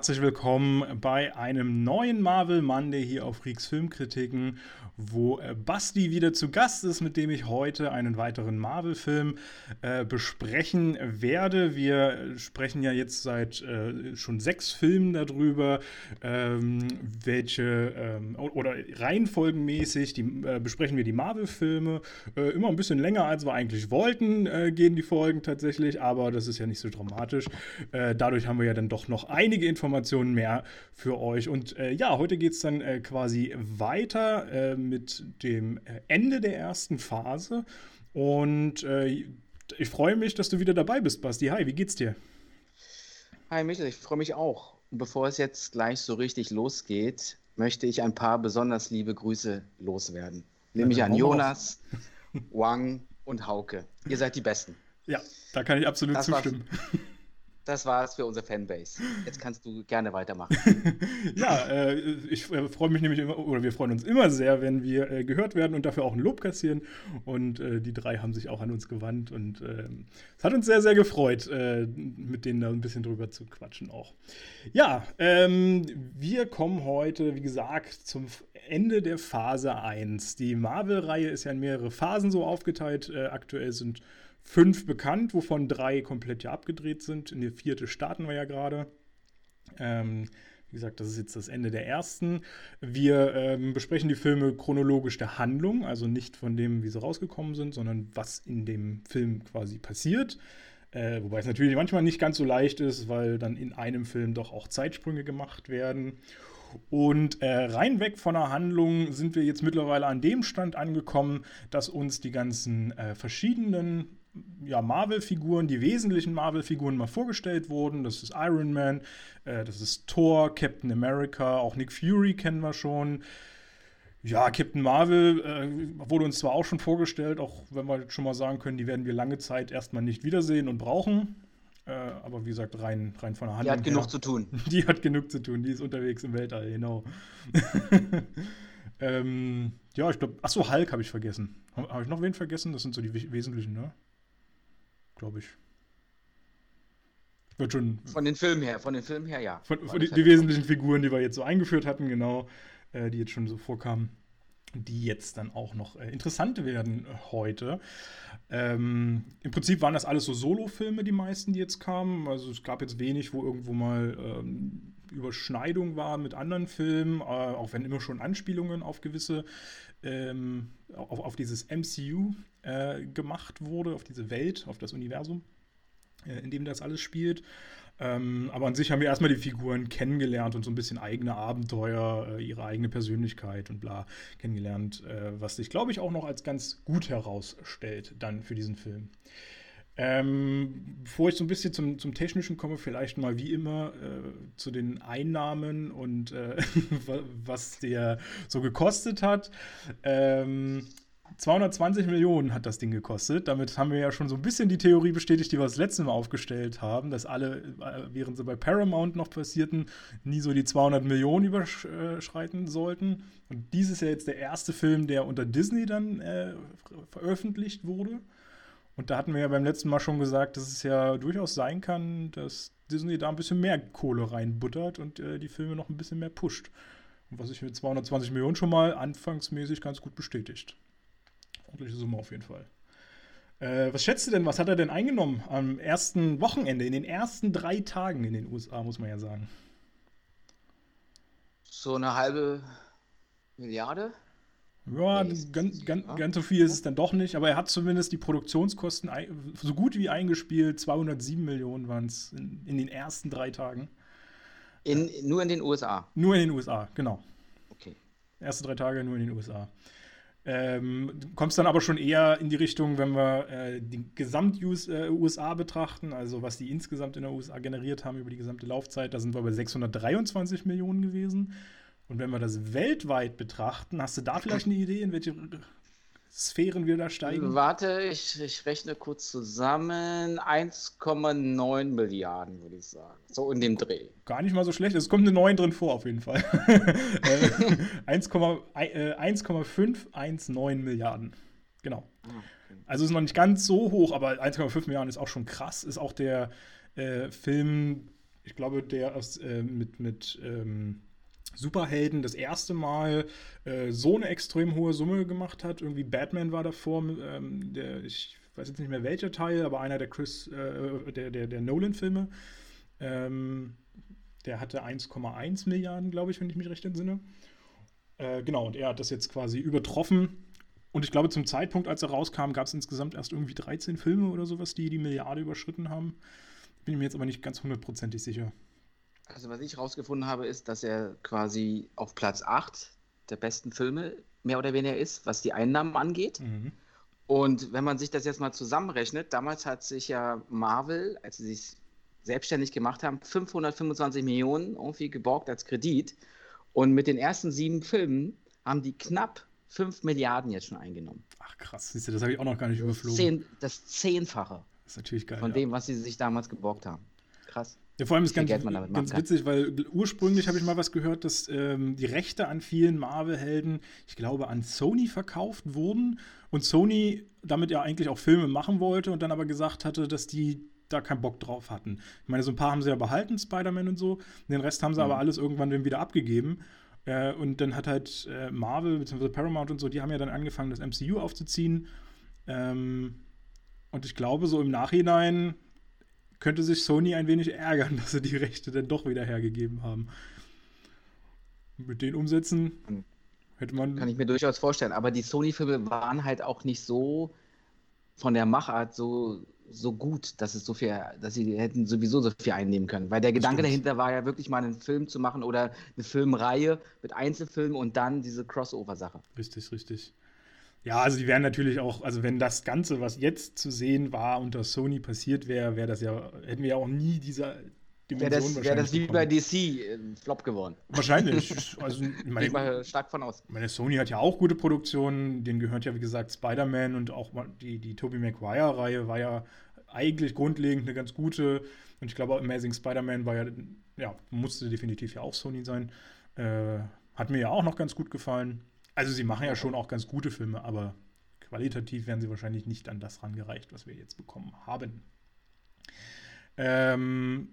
herzlich willkommen bei einem neuen Marvel Monday hier auf Freaks Filmkritiken, wo äh, Basti wieder zu Gast ist, mit dem ich heute einen weiteren Marvel-Film äh, besprechen werde. Wir sprechen ja jetzt seit äh, schon sechs Filmen darüber, ähm, welche ähm, oder reihenfolgenmäßig die, äh, besprechen wir die Marvel-Filme. Äh, immer ein bisschen länger, als wir eigentlich wollten, äh, gehen die Folgen tatsächlich, aber das ist ja nicht so dramatisch. dadurch haben wir ja dann doch noch einige Informationen mehr für euch. Und ja, heute geht es dann quasi weiter mit dem äh, Ende der ersten Phase. Und äh, ich freue mich, dass du wieder dabei bist, Basti. Hi, wie geht's dir? Hi, Michael, ich freue mich auch. Und bevor es jetzt gleich so richtig losgeht, möchte ich ein paar besonders liebe Grüße loswerden. Nämlich an Jonas, Wang und Hauke. Ihr seid die Besten. Ja, da kann ich absolut das zustimmen. War's das war's für unsere Fanbase. Jetzt kannst du gerne weitermachen. ja, äh, ich äh, freue mich nämlich immer, oder wir freuen uns immer sehr, wenn wir äh, gehört werden und dafür auch ein Lob kassieren. Und äh, die drei haben sich auch an uns gewandt und ähm, es hat uns sehr, sehr gefreut, äh, mit denen da ein bisschen drüber zu quatschen auch. Ja, ähm, wir kommen heute, wie gesagt, zum Ende der Phase 1. Die Marvel-Reihe ist ja in mehrere Phasen so aufgeteilt. Äh, aktuell sind fünf bekannt, wovon drei komplett ja abgedreht sind. In der vierte starten wir ja gerade. Ähm, wie gesagt, das ist jetzt das Ende der ersten. Wir ähm, besprechen die Filme chronologisch der Handlung, also nicht von dem, wie sie rausgekommen sind, sondern was in dem Film quasi passiert. Äh, wobei es natürlich manchmal nicht ganz so leicht ist, weil dann in einem Film doch auch Zeitsprünge gemacht werden. Und äh, rein weg von der Handlung sind wir jetzt mittlerweile an dem Stand angekommen, dass uns die ganzen äh, verschiedenen ja, Marvel-Figuren, die wesentlichen Marvel-Figuren mal vorgestellt wurden. Das ist Iron Man, äh, das ist Thor, Captain America, auch Nick Fury kennen wir schon. Ja, Captain Marvel äh, wurde uns zwar auch schon vorgestellt, auch wenn wir jetzt schon mal sagen können, die werden wir lange Zeit erstmal nicht wiedersehen und brauchen. Äh, aber wie gesagt, rein, rein von der Hand. Die hat genug zu tun. Die hat genug zu tun, die ist unterwegs im Weltall, genau. ähm, ja, ich glaube, achso, Hulk habe ich vergessen. Habe hab ich noch wen vergessen? Das sind so die wesentlichen, ne? Glaube ich. Wird schon. Von den Filmen her, von den Filmen her, ja. Von, von die, die wesentlichen Figuren, die wir jetzt so eingeführt hatten, genau, äh, die jetzt schon so vorkamen, die jetzt dann auch noch äh, interessant werden äh, heute. Ähm, Im Prinzip waren das alles so Solo-Filme, die meisten, die jetzt kamen. Also es gab jetzt wenig, wo irgendwo mal ähm, Überschneidung war mit anderen Filmen, äh, auch wenn immer schon Anspielungen auf gewisse, ähm, auf, auf dieses MCU äh, gemacht wurde, auf diese Welt, auf das Universum, äh, in dem das alles spielt. Ähm, aber an sich haben wir erstmal die Figuren kennengelernt und so ein bisschen eigene Abenteuer, äh, ihre eigene Persönlichkeit und bla kennengelernt, äh, was sich, glaube ich, auch noch als ganz gut herausstellt dann für diesen Film. Ähm, bevor ich so ein bisschen zum, zum Technischen komme, vielleicht mal wie immer äh, zu den Einnahmen und äh, was der so gekostet hat. Ähm, 220 Millionen hat das Ding gekostet. Damit haben wir ja schon so ein bisschen die Theorie bestätigt, die wir das letzte Mal aufgestellt haben, dass alle, äh, während sie bei Paramount noch passierten, nie so die 200 Millionen überschreiten sollten. Und dies ist ja jetzt der erste Film, der unter Disney dann äh, veröffentlicht wurde. Und da hatten wir ja beim letzten Mal schon gesagt, dass es ja durchaus sein kann, dass Disney da ein bisschen mehr Kohle reinbuttert und äh, die Filme noch ein bisschen mehr pusht. Und was sich mit 220 Millionen schon mal anfangsmäßig ganz gut bestätigt. Ordentliche Summe auf jeden Fall. Äh, was schätzt du denn, was hat er denn eingenommen am ersten Wochenende, in den ersten drei Tagen in den USA, muss man ja sagen? So eine halbe Milliarde? Ja, ganz, ganz, ganz so viel ist es dann doch nicht, aber er hat zumindest die Produktionskosten so gut wie eingespielt. 207 Millionen waren es in, in, den ersten drei Tagen. In, nur in den USA? Nur in den USA, genau. Okay. Erste drei Tage nur in den USA. Ähm, du kommst dann aber schon eher in die Richtung, wenn wir äh, die Gesamt-USA äh, betrachten, also was die insgesamt in der USA generiert haben über die gesamte Laufzeit, da sind wir bei 623 Millionen gewesen. Und wenn wir das weltweit betrachten, hast du da vielleicht eine Idee, in welche Sphären wir da steigen? Warte, ich, ich rechne kurz zusammen. 1,9 Milliarden, würde ich sagen. So in dem Dreh. Gar nicht mal so schlecht. Es kommt eine 9 drin vor, auf jeden Fall. 1,519 äh, Milliarden. Genau. Ah, also ist noch nicht ganz so hoch, aber 1,5 Milliarden ist auch schon krass. Ist auch der äh, Film ich glaube, der aus, äh, mit, mit ähm, Superhelden das erste Mal äh, so eine extrem hohe Summe gemacht hat. Irgendwie Batman war davor, ähm, der, ich weiß jetzt nicht mehr welcher Teil, aber einer der Chris, äh, der, der, der Nolan-Filme. Ähm, der hatte 1,1 Milliarden, glaube ich, wenn ich mich recht entsinne. Äh, genau, und er hat das jetzt quasi übertroffen. Und ich glaube, zum Zeitpunkt, als er rauskam, gab es insgesamt erst irgendwie 13 Filme oder sowas, die die Milliarde überschritten haben. Bin mir jetzt aber nicht ganz hundertprozentig sicher. Also, was ich rausgefunden habe, ist, dass er quasi auf Platz 8 der besten Filme mehr oder weniger ist, was die Einnahmen angeht. Mhm. Und wenn man sich das jetzt mal zusammenrechnet, damals hat sich ja Marvel, als sie sich selbstständig gemacht haben, 525 Millionen irgendwie geborgt als Kredit. Und mit den ersten sieben Filmen haben die knapp 5 Milliarden jetzt schon eingenommen. Ach krass, siehst du, das habe ich auch noch gar nicht überflogen. Zehn, das Zehnfache. Das ist natürlich geil. Von ja. dem, was sie sich damals geborgt haben. Krass. Ja, vor allem ist ganz, ganz witzig, weil ursprünglich habe ich mal was gehört, dass ähm, die Rechte an vielen Marvel-Helden, ich glaube, an Sony verkauft wurden und Sony damit ja eigentlich auch Filme machen wollte und dann aber gesagt hatte, dass die da keinen Bock drauf hatten. Ich meine, so ein paar haben sie ja behalten, Spider-Man und so, den Rest haben sie mhm. aber alles irgendwann wieder abgegeben. Äh, und dann hat halt äh, Marvel bzw. Paramount und so, die haben ja dann angefangen, das MCU aufzuziehen. Ähm, und ich glaube, so im Nachhinein könnte sich Sony ein wenig ärgern, dass sie die Rechte dann doch wieder hergegeben haben. Mit den Umsätzen hätte man. Kann ich mir durchaus vorstellen. Aber die Sony-Filme waren halt auch nicht so von der Machart so, so gut, dass es so viel, dass sie hätten sowieso so viel einnehmen können. Weil der Gedanke dahinter war ja wirklich mal einen Film zu machen oder eine Filmreihe mit Einzelfilmen und dann diese Crossover-Sache. Richtig, richtig. Ja, also die wären natürlich auch, also wenn das Ganze, was jetzt zu sehen war, unter Sony passiert wäre, wäre das ja, hätten wir ja auch nie diese Dimension Wäre das, wär das wie bei DC äh, Flop geworden. Wahrscheinlich. Also, ich meine, ich mal stark von aus. Meine Sony hat ja auch gute Produktionen, denen gehört ja wie gesagt Spider-Man und auch die, die Tobey Maguire-Reihe war ja eigentlich grundlegend eine ganz gute. Und ich glaube, Amazing Spider-Man war ja, ja, musste definitiv ja auch Sony sein. Äh, hat mir ja auch noch ganz gut gefallen. Also sie machen ja schon auch ganz gute Filme, aber qualitativ werden sie wahrscheinlich nicht an das rangereicht, was wir jetzt bekommen haben. Ähm,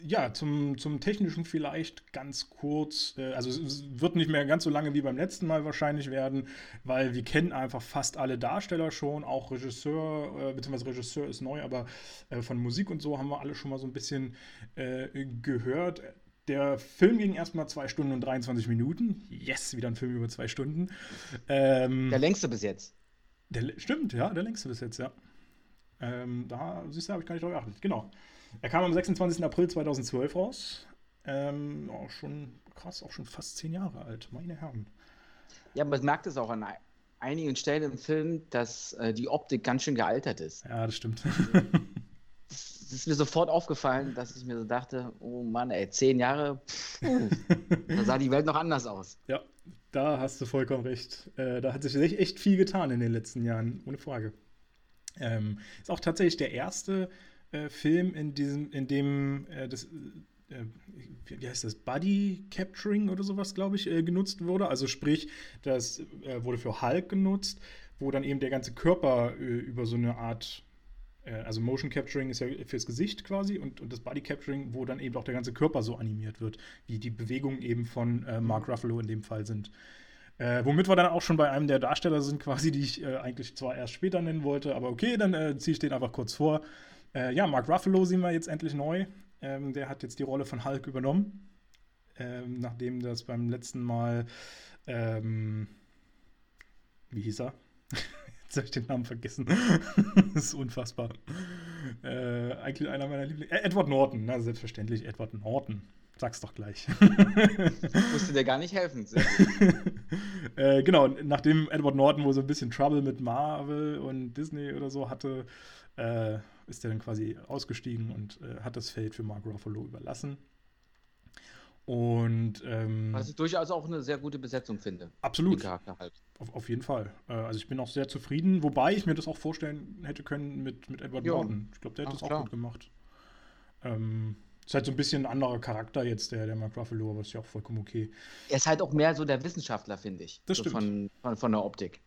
ja, zum, zum Technischen vielleicht ganz kurz. Äh, also es wird nicht mehr ganz so lange wie beim letzten Mal wahrscheinlich werden, weil wir kennen einfach fast alle Darsteller schon, auch Regisseur, äh, beziehungsweise Regisseur ist neu, aber äh, von Musik und so haben wir alle schon mal so ein bisschen äh, gehört. Der Film ging erstmal 2 Stunden und 23 Minuten. Yes, wieder ein Film über zwei Stunden. Ähm, der längste bis jetzt. Der, stimmt, ja, der längste bis jetzt, ja. Ähm, da, siehst du, habe ich gar nicht drauf geachtet. Genau. Er kam am 26. April 2012 raus. Ähm, auch schon krass, auch schon fast zehn Jahre alt, meine Herren. Ja, man merkt es auch an einigen Stellen im Film, dass äh, die Optik ganz schön gealtert ist. Ja, das stimmt. es ist mir sofort aufgefallen, dass ich mir so dachte, oh Mann, ey, zehn Jahre, pff, da sah die Welt noch anders aus. Ja, da hast du vollkommen recht. Äh, da hat sich echt viel getan in den letzten Jahren, ohne Frage. Ähm, ist auch tatsächlich der erste äh, Film, in diesem, in dem äh, das äh, wie heißt das, Body Capturing oder sowas, glaube ich, äh, genutzt wurde. Also sprich, das äh, wurde für Hulk genutzt, wo dann eben der ganze Körper über so eine Art also Motion Capturing ist ja fürs Gesicht quasi und, und das Body Capturing, wo dann eben auch der ganze Körper so animiert wird, wie die Bewegungen eben von äh, Mark Ruffalo in dem Fall sind. Äh, womit wir dann auch schon bei einem der Darsteller sind, quasi, die ich äh, eigentlich zwar erst später nennen wollte, aber okay, dann äh, ziehe ich den einfach kurz vor. Äh, ja, Mark Ruffalo sehen wir jetzt endlich neu. Ähm, der hat jetzt die Rolle von Hulk übernommen, ähm, nachdem das beim letzten Mal, ähm, wie hieß er? Jetzt habe ich den Namen vergessen. das ist unfassbar. Äh, eigentlich einer meiner Lieblings. Äh, Edward Norton, na, selbstverständlich, Edward Norton. Sag's doch gleich. Musste dir gar nicht helfen. äh, genau, nachdem Edward Norton wohl so ein bisschen Trouble mit Marvel und Disney oder so hatte, äh, ist er dann quasi ausgestiegen und äh, hat das Feld für Mark Ruffalo überlassen. Und ähm, was ich durchaus auch eine sehr gute Besetzung finde. Absolut. Halt. Auf, auf, jeden Fall. Äh, also ich bin auch sehr zufrieden, wobei ich mir das auch vorstellen hätte können mit, mit Edward jo. Norton. Ich glaube, der hat Ach, das auch klar. gut gemacht. Ähm, ist halt so ein bisschen ein anderer Charakter jetzt, der, der Mark Ruffalo, aber ist ja auch vollkommen okay. Er ist halt auch mehr so der Wissenschaftler, finde ich. Das so stimmt. Von, von, von der Optik.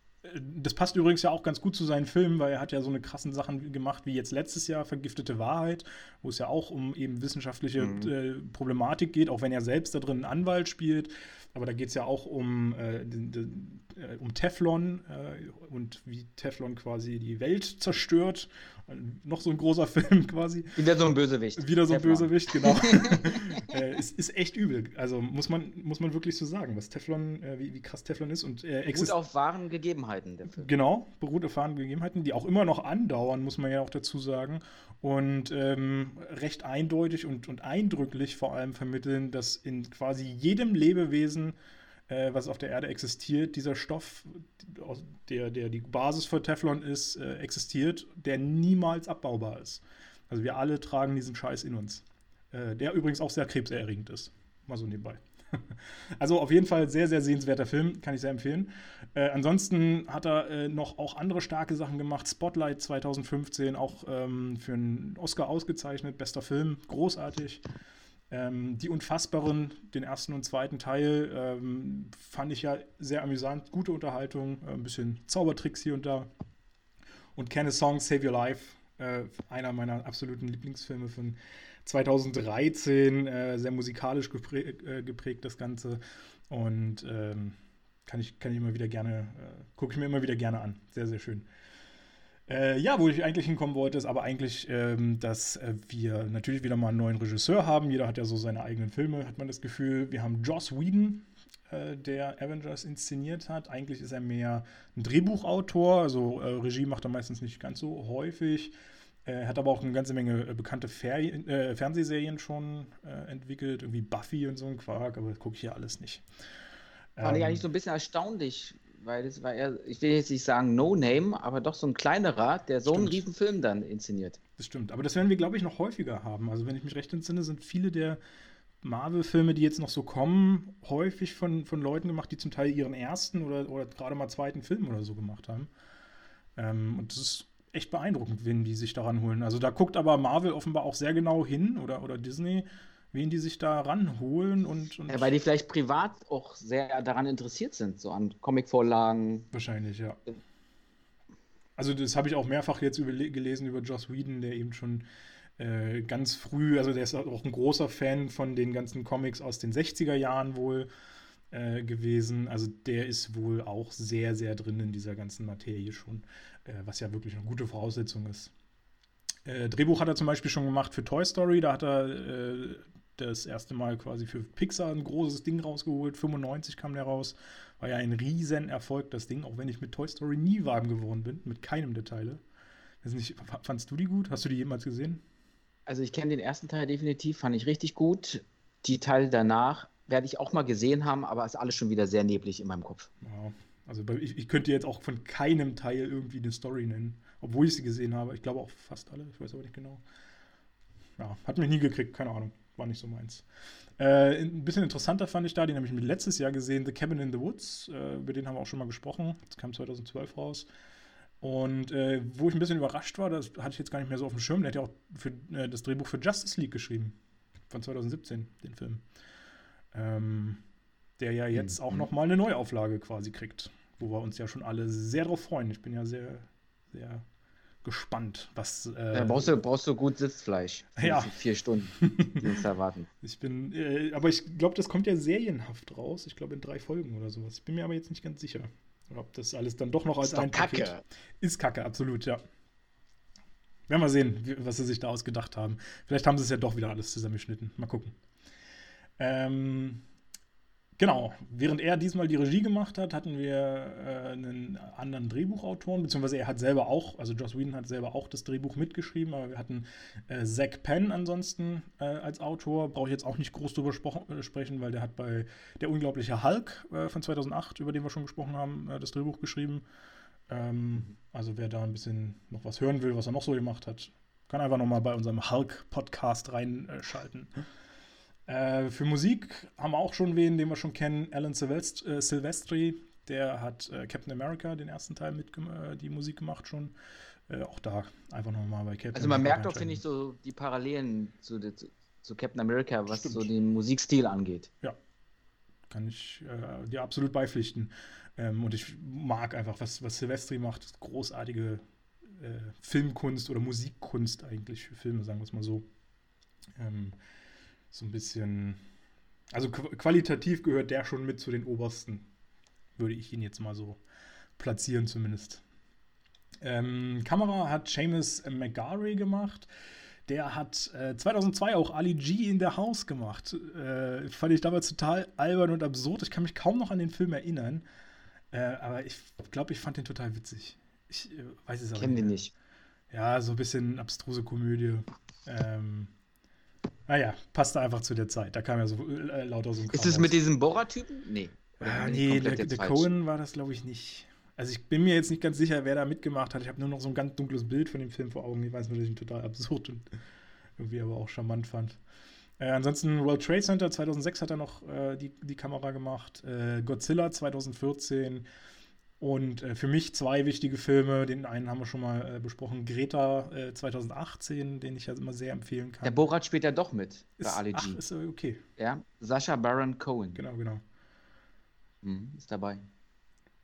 Das passt übrigens ja auch ganz gut zu seinen Filmen, weil er hat ja so eine krassen Sachen gemacht wie jetzt letztes Jahr Vergiftete Wahrheit, wo es ja auch um eben wissenschaftliche mhm. äh, Problematik geht, auch wenn er selbst da drin einen Anwalt spielt. Aber da geht es ja auch um, äh, äh, um Teflon äh, und wie Teflon quasi die Welt zerstört noch so ein großer Film quasi. Wieder so ein Bösewicht. Wieder so ein Teflon. Bösewicht, genau. äh, ist, ist echt übel. Also muss man, muss man wirklich so sagen, was Teflon, äh, wie, wie krass Teflon ist. Und, äh, beruht auf wahren Gegebenheiten, der Film. Genau, beruht auf wahren Gegebenheiten, die auch immer noch andauern, muss man ja auch dazu sagen. Und ähm, recht eindeutig und, und eindrücklich vor allem vermitteln, dass in quasi jedem Lebewesen äh, was auf der Erde existiert, dieser Stoff, der, der die Basis für Teflon ist, äh, existiert, der niemals abbaubar ist. Also wir alle tragen diesen Scheiß in uns. Äh, der übrigens auch sehr krebserregend ist. Mal so nebenbei. Also auf jeden Fall sehr, sehr sehenswerter Film, kann ich sehr empfehlen. Äh, ansonsten hat er äh, noch auch andere starke Sachen gemacht. Spotlight 2015, auch ähm, für einen Oscar ausgezeichnet, bester Film, großartig. Ähm, die Unfassbaren, den ersten und zweiten Teil, ähm, fand ich ja sehr amüsant. Gute Unterhaltung, äh, ein bisschen Zaubertricks hier und da. Und Can a Song Save Your Life, äh, einer meiner absoluten Lieblingsfilme von 2013. Äh, sehr musikalisch geprä äh, geprägt, das Ganze. Und ähm, kann, ich, kann ich immer wieder gerne, äh, gucke ich mir immer wieder gerne an. Sehr, sehr schön. Äh, ja, wo ich eigentlich hinkommen wollte, ist aber eigentlich, ähm, dass äh, wir natürlich wieder mal einen neuen Regisseur haben. Jeder hat ja so seine eigenen Filme, hat man das Gefühl. Wir haben Joss Whedon, äh, der Avengers inszeniert hat. Eigentlich ist er mehr ein Drehbuchautor, also äh, Regie macht er meistens nicht ganz so häufig. Er hat aber auch eine ganze Menge äh, bekannte Fer äh, Fernsehserien schon entwickelt, irgendwie Buffy und so ein Quark, aber das gucke ich hier alles nicht. Fand ähm, ich eigentlich so ein bisschen erstaunlich, weil es war eher, ich will jetzt nicht sagen No Name, aber doch so ein kleinerer, der so Stimmt. einen riesen Film dann inszeniert. Das stimmt, aber das werden wir, glaube ich, noch häufiger haben. Also wenn ich mich recht entsinne, sind viele der Marvel-Filme, die jetzt noch so kommen, häufig von, von Leuten gemacht, die zum Teil ihren ersten oder, oder gerade mal zweiten Film oder so gemacht haben. Ähm, und das ist echt beeindruckend, wenn die sich daran holen. Also da guckt aber Marvel offenbar auch sehr genau hin oder, oder Disney, wen die sich da ranholen und, und ja, weil die vielleicht privat auch sehr daran interessiert sind, so an Comicvorlagen. Wahrscheinlich, ja. Also das habe ich auch mehrfach jetzt über, gelesen über Joss Whedon, der eben schon äh, ganz früh, also der ist auch ein großer Fan von den ganzen Comics aus den 60er Jahren wohl äh, gewesen. Also der ist wohl auch sehr, sehr drin in dieser ganzen Materie schon, äh, was ja wirklich eine gute Voraussetzung ist. Äh, Drehbuch hat er zum Beispiel schon gemacht für Toy Story. Da hat er das erste Mal quasi für Pixar ein großes Ding rausgeholt. 95 kam der raus. War ja ein riesen Erfolg, das Ding, auch wenn ich mit Toy Story nie warm geworden bin, mit keinem Detail. nicht, fandst du die gut? Hast du die jemals gesehen? Also ich kenne den ersten Teil definitiv, fand ich richtig gut. Die Teile danach werde ich auch mal gesehen haben, aber ist alles schon wieder sehr neblig in meinem Kopf. Ja, also ich, ich könnte jetzt auch von keinem Teil irgendwie eine Story nennen, obwohl ich sie gesehen habe. Ich glaube auch fast alle, ich weiß aber nicht genau. Ja, hat mich nie gekriegt, keine Ahnung war nicht so meins. Äh, ein bisschen interessanter fand ich da, den habe ich letztes Jahr gesehen, The Cabin in the Woods. Äh, über den haben wir auch schon mal gesprochen. Das kam 2012 raus. Und äh, wo ich ein bisschen überrascht war, das hatte ich jetzt gar nicht mehr so auf dem Schirm, der hat ja auch für, äh, das Drehbuch für Justice League geschrieben. Von 2017, den Film. Ähm, der ja jetzt mhm. auch nochmal eine Neuauflage quasi kriegt. Wo wir uns ja schon alle sehr drauf freuen. Ich bin ja sehr, sehr gespannt, was. Äh, ja, brauchst, du, brauchst du gut Sitzfleisch. Ja. Vier Stunden, die uns erwarten. Ich bin, äh, aber ich glaube, das kommt ja serienhaft raus. Ich glaube in drei Folgen oder sowas. Ich bin mir aber jetzt nicht ganz sicher, ob das alles dann doch noch als ist ein Kacke. Paket ist Kacke, absolut, ja. Werden wir sehen, was sie sich da ausgedacht haben. Vielleicht haben sie es ja doch wieder alles zusammengeschnitten. Mal gucken. Ähm, Genau, während er diesmal die Regie gemacht hat, hatten wir äh, einen anderen Drehbuchautoren, beziehungsweise er hat selber auch, also Joss Whedon hat selber auch das Drehbuch mitgeschrieben, aber wir hatten äh, Zach Penn ansonsten äh, als Autor. Brauche ich jetzt auch nicht groß drüber äh, sprechen, weil der hat bei Der unglaubliche Hulk äh, von 2008, über den wir schon gesprochen haben, äh, das Drehbuch geschrieben. Ähm, also wer da ein bisschen noch was hören will, was er noch so gemacht hat, kann einfach nochmal bei unserem Hulk-Podcast reinschalten. Äh, für Musik haben wir auch schon wen, den wir schon kennen, Alan Silvest äh, Silvestri. Der hat äh, Captain America, den ersten Teil, mit äh, die Musik gemacht schon. Äh, auch da einfach nochmal bei Captain Also man America merkt auch, finde ich, so die Parallelen zu, zu, zu Captain America, was Stimmt. so den Musikstil angeht. Ja, kann ich äh, dir absolut beipflichten. Ähm, und ich mag einfach, was, was Silvestri macht, großartige äh, Filmkunst oder Musikkunst eigentlich für Filme, sagen wir es mal so. Ähm, so ein bisschen, also qualitativ gehört der schon mit zu den obersten, würde ich ihn jetzt mal so platzieren zumindest. Ähm, Kamera hat Seamus McGarry gemacht. Der hat äh, 2002 auch Ali G in der House gemacht. Äh, fand ich damals total albern und absurd. Ich kann mich kaum noch an den Film erinnern. Äh, aber ich glaube, ich fand den total witzig. Ich äh, weiß es aber Kenn nicht. den nicht. Ja, so ein bisschen abstruse Komödie. Ähm, naja, passte einfach zu der Zeit. Da kam ja so äh, lauter so ein Kram Ist es mit diesem Bohrer-Typen? Nee. Ah, nee, der, der Cohen war das, glaube ich, nicht. Also ich bin mir jetzt nicht ganz sicher, wer da mitgemacht hat. Ich habe nur noch so ein ganz dunkles Bild von dem Film vor Augen. Ich weiß nur, dass ich ihn total absurd und irgendwie aber auch charmant fand. Äh, ansonsten World Trade Center 2006 hat er noch äh, die, die Kamera gemacht. Äh, Godzilla 2014. Und äh, für mich zwei wichtige Filme. Den einen haben wir schon mal äh, besprochen. Greta 2018, äh, den ich ja immer sehr empfehlen kann. Der Borat spielt ja doch mit bei Ali G. Ach, ist okay. Ja, Sascha Baron Cohen. Genau, genau. Mhm, ist dabei.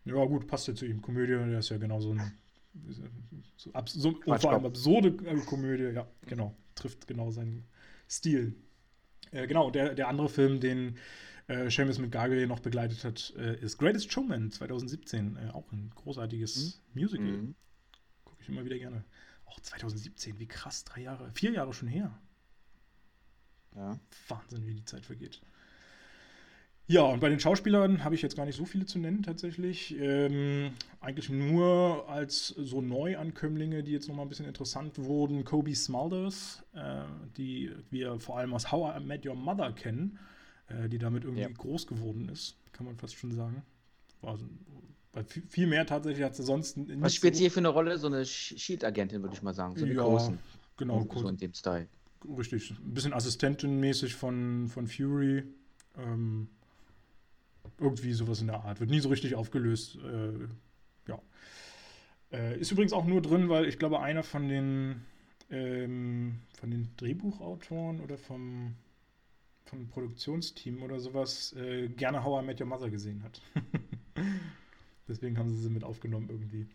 Ja, gut, passt ja zu ihm. Komödie, der ist ja genau so ein. So, so, vor allem absurde äh, Komödie, ja, genau. Trifft genau seinen Stil. Äh, genau, der, der andere Film, den äh, Seamus McGarvey noch begleitet hat, äh, ist Greatest Showman 2017. Äh, auch ein großartiges mhm. Musical. Mhm. Gucke ich immer wieder gerne. Auch 2017, wie krass, drei Jahre, vier Jahre schon her. Ja. Wahnsinn, wie die Zeit vergeht. Ja, und bei den Schauspielern habe ich jetzt gar nicht so viele zu nennen tatsächlich. Ähm, eigentlich nur als so Neuankömmlinge, die jetzt nochmal ein bisschen interessant wurden. Kobe Smulders, äh, die wir vor allem aus How I Met Your Mother kennen, äh, die damit irgendwie ja. groß geworden ist, kann man fast schon sagen. War so, weil viel mehr tatsächlich hat sie sonst Was spielt sie hier für eine Rolle? So eine Shield-Agentin, würde ich mal sagen. So ja, großen. genau. So in dem Style. Richtig. Ein bisschen assistentenmäßig von, von Fury. Ähm, irgendwie sowas in der Art. Wird nie so richtig aufgelöst. Äh, ja. Äh, ist übrigens auch nur drin, weil ich glaube, einer von den, ähm, von den Drehbuchautoren oder vom, vom Produktionsteam oder sowas äh, gerne How I Met Your Mother gesehen hat. Deswegen haben sie sie mit aufgenommen irgendwie.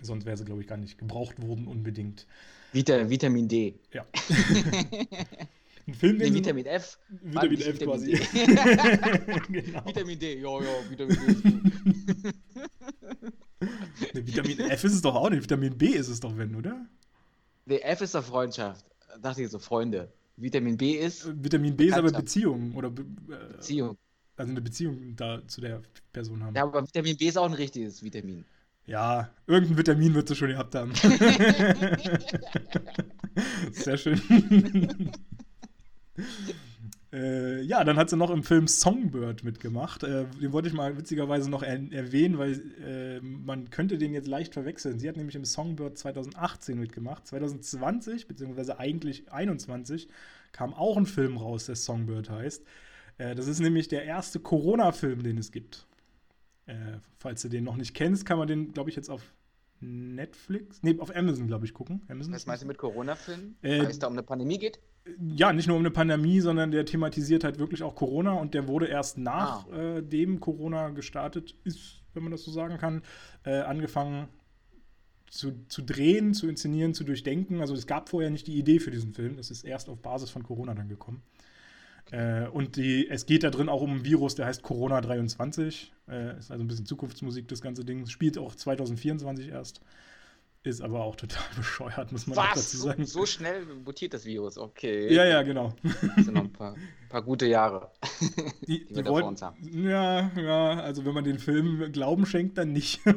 Sonst wäre sie, glaube ich, gar nicht gebraucht worden unbedingt. Vita, Vitamin D. Ja. Ein Film, nee, Vitamin F. Vitamin F Vitamin quasi. genau. Vitamin D, ja, ja, Vitamin D nee, Vitamin F ist es doch auch nicht. Vitamin B ist es doch, wenn, oder? Nee, F ist doch Freundschaft. Dachte ich so, Freunde. Vitamin B ist. Äh, Vitamin B ist aber Beziehung. Oder Be äh, Beziehung. Also eine Beziehung da zu der Person haben. Ja, aber Vitamin B ist auch ein richtiges Vitamin. Ja, irgendein Vitamin wird sie schon gehabt haben. Sehr schön. Äh, ja, dann hat sie noch im Film Songbird mitgemacht. Äh, den wollte ich mal witzigerweise noch er erwähnen, weil äh, man könnte den jetzt leicht verwechseln. Sie hat nämlich im Songbird 2018 mitgemacht. 2020, beziehungsweise eigentlich 2021, kam auch ein Film raus, der Songbird heißt. Äh, das ist nämlich der erste Corona-Film, den es gibt. Äh, falls du den noch nicht kennst, kann man den, glaube ich, jetzt auf Netflix, nee, auf Amazon, glaube ich, gucken. Amazon Was meinst du mit Corona-Film? Äh, Weil es da um eine Pandemie geht? Ja, nicht nur um eine Pandemie, sondern der thematisiert halt wirklich auch Corona und der wurde erst nachdem ah. äh, Corona gestartet ist, wenn man das so sagen kann, äh, angefangen zu, zu drehen, zu inszenieren, zu durchdenken. Also es gab vorher nicht die Idee für diesen Film, das ist erst auf Basis von Corona dann gekommen. Äh, und die, es geht da drin auch um ein Virus, der heißt Corona 23. Äh, ist also ein bisschen Zukunftsmusik, das ganze Ding. Spielt auch 2024 erst. Ist aber auch total bescheuert, muss man Was? dazu sagen. So, so schnell mutiert das Virus, okay. Ja, ja, genau. Das sind noch ein paar, paar gute Jahre, die, die wir die vor uns haben. Ja, ja, also wenn man den Film Glauben schenkt, dann nicht.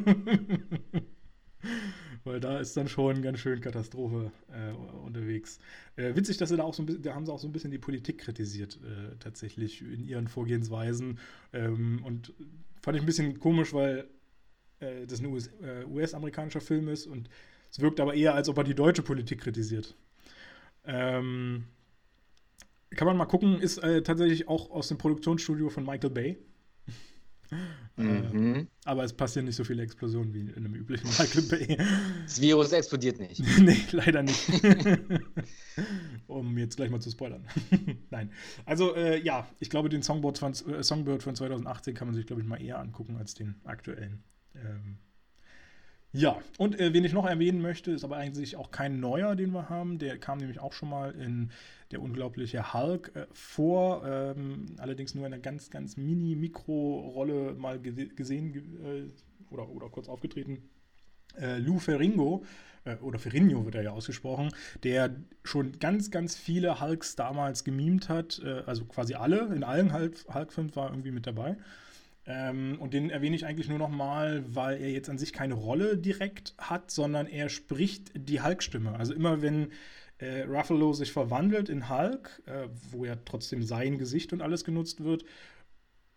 Weil da ist dann schon ganz schön Katastrophe äh, unterwegs. Äh, witzig, dass sie da auch so ein bisschen, da haben sie auch so ein bisschen die Politik kritisiert, äh, tatsächlich in ihren Vorgehensweisen. Ähm, und fand ich ein bisschen komisch, weil äh, das ein US-amerikanischer US Film ist und es wirkt aber eher, als ob er die deutsche Politik kritisiert. Ähm, kann man mal gucken, ist äh, tatsächlich auch aus dem Produktionsstudio von Michael Bay. Mhm. Äh, aber es passieren nicht so viele Explosionen wie in einem üblichen Michael Bay. Das Virus explodiert nicht. nee, leider nicht. um jetzt gleich mal zu spoilern. Nein. Also, äh, ja, ich glaube, den Songbird von, äh, Songbird von 2018 kann man sich, glaube ich, mal eher angucken als den aktuellen. Ähm, ja, und äh, wen ich noch erwähnen möchte, ist aber eigentlich auch kein neuer, den wir haben. Der kam nämlich auch schon mal in der unglaubliche Hulk äh, vor, ähm, allerdings nur in einer ganz, ganz mini-Mikro-Rolle mal gesehen äh, oder, oder kurz aufgetreten. Äh, Lou Ferringo, äh, oder Ferrigno wird er ja ausgesprochen, der schon ganz, ganz viele Hulks damals gemimt hat, äh, also quasi alle, in allen Hulk-Filmen war irgendwie mit dabei. Ähm, und den erwähne ich eigentlich nur nochmal, weil er jetzt an sich keine Rolle direkt hat, sondern er spricht die Hulk-Stimme. Also immer wenn äh, Ruffalo sich verwandelt in Hulk, äh, wo ja trotzdem sein Gesicht und alles genutzt wird,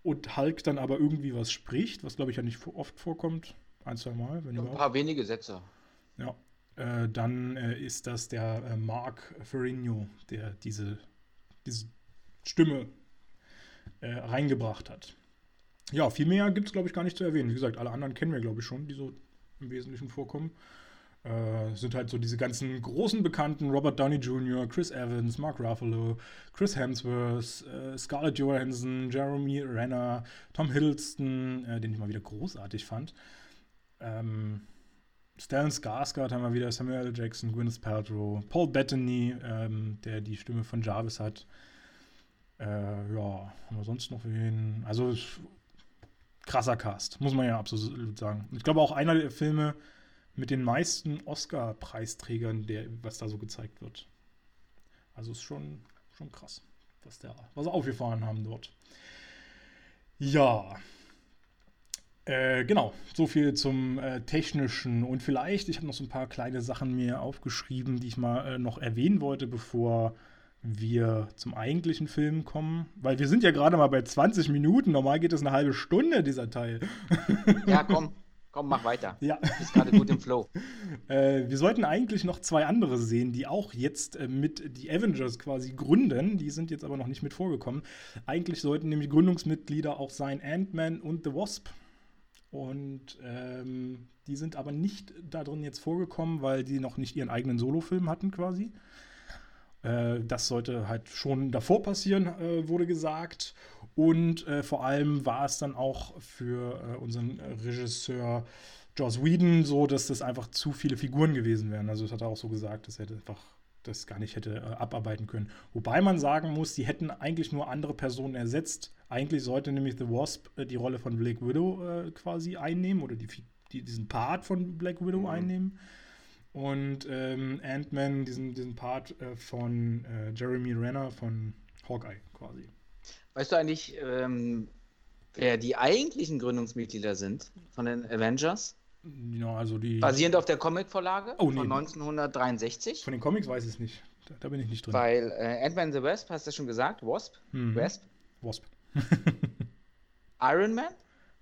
und Hulk dann aber irgendwie was spricht, was glaube ich ja nicht oft vorkommt, ein, zwei Mal. Wenn Ein paar wenige Sätze. Ja, äh, dann äh, ist das der äh, Mark Ferrigno, der diese, diese Stimme äh, reingebracht hat. Ja, viel mehr gibt es, glaube ich, gar nicht zu erwähnen. Wie gesagt, alle anderen kennen wir, glaube ich, schon, die so im Wesentlichen vorkommen. Äh, sind halt so diese ganzen großen Bekannten: Robert Downey Jr., Chris Evans, Mark Ruffalo, Chris Hemsworth, äh, Scarlett Johansson, Jeremy Renner, Tom Hiddleston, äh, den ich mal wieder großartig fand. Ähm, Stellan Skarsgård haben wir wieder, Samuel L. Jackson, Gwyneth Paltrow, Paul Bettany, ähm, der die Stimme von Jarvis hat. Äh, ja, haben wir sonst noch wen? Also krasser Cast, muss man ja absolut sagen. Ich glaube auch einer der Filme mit den meisten Oscar-Preisträgern, was da so gezeigt wird. Also ist schon, schon krass, was, der, was sie aufgefahren haben dort. Ja. Äh, genau, so viel zum äh, Technischen. Und vielleicht, ich habe noch so ein paar kleine Sachen mir aufgeschrieben, die ich mal äh, noch erwähnen wollte, bevor wir zum eigentlichen Film kommen, weil wir sind ja gerade mal bei 20 Minuten, normal geht es eine halbe Stunde, dieser Teil. Ja, komm, komm, mach weiter. Ja. Du bist gerade gut im Flow. äh, wir sollten eigentlich noch zwei andere sehen, die auch jetzt äh, mit die Avengers quasi gründen, die sind jetzt aber noch nicht mit vorgekommen. Eigentlich sollten nämlich Gründungsmitglieder auch sein Ant-Man und The Wasp. Und ähm, die sind aber nicht da drin jetzt vorgekommen, weil die noch nicht ihren eigenen Solofilm hatten quasi. Äh, das sollte halt schon davor passieren, äh, wurde gesagt. Und äh, vor allem war es dann auch für äh, unseren Regisseur Joss Whedon so, dass das einfach zu viele Figuren gewesen wären. Also das hat er auch so gesagt, dass er einfach das gar nicht hätte äh, abarbeiten können. Wobei man sagen muss, die hätten eigentlich nur andere Personen ersetzt. Eigentlich sollte nämlich The Wasp äh, die Rolle von Black Widow quasi einnehmen oder die, die, diesen Part von Black Widow mhm. einnehmen und ähm, Ant-Man diesen, diesen Part äh, von äh, Jeremy Renner von Hawkeye quasi. Weißt du eigentlich, ähm, wer die eigentlichen Gründungsmitglieder sind von den Avengers? Ja, also die. Basierend auf der Comicvorlage oh, von 1963. Von den Comics weiß ich es nicht. Da, da, bin ich nicht drin. Weil äh, Ant-Man the Wasp, hast du schon gesagt? Wasp? Mhm. Wasp? Wasp. Iron Man?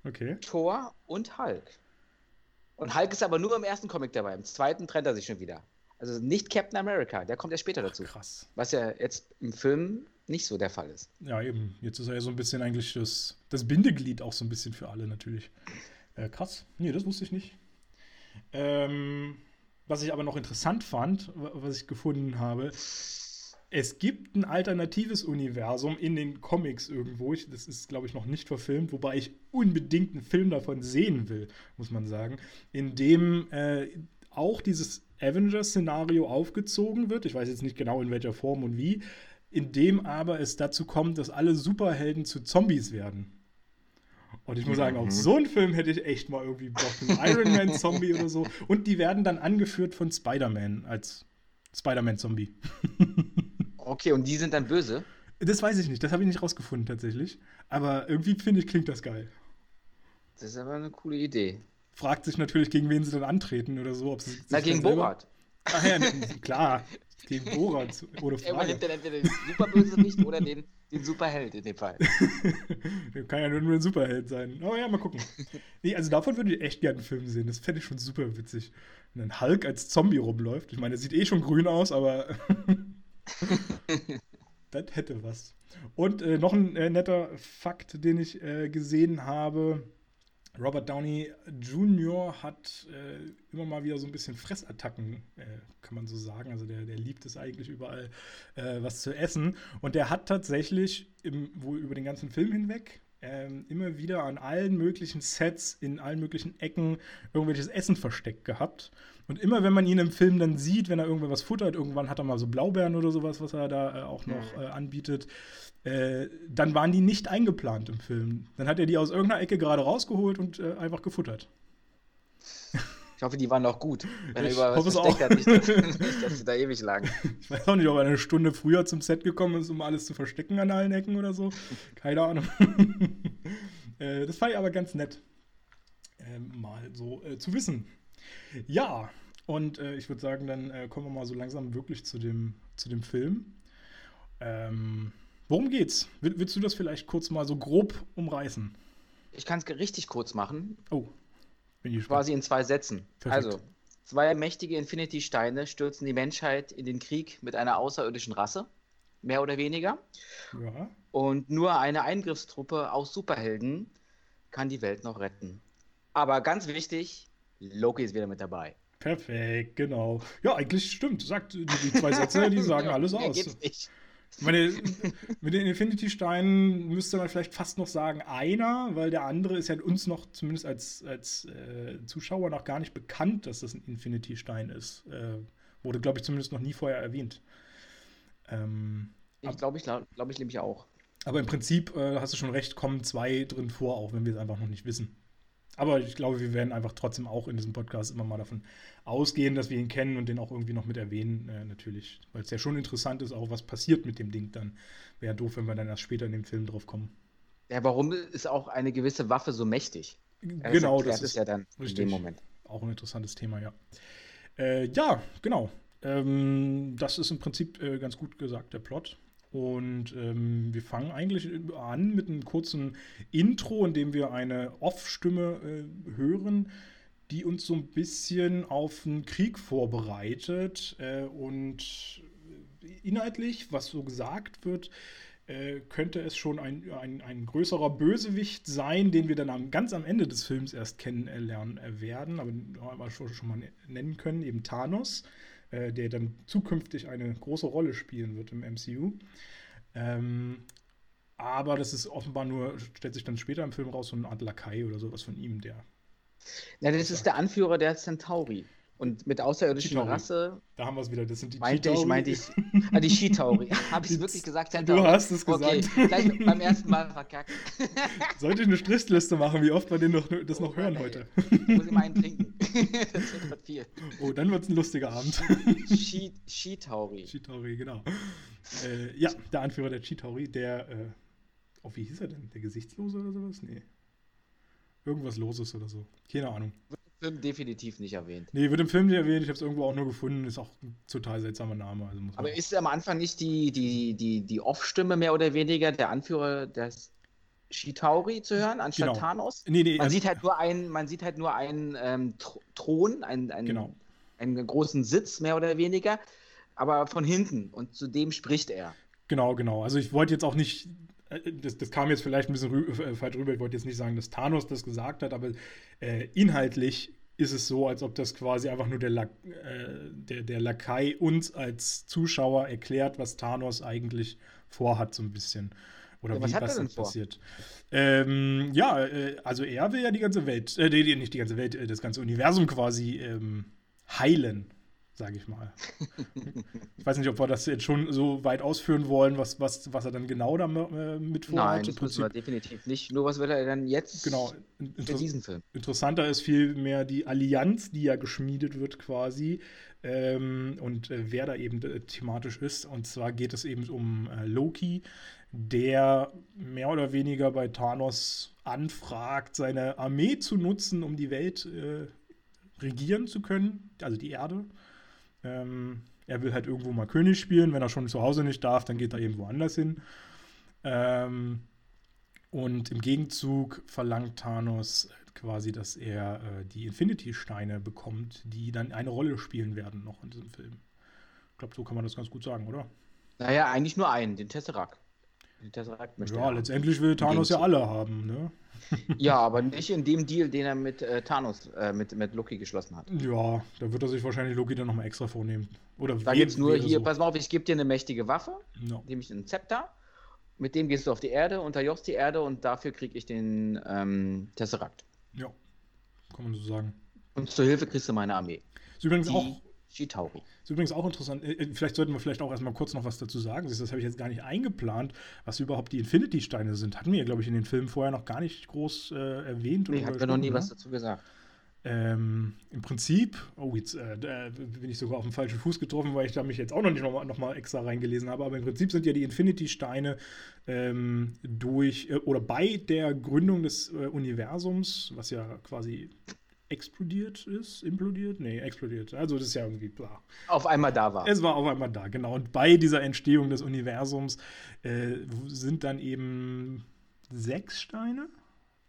Okay. Thor und Hulk. Und Hulk ist aber nur im ersten Comic dabei. Im zweiten trennt er sich schon wieder. Also nicht Captain America, der kommt ja später dazu. Ach, krass. Was ja jetzt im Film nicht so der Fall ist. Ja, eben. Jetzt ist er ja so ein bisschen eigentlich das, das Bindeglied auch so ein bisschen für alle natürlich. Äh, krass. Nee, das wusste ich nicht. Ähm, was ich aber noch interessant fand, was ich gefunden habe, es gibt ein alternatives Universum in den Comics irgendwo. Ich, das ist, glaube ich, noch nicht verfilmt, wobei ich unbedingt einen Film davon sehen will, muss man sagen, in dem äh, auch dieses Avengers-Szenario aufgezogen wird. Ich weiß jetzt nicht genau in welcher Form und wie, in dem aber es dazu kommt, dass alle Superhelden zu Zombies werden. Und ich muss sagen, auf mhm. so einen Film hätte ich echt mal irgendwie Bock. Ein Iron Man-Zombie oder so. Und die werden dann angeführt von Spider-Man als Spider-Man-Zombie. Okay, und die sind dann böse? Das weiß ich nicht, das habe ich nicht rausgefunden tatsächlich. Aber irgendwie finde ich, klingt das geil. Das ist aber eine coole Idee. Fragt sich natürlich, gegen wen sie dann antreten oder so. Ob sie Na, gegen Borat. Ach ja, klar. Gegen Borat, ohne Frage. Man nimmt dann entweder den Superbösewicht oder den, den Superheld in dem Fall. Kann ja nur ein Superheld sein. Aber ja, mal gucken. Nee, also davon würde ich echt gerne einen Film sehen. Das fände ich schon super witzig. Wenn ein Hulk als Zombie rumläuft. Ich meine, der sieht eh schon grün aus, aber das hätte was. Und äh, noch ein äh, netter Fakt, den ich äh, gesehen habe. Robert Downey Jr. hat äh, immer mal wieder so ein bisschen Fressattacken, äh, kann man so sagen. Also der, der liebt es eigentlich überall, äh, was zu essen. Und der hat tatsächlich im, wohl über den ganzen Film hinweg ähm, immer wieder an allen möglichen Sets, in allen möglichen Ecken irgendwelches Essen versteckt gehabt. Und immer wenn man ihn im Film dann sieht, wenn er irgendwas futtert, irgendwann hat er mal so Blaubeeren oder sowas, was er da äh, auch noch äh, anbietet, äh, dann waren die nicht eingeplant im Film. Dann hat er die aus irgendeiner Ecke gerade rausgeholt und äh, einfach gefuttert. Ich hoffe, die waren noch gut. Wenn ich er über was versteckt hat, nicht, dass, nicht, dass sie da ewig lagen. Ich weiß auch nicht, ob er eine Stunde früher zum Set gekommen ist, um alles zu verstecken an allen Ecken oder so. Keine Ahnung. äh, das fand ich aber ganz nett, äh, mal so äh, zu wissen. Ja, und äh, ich würde sagen, dann kommen wir mal so langsam wirklich zu dem, zu dem Film. Ähm, worum geht's? Will, willst du das vielleicht kurz mal so grob umreißen? Ich kann es richtig kurz machen. Oh, Quasi in zwei Sätzen. Perfekt. Also, zwei mächtige Infinity-Steine stürzen die Menschheit in den Krieg mit einer außerirdischen Rasse. Mehr oder weniger. Ja. Und nur eine Eingriffstruppe aus Superhelden kann die Welt noch retten. Aber ganz wichtig, Loki ist wieder mit dabei. Perfekt, genau. Ja, eigentlich stimmt. Sagt die, die zwei Sätze, die sagen alles aus. Geht's nicht. Meine, mit den Infinity-Steinen müsste man vielleicht fast noch sagen einer, weil der andere ist ja uns noch, zumindest als, als äh, Zuschauer, noch gar nicht bekannt, dass das ein Infinity-Stein ist. Äh, wurde, glaube ich, zumindest noch nie vorher erwähnt. Ähm, ich glaube, ich glaube glaub ich nämlich auch. Aber im Prinzip äh, hast du schon recht, kommen zwei drin vor, auch wenn wir es einfach noch nicht wissen. Aber ich glaube, wir werden einfach trotzdem auch in diesem Podcast immer mal davon ausgehen, dass wir ihn kennen und den auch irgendwie noch mit erwähnen, äh, natürlich. Weil es ja schon interessant ist, auch was passiert mit dem Ding dann. Wäre doof, wenn wir dann erst später in dem Film drauf kommen. Ja, warum ist auch eine gewisse Waffe so mächtig? Genau, das, das ist ja dann richtig. in dem Moment. Auch ein interessantes Thema, ja. Äh, ja, genau. Ähm, das ist im Prinzip äh, ganz gut gesagt, der Plot. Und ähm, wir fangen eigentlich an mit einem kurzen Intro, in dem wir eine Off-Stimme äh, hören, die uns so ein bisschen auf einen Krieg vorbereitet. Äh, und inhaltlich, was so gesagt wird, äh, könnte es schon ein, ein, ein, größerer Bösewicht sein, den wir dann am, ganz am Ende des Films erst kennenlernen werden, aber schon, schon mal nennen können, eben Thanos äh, der dann zukünftig eine große Rolle spielen wird im MCU. Ähm, aber das ist offenbar nur, stellt sich dann später im Film raus, so eine Art Lakai oder sowas von ihm, der. Ja, das ist der Anführer der Centauri. Und mit außerirdischen Chitauri. Rasse. Da haben wir es wieder. Das sind die meinte Chitauri. ich, meinte ich. Ah, die Chitauri. Habe ich es wirklich gesagt? Centauri? Du hast es gesagt. Okay, gleich beim ersten Mal verkackt. Sollte ich eine Stressliste machen, wie oft wir den noch, das noch oh, hören ey. heute? Ich muss ihm einen trinken. das wird viel. Oh, dann wird es ein lustiger Abend. Chitauri. Chitauri, genau. Äh, ja, der Anführer der Chitauri, der. Äh, oh, wie hieß er denn? Der Gesichtslose oder sowas? Nee. Irgendwas Loses oder so. Keine Ahnung. Film definitiv nicht erwähnt. Nee, wird im Film nicht erwähnt. Ich habe es irgendwo auch nur gefunden. Ist auch ein total seltsamer Name. Also Aber ist am Anfang nicht die, die, die, die Off-Stimme mehr oder weniger der Anführer des Shitauri zu hören, anstatt genau. Thanos? Nee, nee, man, also, sieht halt nur einen, man sieht halt nur einen ähm, Thron, einen, einen, genau. einen großen Sitz, mehr oder weniger, aber von hinten. Und zu dem spricht er. Genau, genau. Also ich wollte jetzt auch nicht äh, das, das, kam jetzt vielleicht ein bisschen rü äh, falsch rüber. Ich wollte jetzt nicht sagen, dass Thanos das gesagt hat, aber äh, inhaltlich ist es so, als ob das quasi einfach nur der, La äh, der, der Lakai uns als Zuschauer erklärt, was Thanos eigentlich vorhat, so ein bisschen. Oder ja, was, wie, was dann passiert. Ähm, ja, äh, also er will ja die ganze Welt, äh, nicht die ganze Welt, das ganze Universum quasi ähm, heilen sage ich mal. ich weiß nicht, ob wir das jetzt schon so weit ausführen wollen, was, was, was er dann genau damit äh, vorhat. Nein, das müssen wir definitiv nicht. Nur was wird er dann jetzt genau, für diesen Film? Interessanter ist vielmehr die Allianz, die ja geschmiedet wird quasi ähm, und äh, wer da eben äh, thematisch ist. Und zwar geht es eben um äh, Loki, der mehr oder weniger bei Thanos anfragt, seine Armee zu nutzen, um die Welt äh, regieren zu können, also die Erde. Ähm, er will halt irgendwo mal König spielen. Wenn er schon zu Hause nicht darf, dann geht er irgendwo anders hin. Ähm, und im Gegenzug verlangt Thanos quasi, dass er äh, die Infinity-Steine bekommt, die dann eine Rolle spielen werden noch in diesem Film. Ich glaube, so kann man das ganz gut sagen, oder? Naja, eigentlich nur einen, den Tesseract. Den Tesseract möchte ja, letztendlich will Thanos ja alle haben, ne? ja, aber nicht in dem Deal, den er mit äh, Thanos, äh, mit, mit Loki geschlossen hat. Ja, da wird er sich wahrscheinlich Loki dann nochmal extra vornehmen. Oder da gibt es nur hier, so. pass mal auf, ich gebe dir eine mächtige Waffe, no. nämlich einen Zepter. Mit dem gehst du auf die Erde, unterjochst die Erde und dafür kriege ich den ähm, Tesseract. Ja, kann man so sagen. Und zur Hilfe kriegst du meine Armee. Ist übrigens die auch Chitauri. Ist übrigens auch interessant. Äh, äh, vielleicht sollten wir vielleicht auch erstmal kurz noch was dazu sagen. Das habe ich jetzt gar nicht eingeplant, was überhaupt die Infinity-Steine sind. Hatten wir, glaube ich, in den Filmen vorher noch gar nicht groß äh, erwähnt. Nee, hatten wir noch nie was dazu gesagt. Ähm, Im Prinzip, oh, jetzt äh, bin ich sogar auf den falschen Fuß getroffen, weil ich da mich jetzt auch noch nicht noch mal, noch mal extra reingelesen habe. Aber im Prinzip sind ja die Infinity-Steine ähm, durch äh, oder bei der Gründung des äh, Universums, was ja quasi explodiert ist, implodiert? Nee, explodiert. Also das ist ja irgendwie bla. Auf einmal da war. Es war auf einmal da, genau. Und bei dieser Entstehung des Universums äh, sind dann eben sechs Steine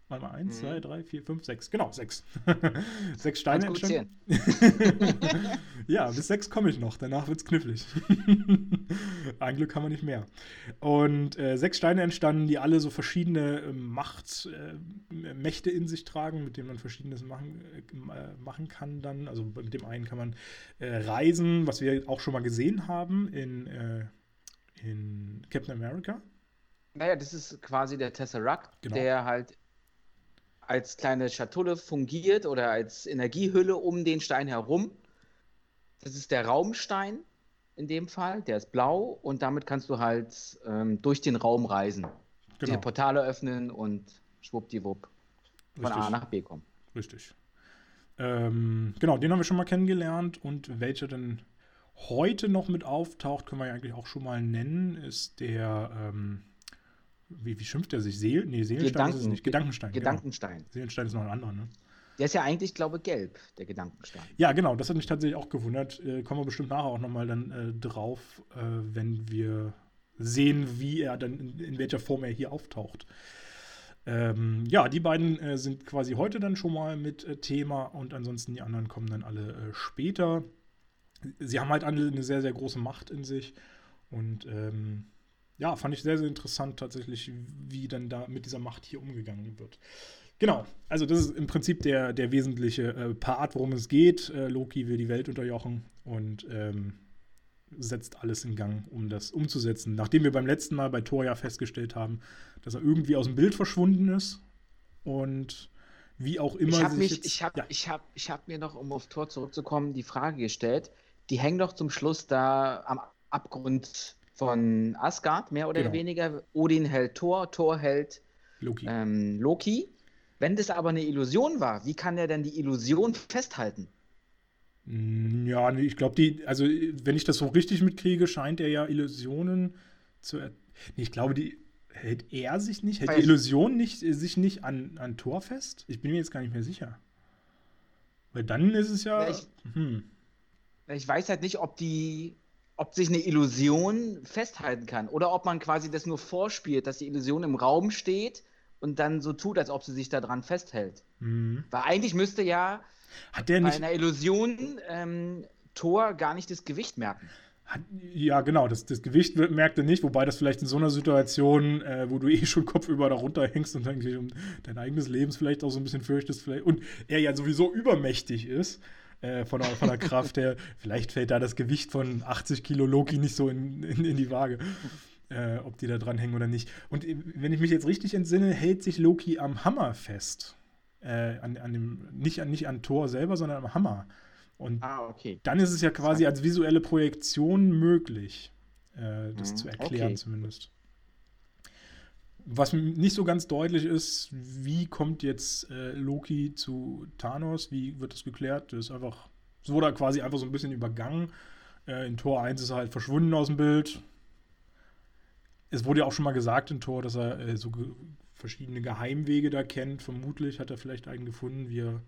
Warte mal, eins, mhm. zwei, drei, vier, fünf, sechs. Genau, sechs. sechs Steine entstanden. ja, bis sechs komme ich noch. Danach wird es knifflig. Ein Glück haben wir nicht mehr. Und äh, sechs Steine entstanden, die alle so verschiedene äh, Machtmächte äh, in sich tragen, mit denen man verschiedenes machen, äh, machen kann dann. Also mit dem einen kann man äh, reisen, was wir auch schon mal gesehen haben in, äh, in Captain America. Naja, das ist quasi der Tesseract, genau. der halt als kleine Schatulle fungiert oder als Energiehülle um den Stein herum. Das ist der Raumstein in dem Fall, der ist blau und damit kannst du halt ähm, durch den Raum reisen. Genau. Die Portale öffnen und schwuppdiwupp von Richtig. A nach B kommen. Richtig. Ähm, genau, den haben wir schon mal kennengelernt und welcher denn heute noch mit auftaucht, können wir ja eigentlich auch schon mal nennen, ist der ähm, wie, wie schimpft er sich? Seel? Nee, Seelenstein Gedanken, ist es nicht. Gedankenstein. Genau. Gedankenstein. Genau. Seelenstein ist noch ein anderer, ne? Der ist ja eigentlich, glaube ich, gelb, der Gedankenstein. Ja, genau, das hat mich tatsächlich auch gewundert. Äh, kommen wir bestimmt nachher auch nochmal dann äh, drauf, äh, wenn wir sehen, wie er dann, in, in welcher Form er hier auftaucht. Ähm, ja, die beiden äh, sind quasi heute dann schon mal mit äh, Thema und ansonsten die anderen kommen dann alle äh, später. Sie haben halt alle eine sehr, sehr große Macht in sich und ähm, ja, fand ich sehr, sehr interessant tatsächlich, wie dann da mit dieser Macht hier umgegangen wird. Genau, also das ist im Prinzip der, der wesentliche äh, Part, worum es geht. Äh, Loki will die Welt unterjochen und ähm, setzt alles in Gang, um das umzusetzen. Nachdem wir beim letzten Mal bei Thor ja festgestellt haben, dass er irgendwie aus dem Bild verschwunden ist und wie auch immer. Ich habe ich habe, ja. ich habe, ich habe mir noch, um auf Thor zurückzukommen, die Frage gestellt. Die hängen doch zum Schluss da am Abgrund von Asgard, mehr oder genau. weniger. Odin hält Thor, Thor hält Loki. Ähm, Loki. Wenn das aber eine Illusion war, wie kann er denn die Illusion festhalten? Mm, ja, ich glaube, die, also wenn ich das so richtig mitkriege, scheint er ja Illusionen zu. Nee, ich glaube, die hält er sich nicht, hält Weil die Illusion nicht, sich nicht an, an Tor fest? Ich bin mir jetzt gar nicht mehr sicher. Weil dann ist es ja. Ich, hm. ich weiß halt nicht, ob die ob sich eine Illusion festhalten kann oder ob man quasi das nur vorspielt, dass die Illusion im Raum steht und dann so tut, als ob sie sich daran festhält. Mhm. Weil eigentlich müsste ja Hat der nicht... bei einer Illusion ähm, Thor gar nicht das Gewicht merken. Hat, ja, genau, das, das Gewicht merkt er nicht, wobei das vielleicht in so einer Situation, äh, wo du eh schon kopfüber darunter hängst und eigentlich um dein eigenes Leben vielleicht auch so ein bisschen fürchtest, vielleicht, und er ja sowieso übermächtig ist, äh, von, der, von der Kraft her. Vielleicht fällt da das Gewicht von 80 Kilo Loki nicht so in, in, in die Waage. Äh, ob die da dran hängen oder nicht. Und wenn ich mich jetzt richtig entsinne, hält sich Loki am Hammer fest. Äh, an, an dem, nicht, an, nicht an Thor selber, sondern am Hammer. Und ah, okay. dann ist es ja quasi als visuelle Projektion möglich, äh, das mhm, zu erklären okay. zumindest was nicht so ganz deutlich ist, wie kommt jetzt äh, Loki zu Thanos? Wie wird das geklärt? Das ist einfach, es wurde quasi einfach so ein bisschen übergangen. Äh, in Tor 1 ist er halt verschwunden aus dem Bild. Es wurde ja auch schon mal gesagt in Tor, dass er äh, so ge verschiedene Geheimwege da kennt. Vermutlich hat er vielleicht einen gefunden, wie er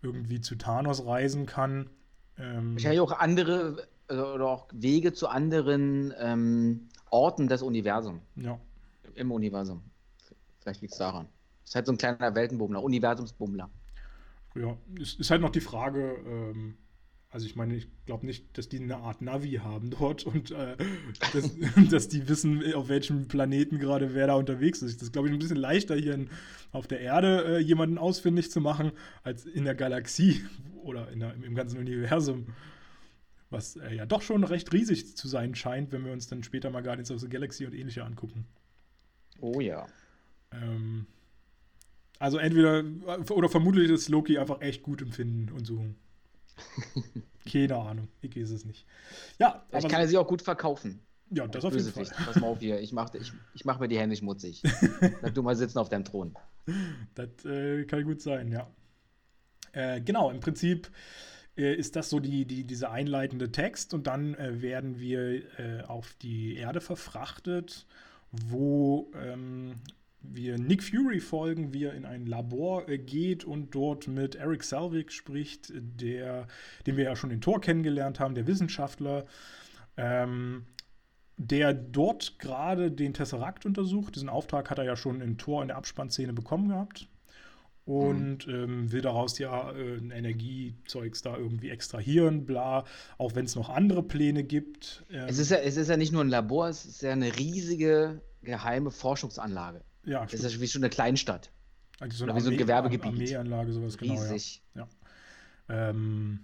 irgendwie zu Thanos reisen kann. Ähm, Wahrscheinlich auch andere also, oder auch Wege zu anderen ähm, Orten des Universums. Ja im Universum. Vielleicht liegt es daran. Ist halt so ein kleiner Weltenbummler, Universumsbummler. Ja, ist, ist halt noch die Frage, ähm, Also ich meine, ich glaube nicht, dass die eine Art Navi haben dort und äh, dass, dass, die wissen, auf welchem Planeten gerade wer da unterwegs ist. Das ist, glaube ich, ein bisschen leichter hier in, auf der Erde äh, jemanden ausfindig zu machen, als in der Galaxie oder der, im ganzen Universum. Was äh, ja doch schon recht riesig zu sein scheint, wenn wir uns dann später mal Guardians of the Galaxy und ähnliche angucken. Oh ja. Ähm, also entweder, oder vermutlich ist Loki einfach echt gut im Finden und Suchen. Keine Ahnung, ich weiß es nicht. Ja, ich kann er sich auch gut verkaufen. Ja, das auf jeden Fall. Pass mal auf hier, ich mache ich, ich mach mir die Hände schmutzig. Bleib du mal sitzen auf deinem Thron. Das äh, kann gut sein, ja. Äh, genau, im Prinzip äh, ist das so die, die, dieser einleitende Text und dann äh, werden wir äh, auf die Erde verfrachtet, wo ähm, wir Nick Fury folgen, wie er in ein Labor äh, geht und dort mit Eric Selvig spricht, der, den wir ja schon in Tor kennengelernt haben, der Wissenschaftler, ähm, der dort gerade den Tesseract untersucht. Diesen Auftrag hat er ja schon in Tor in der Abspannszene bekommen gehabt. Und mhm. ähm, will daraus ja äh, ein Energiezeugs da irgendwie extrahieren, bla, auch wenn es noch andere Pläne gibt. Ähm, es, ist ja, es ist ja nicht nur ein Labor, es ist ja eine riesige geheime Forschungsanlage. Ja, das ist wie schon eine Kleinstadt. Also so eine Armee, so ein Gewerbegebiet. Armeeanlage, sowas, genau. Riesig. Ja. ja. Ähm,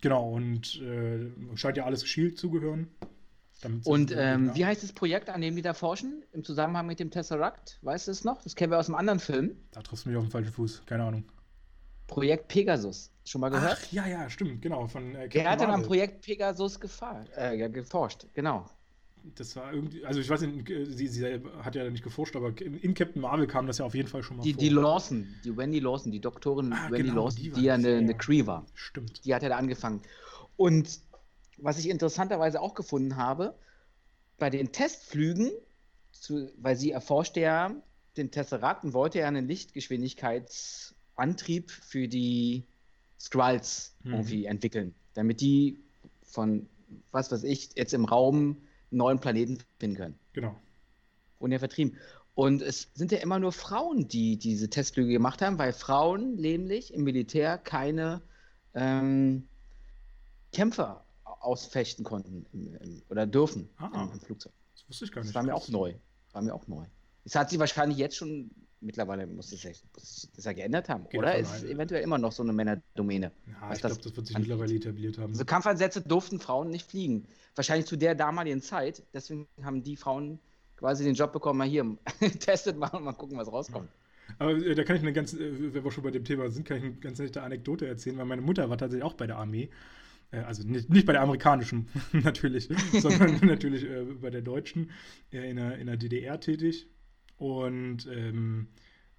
genau, und äh, scheint ja alles Shield Und ähm, wie heißt das Projekt, an dem die da forschen? Im Zusammenhang mit dem Tesseract? Weißt du es noch? Das kennen wir aus einem anderen Film. Da triffst du mich auf den falschen Fuß. Keine Ahnung. Projekt Pegasus. Schon mal gehört? Ach, ja, ja, stimmt. Genau. Von, äh, Wer hat denn am Projekt Pegasus gefahr, äh, geforscht? Genau das war irgendwie, also ich weiß nicht, sie, sie, hat ja nicht geforscht, aber in Captain Marvel kam das ja auf jeden Fall schon mal die, vor. Die Lawson, die Wendy Lawson, die Doktorin ah, Wendy genau, Lawson, die, die ja eine, eine Cree war. Stimmt. Die hat ja da angefangen. Und was ich interessanterweise auch gefunden habe, bei den Testflügen, zu, weil sie erforschte ja den Tesseract und wollte ja einen Lichtgeschwindigkeitsantrieb für die Skrulls mhm. irgendwie entwickeln, damit die von, was weiß ich, jetzt im Raum neuen Planeten finden können. Genau. Und ja vertrieben. Und es sind ja immer nur Frauen, die diese Testflüge gemacht haben, weil Frauen nämlich im Militär keine ähm, Kämpfer ausfechten konnten im, im, oder dürfen ah, im, im, Flugzeug. Das wusste ich gar nicht. Das war mir auch neu. War mir auch neu. Das hat sich wahrscheinlich jetzt schon, mittlerweile muss es ja, das ja geändert haben, Geht oder? Ist eventuell immer noch so eine Männerdomäne. Ja, ich glaube, das wird sich mittlerweile etabliert haben. Also Kampfansätze durften Frauen nicht fliegen. Wahrscheinlich zu der damaligen Zeit. Deswegen haben die Frauen quasi den Job bekommen, mal hier, testet mal und mal gucken, was rauskommt. Aber äh, da kann ich eine ganz, äh, wenn wir schon bei dem Thema sind, kann ich eine ganz nette Anekdote erzählen, weil meine Mutter war tatsächlich auch bei der Armee. Äh, also nicht, nicht bei der amerikanischen, natürlich, sondern natürlich äh, bei der deutschen, in der, in der DDR tätig. Und ähm,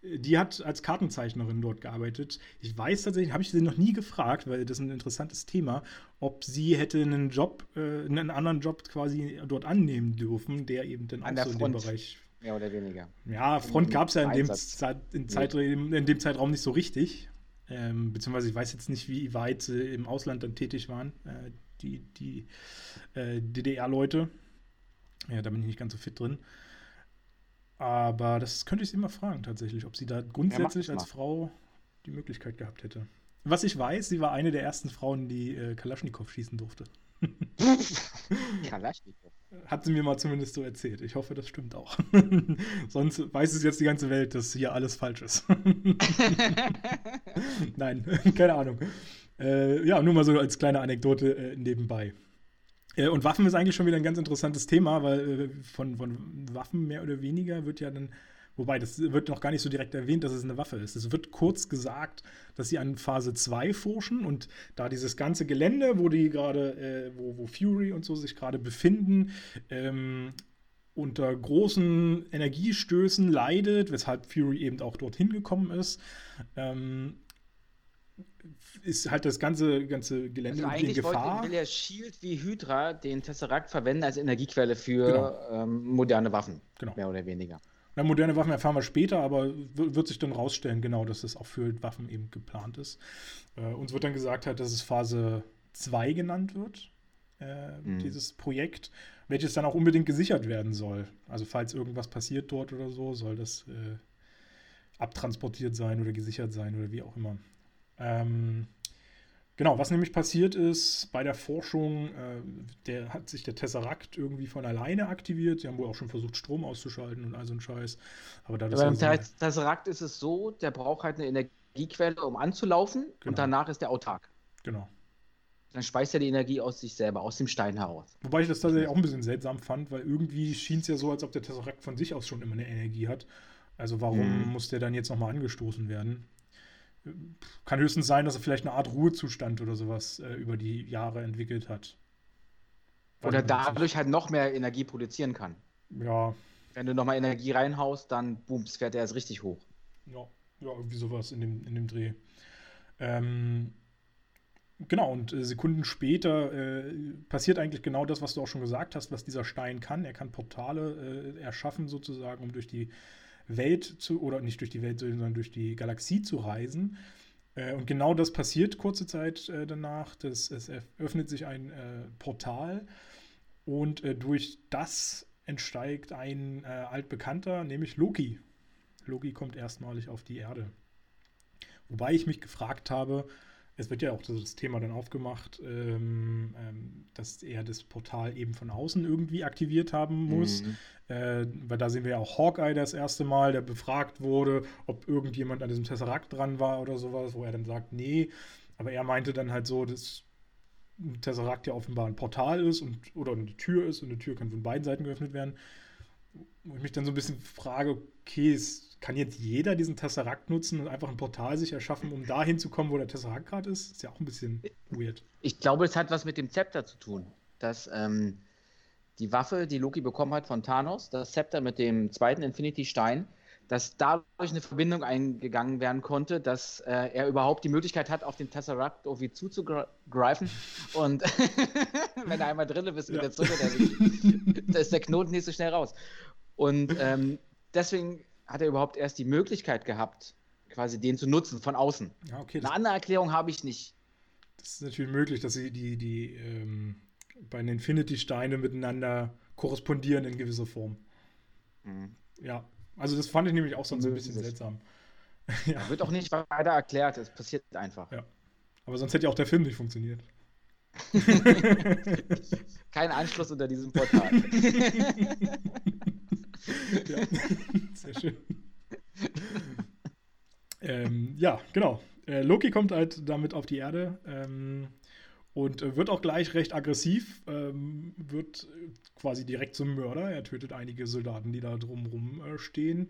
die hat als Kartenzeichnerin dort gearbeitet. Ich weiß tatsächlich, habe ich sie noch nie gefragt, weil das ist ein interessantes Thema, ob sie hätte einen Job, äh, einen anderen Job quasi dort annehmen dürfen, der eben dann An auch so in dem Bereich. Mehr oder weniger. Ja, Front gab es ja in dem, Zeit, in, Zeitraum, in dem Zeitraum nicht so richtig. Ähm, beziehungsweise ich weiß jetzt nicht, wie weit äh, im Ausland dann tätig waren, äh, die, die äh, DDR-Leute. Ja, da bin ich nicht ganz so fit drin. Aber das könnte ich sie immer fragen, tatsächlich, ob sie da grundsätzlich ja, als Frau die Möglichkeit gehabt hätte. Was ich weiß, sie war eine der ersten Frauen, die äh, Kalaschnikow schießen durfte. Kalaschnikow. Hat sie mir mal zumindest so erzählt. Ich hoffe, das stimmt auch. Sonst weiß es jetzt die ganze Welt, dass hier alles falsch ist. Nein, keine Ahnung. Äh, ja, nur mal so als kleine Anekdote äh, nebenbei. Äh, und Waffen ist eigentlich schon wieder ein ganz interessantes Thema, weil äh, von, von Waffen mehr oder weniger wird ja dann, wobei das wird noch gar nicht so direkt erwähnt, dass es eine Waffe ist. Es wird kurz gesagt, dass sie an Phase 2 forschen und da dieses ganze Gelände, wo die gerade, äh, wo, wo Fury und so sich gerade befinden, ähm, unter großen Energiestößen leidet, weshalb Fury eben auch dorthin gekommen ist. Ähm, ist halt das ganze, ganze Gelände also in Gefahr. Will ja Shield wie Hydra den Tesseract verwenden als Energiequelle für genau. ähm, moderne Waffen, genau. mehr oder weniger. Na, moderne Waffen erfahren wir später, aber wird sich dann rausstellen, genau, dass das auch für Waffen eben geplant ist. Äh, uns wird dann gesagt, halt, dass es Phase 2 genannt wird, äh, mhm. dieses Projekt, welches dann auch unbedingt gesichert werden soll. Also falls irgendwas passiert dort oder so, soll das äh, abtransportiert sein oder gesichert sein oder wie auch immer. Ähm, Genau, was nämlich passiert ist bei der Forschung, äh, der hat sich der Tesseract irgendwie von alleine aktiviert. Sie haben wohl auch schon versucht, Strom auszuschalten und all so ein Scheiß. Aber da das beim so Tesseract ist es so, der braucht halt eine Energiequelle, um anzulaufen genau. und danach ist der autark. Genau. Dann speist er die Energie aus sich selber, aus dem Stein heraus. Wobei ich das tatsächlich auch ein bisschen seltsam fand, weil irgendwie schien es ja so, als ob der Tesseract von sich aus schon immer eine Energie hat. Also warum hm. muss der dann jetzt nochmal angestoßen werden? Kann höchstens sein, dass er vielleicht eine Art Ruhezustand oder sowas äh, über die Jahre entwickelt hat. Oder dadurch halt noch mehr Energie produzieren kann. Ja. Wenn du nochmal Energie reinhaust, dann booms, fährt er erst richtig hoch. Ja, ja irgendwie sowas in dem, in dem Dreh. Ähm, genau, und äh, Sekunden später äh, passiert eigentlich genau das, was du auch schon gesagt hast, was dieser Stein kann. Er kann Portale äh, erschaffen, sozusagen, um durch die Welt zu, oder nicht durch die Welt, sondern durch die Galaxie zu reisen. Äh, und genau das passiert kurze Zeit äh, danach. Das, es öffnet sich ein äh, Portal und äh, durch das entsteigt ein äh, altbekannter, nämlich Loki. Loki kommt erstmalig auf die Erde. Wobei ich mich gefragt habe, es wird ja auch das Thema dann aufgemacht, ähm, ähm, dass er das Portal eben von außen irgendwie aktiviert haben muss. Mhm. Äh, weil da sehen wir ja auch Hawkeye das erste Mal, der befragt wurde, ob irgendjemand an diesem Tesseract dran war oder sowas, wo er dann sagt, nee. Aber er meinte dann halt so, dass ein Tesseract ja offenbar ein Portal ist und, oder eine Tür ist und eine Tür kann von beiden Seiten geöffnet werden. Wo ich mich dann so ein bisschen frage, okay, ist kann jetzt jeder diesen Tesseract nutzen und einfach ein Portal sich erschaffen, um dahin zu kommen, wo der Tesseract gerade ist? Ist ja auch ein bisschen weird. Ich glaube, es hat was mit dem Zepter zu tun. Dass ähm, die Waffe, die Loki bekommen hat von Thanos, das Zepter mit dem zweiten Infinity-Stein, dass dadurch eine Verbindung eingegangen werden konnte, dass äh, er überhaupt die Möglichkeit hat, auf den Tesseract irgendwie zuzugreifen. Und wenn er einmal drin ist, wieder ja. zurück, da ist der Knoten nicht so schnell raus. Und ähm, deswegen hat er überhaupt erst die Möglichkeit gehabt, quasi den zu nutzen von außen. Ja, okay, Eine andere Erklärung habe ich nicht. Das ist natürlich möglich, dass sie die, die ähm, bei den Infinity-Steine miteinander korrespondieren in gewisser Form. Mhm. Ja, also das fand ich nämlich auch sonst ein bisschen seltsam. ja. Wird auch nicht weiter erklärt, es passiert einfach. Ja. Aber sonst hätte ja auch der Film nicht funktioniert. Kein Anschluss unter diesem Portal. ja, sehr schön. ähm, ja, genau. Äh, Loki kommt halt damit auf die Erde ähm, und äh, wird auch gleich recht aggressiv, ähm, wird quasi direkt zum Mörder. Er tötet einige Soldaten, die da drumrum äh, stehen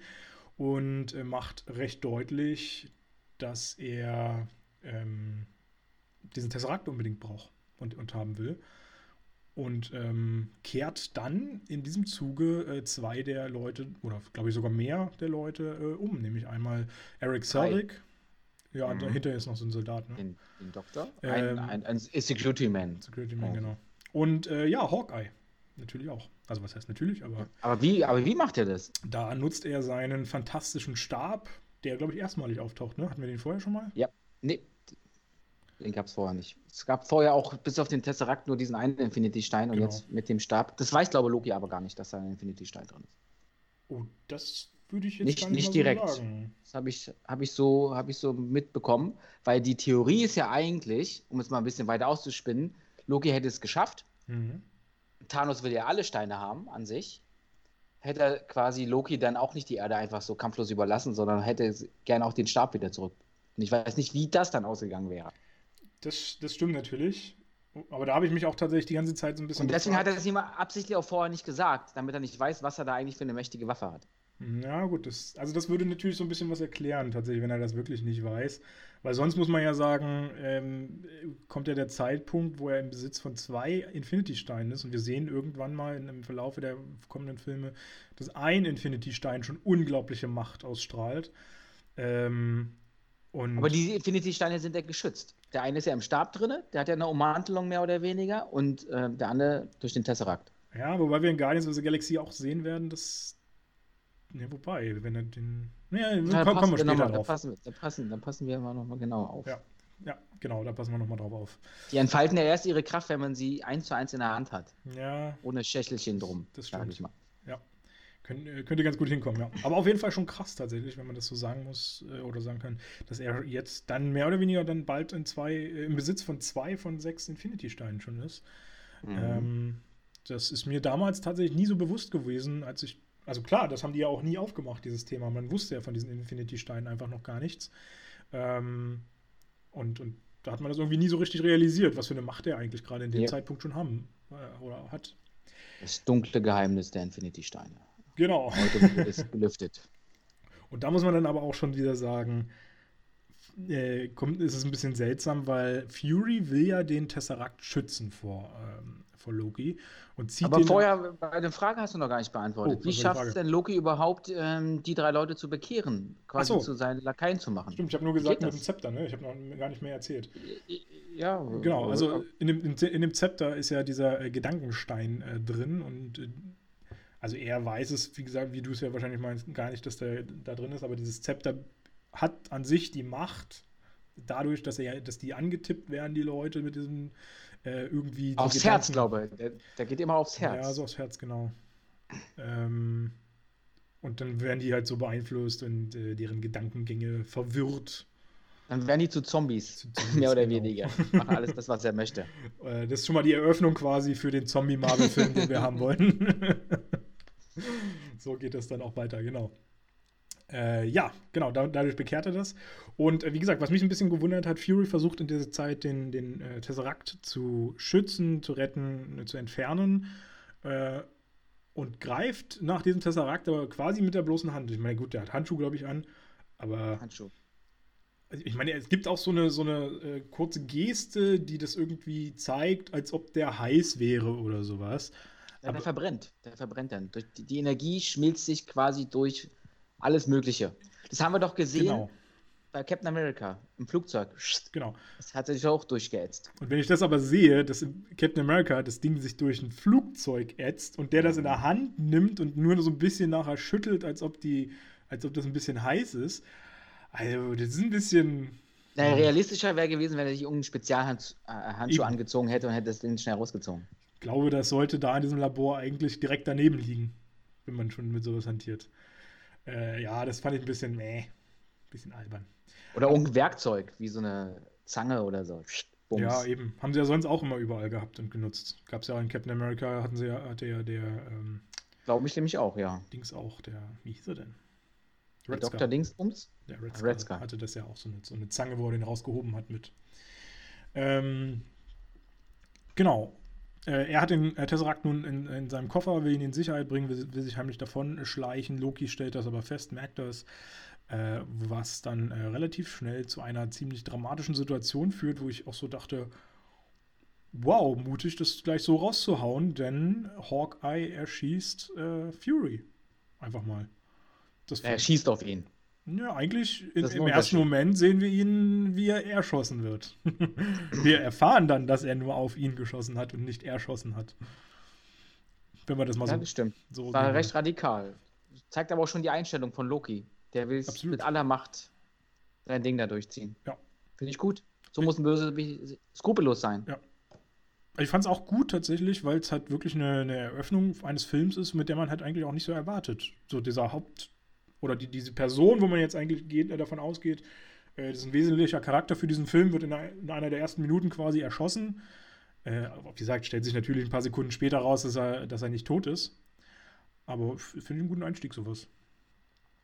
und äh, macht recht deutlich, dass er ähm, diesen Tesseract unbedingt braucht und, und haben will und ähm, kehrt dann in diesem Zuge äh, zwei der Leute, oder glaube ich sogar mehr der Leute äh, um, nämlich einmal Eric Selvig. Ja, mhm. dahinter ist noch so ein Soldat. Ne? Den, den Doktor? Ähm, ein, ein, ein, Security Man. Security Man, oh. genau. Und äh, ja, Hawkeye. Natürlich auch. Also was heißt natürlich, aber. Aber wie, aber wie macht er das? Da nutzt er seinen fantastischen Stab, der, glaube ich, erstmalig auftaucht, ne? Hatten wir den vorher schon mal? Ja. Nee, den gab es vorher nicht. Es gab vorher auch bis auf den Tesseract nur diesen einen Infinity-Stein und genau. jetzt mit dem Stab. Das weiß, glaube Loki aber gar nicht, dass da ein Infinity-Stein drin ist. Oh, das würde ich jetzt nicht, nicht, nicht direkt. So sagen. Das habe ich, hab ich, so, hab ich so mitbekommen, weil die Theorie ist ja eigentlich, um es mal ein bisschen weiter auszuspinnen, Loki hätte es geschafft. Mhm. Thanos will ja alle Steine haben an sich. Hätte quasi Loki dann auch nicht die Erde einfach so kampflos überlassen, sondern hätte gerne auch den Stab wieder zurück. Und ich weiß nicht, wie das dann ausgegangen wäre. Das, das stimmt natürlich. Aber da habe ich mich auch tatsächlich die ganze Zeit so ein bisschen. Und deswegen gefragt. hat er das ihm absichtlich auch vorher nicht gesagt, damit er nicht weiß, was er da eigentlich für eine mächtige Waffe hat. Ja, gut, das, also das würde natürlich so ein bisschen was erklären, tatsächlich, wenn er das wirklich nicht weiß. Weil sonst muss man ja sagen, ähm, kommt ja der Zeitpunkt, wo er im Besitz von zwei Infinity-Steinen ist. Und wir sehen irgendwann mal im Verlauf der kommenden Filme, dass ein Infinity-Stein schon unglaubliche Macht ausstrahlt. Ähm, und Aber die Infinity-Steine sind ja geschützt. Der eine ist ja im Stab drin, der hat ja eine Ummantelung mehr oder weniger, und äh, der andere durch den Tesseract. Ja, wobei wir in Guardians of the Galaxy auch sehen werden, dass. Ja, wobei, wenn er den. Ja, ja komm, kommen wir später mal, drauf. Da passen, da, passen, da passen wir mal nochmal genau auf. Ja. ja, genau, da passen wir nochmal drauf auf. Die entfalten ja erst ihre Kraft, wenn man sie eins zu eins in der Hand hat. Ja. Ohne Schächelchen drum. Das stimmt. Ich mal. Kön äh, könnte ganz gut hinkommen, ja. Aber auf jeden Fall schon krass tatsächlich, wenn man das so sagen muss äh, oder sagen kann, dass er jetzt dann mehr oder weniger dann bald in zwei, äh, im Besitz von zwei von sechs Infinity-Steinen schon ist. Mhm. Ähm, das ist mir damals tatsächlich nie so bewusst gewesen, als ich. Also klar, das haben die ja auch nie aufgemacht, dieses Thema. Man wusste ja von diesen Infinity-Steinen einfach noch gar nichts. Ähm, und, und da hat man das irgendwie nie so richtig realisiert, was für eine Macht er eigentlich gerade in dem ja. Zeitpunkt schon haben äh, oder hat. Das dunkle Geheimnis der Infinity-Steine. Genau. Heute es gelüftet. Und da muss man dann aber auch schon wieder sagen, äh, kommt, ist es ein bisschen seltsam, weil Fury will ja den Tesseract schützen vor, ähm, vor Loki und zieht Aber vorher, bei den Fragen hast du noch gar nicht beantwortet. Oh, Wie schafft es denn Loki überhaupt, ähm, die drei Leute zu bekehren, quasi so. zu seinen Lakaien zu machen? Stimmt, ich habe nur gesagt mit dem Zepter, ne? Ich habe noch gar nicht mehr erzählt. Ja. Genau, also in dem, in dem Zepter ist ja dieser äh, Gedankenstein äh, drin und äh, also er weiß es, wie gesagt, wie du es ja wahrscheinlich meinst, gar nicht, dass der da drin ist, aber dieses Zepter hat an sich die Macht, dadurch, dass er dass die angetippt werden, die Leute mit diesem äh, irgendwie. Aufs Gedanken. Herz, glaube ich. Der, der, geht immer aufs Herz. Ja, so aufs Herz, genau. Ähm, und dann werden die halt so beeinflusst und äh, deren Gedankengänge verwirrt. Dann werden die zu Zombies, zu Zombies mehr oder genau. weniger. Machen alles das, was er möchte. Äh, das ist schon mal die Eröffnung quasi für den Zombie-Marvel-Film, den wir haben wollen. so geht das dann auch weiter, genau. Äh, ja, genau, da, dadurch bekehrt er das. Und äh, wie gesagt, was mich ein bisschen gewundert hat, Fury versucht in dieser Zeit den, den äh, Tesseract zu schützen, zu retten, äh, zu entfernen äh, und greift nach diesem Tesseract aber quasi mit der bloßen Hand. Ich meine, gut, der hat Handschuh, glaube ich, an, aber. Handschuh. Also ich meine, es gibt auch so eine, so eine äh, kurze Geste, die das irgendwie zeigt, als ob der heiß wäre oder sowas. Ja, der verbrennt. Der verbrennt dann. Die, die Energie schmilzt sich quasi durch alles Mögliche. Das haben wir doch gesehen genau. bei Captain America im Flugzeug. Genau. Das hat sich auch durchgeätzt. Und wenn ich das aber sehe, dass Captain America das Ding sich durch ein Flugzeug ätzt und der das in der Hand nimmt und nur so ein bisschen nachher schüttelt, als ob die, als ob das ein bisschen heiß ist. Also, das ist ein bisschen. Naja, realistischer wäre gewesen, wenn er sich irgendeinen Spezialhandschuh äh, angezogen hätte und hätte das Ding schnell rausgezogen. Ich glaube, das sollte da in diesem Labor eigentlich direkt daneben liegen, wenn man schon mit sowas hantiert. Äh, ja, das fand ich ein bisschen, meh, bisschen albern. Oder irgendein Werkzeug, wie so eine Zange oder so. Bums. Ja, eben. Haben sie ja sonst auch immer überall gehabt und genutzt. Gab es ja auch in Captain America, hatten sie ja, hatte ja der. Ähm, Glaube ich nämlich auch, ja. Dings auch, der, wie hieß er denn? Der Dr. Dingsbums? Der Red Skull hatte das ja auch so eine, so eine Zange, wo er den rausgehoben hat mit. Ähm, genau. Äh, er hat den äh, Tesseract nun in, in, seinem Koffer, will ihn in Sicherheit bringen, will, will, sich heimlich davon schleichen. Loki stellt das aber fest, merkt das, äh, was dann äh, relativ schnell zu einer ziemlich dramatischen Situation führt, wo ich auch so dachte, wow, mutig, das gleich so rauszuhauen, denn Hawkeye erschießt Fury. Einfach mal. er schießt auf ihn. Ja, eigentlich in, im ersten Moment sehen wir ihn, wie er erschossen wird. wir erfahren dann, dass er nur auf ihn geschossen hat und nicht erschossen hat. Wenn man das mal ja, so. Das stimmt. So War recht radikal. Zeigt aber auch schon die Einstellung von Loki. Der will mit aller Macht sein Ding da durchziehen. Ja. Finde ich gut. So ich muss ein Böse skrupellos sein. Ja. Ich fand es auch gut tatsächlich, weil es halt wirklich eine, eine, Eröffnung eines Films ist, mit der man halt eigentlich auch nicht so erwartet. So dieser Haupt, oder die, diese Person, wo man jetzt eigentlich geht, äh, davon ausgeht, äh, das ist ein wesentlicher Charakter für diesen Film, wird in, einer, in einer der ersten Minuten quasi erschossen. Äh, wie gesagt, stellt sich natürlich ein paar Sekunden später raus, dass er, dass er nicht tot ist. Aber finde ich einen guten Einstieg, sowas.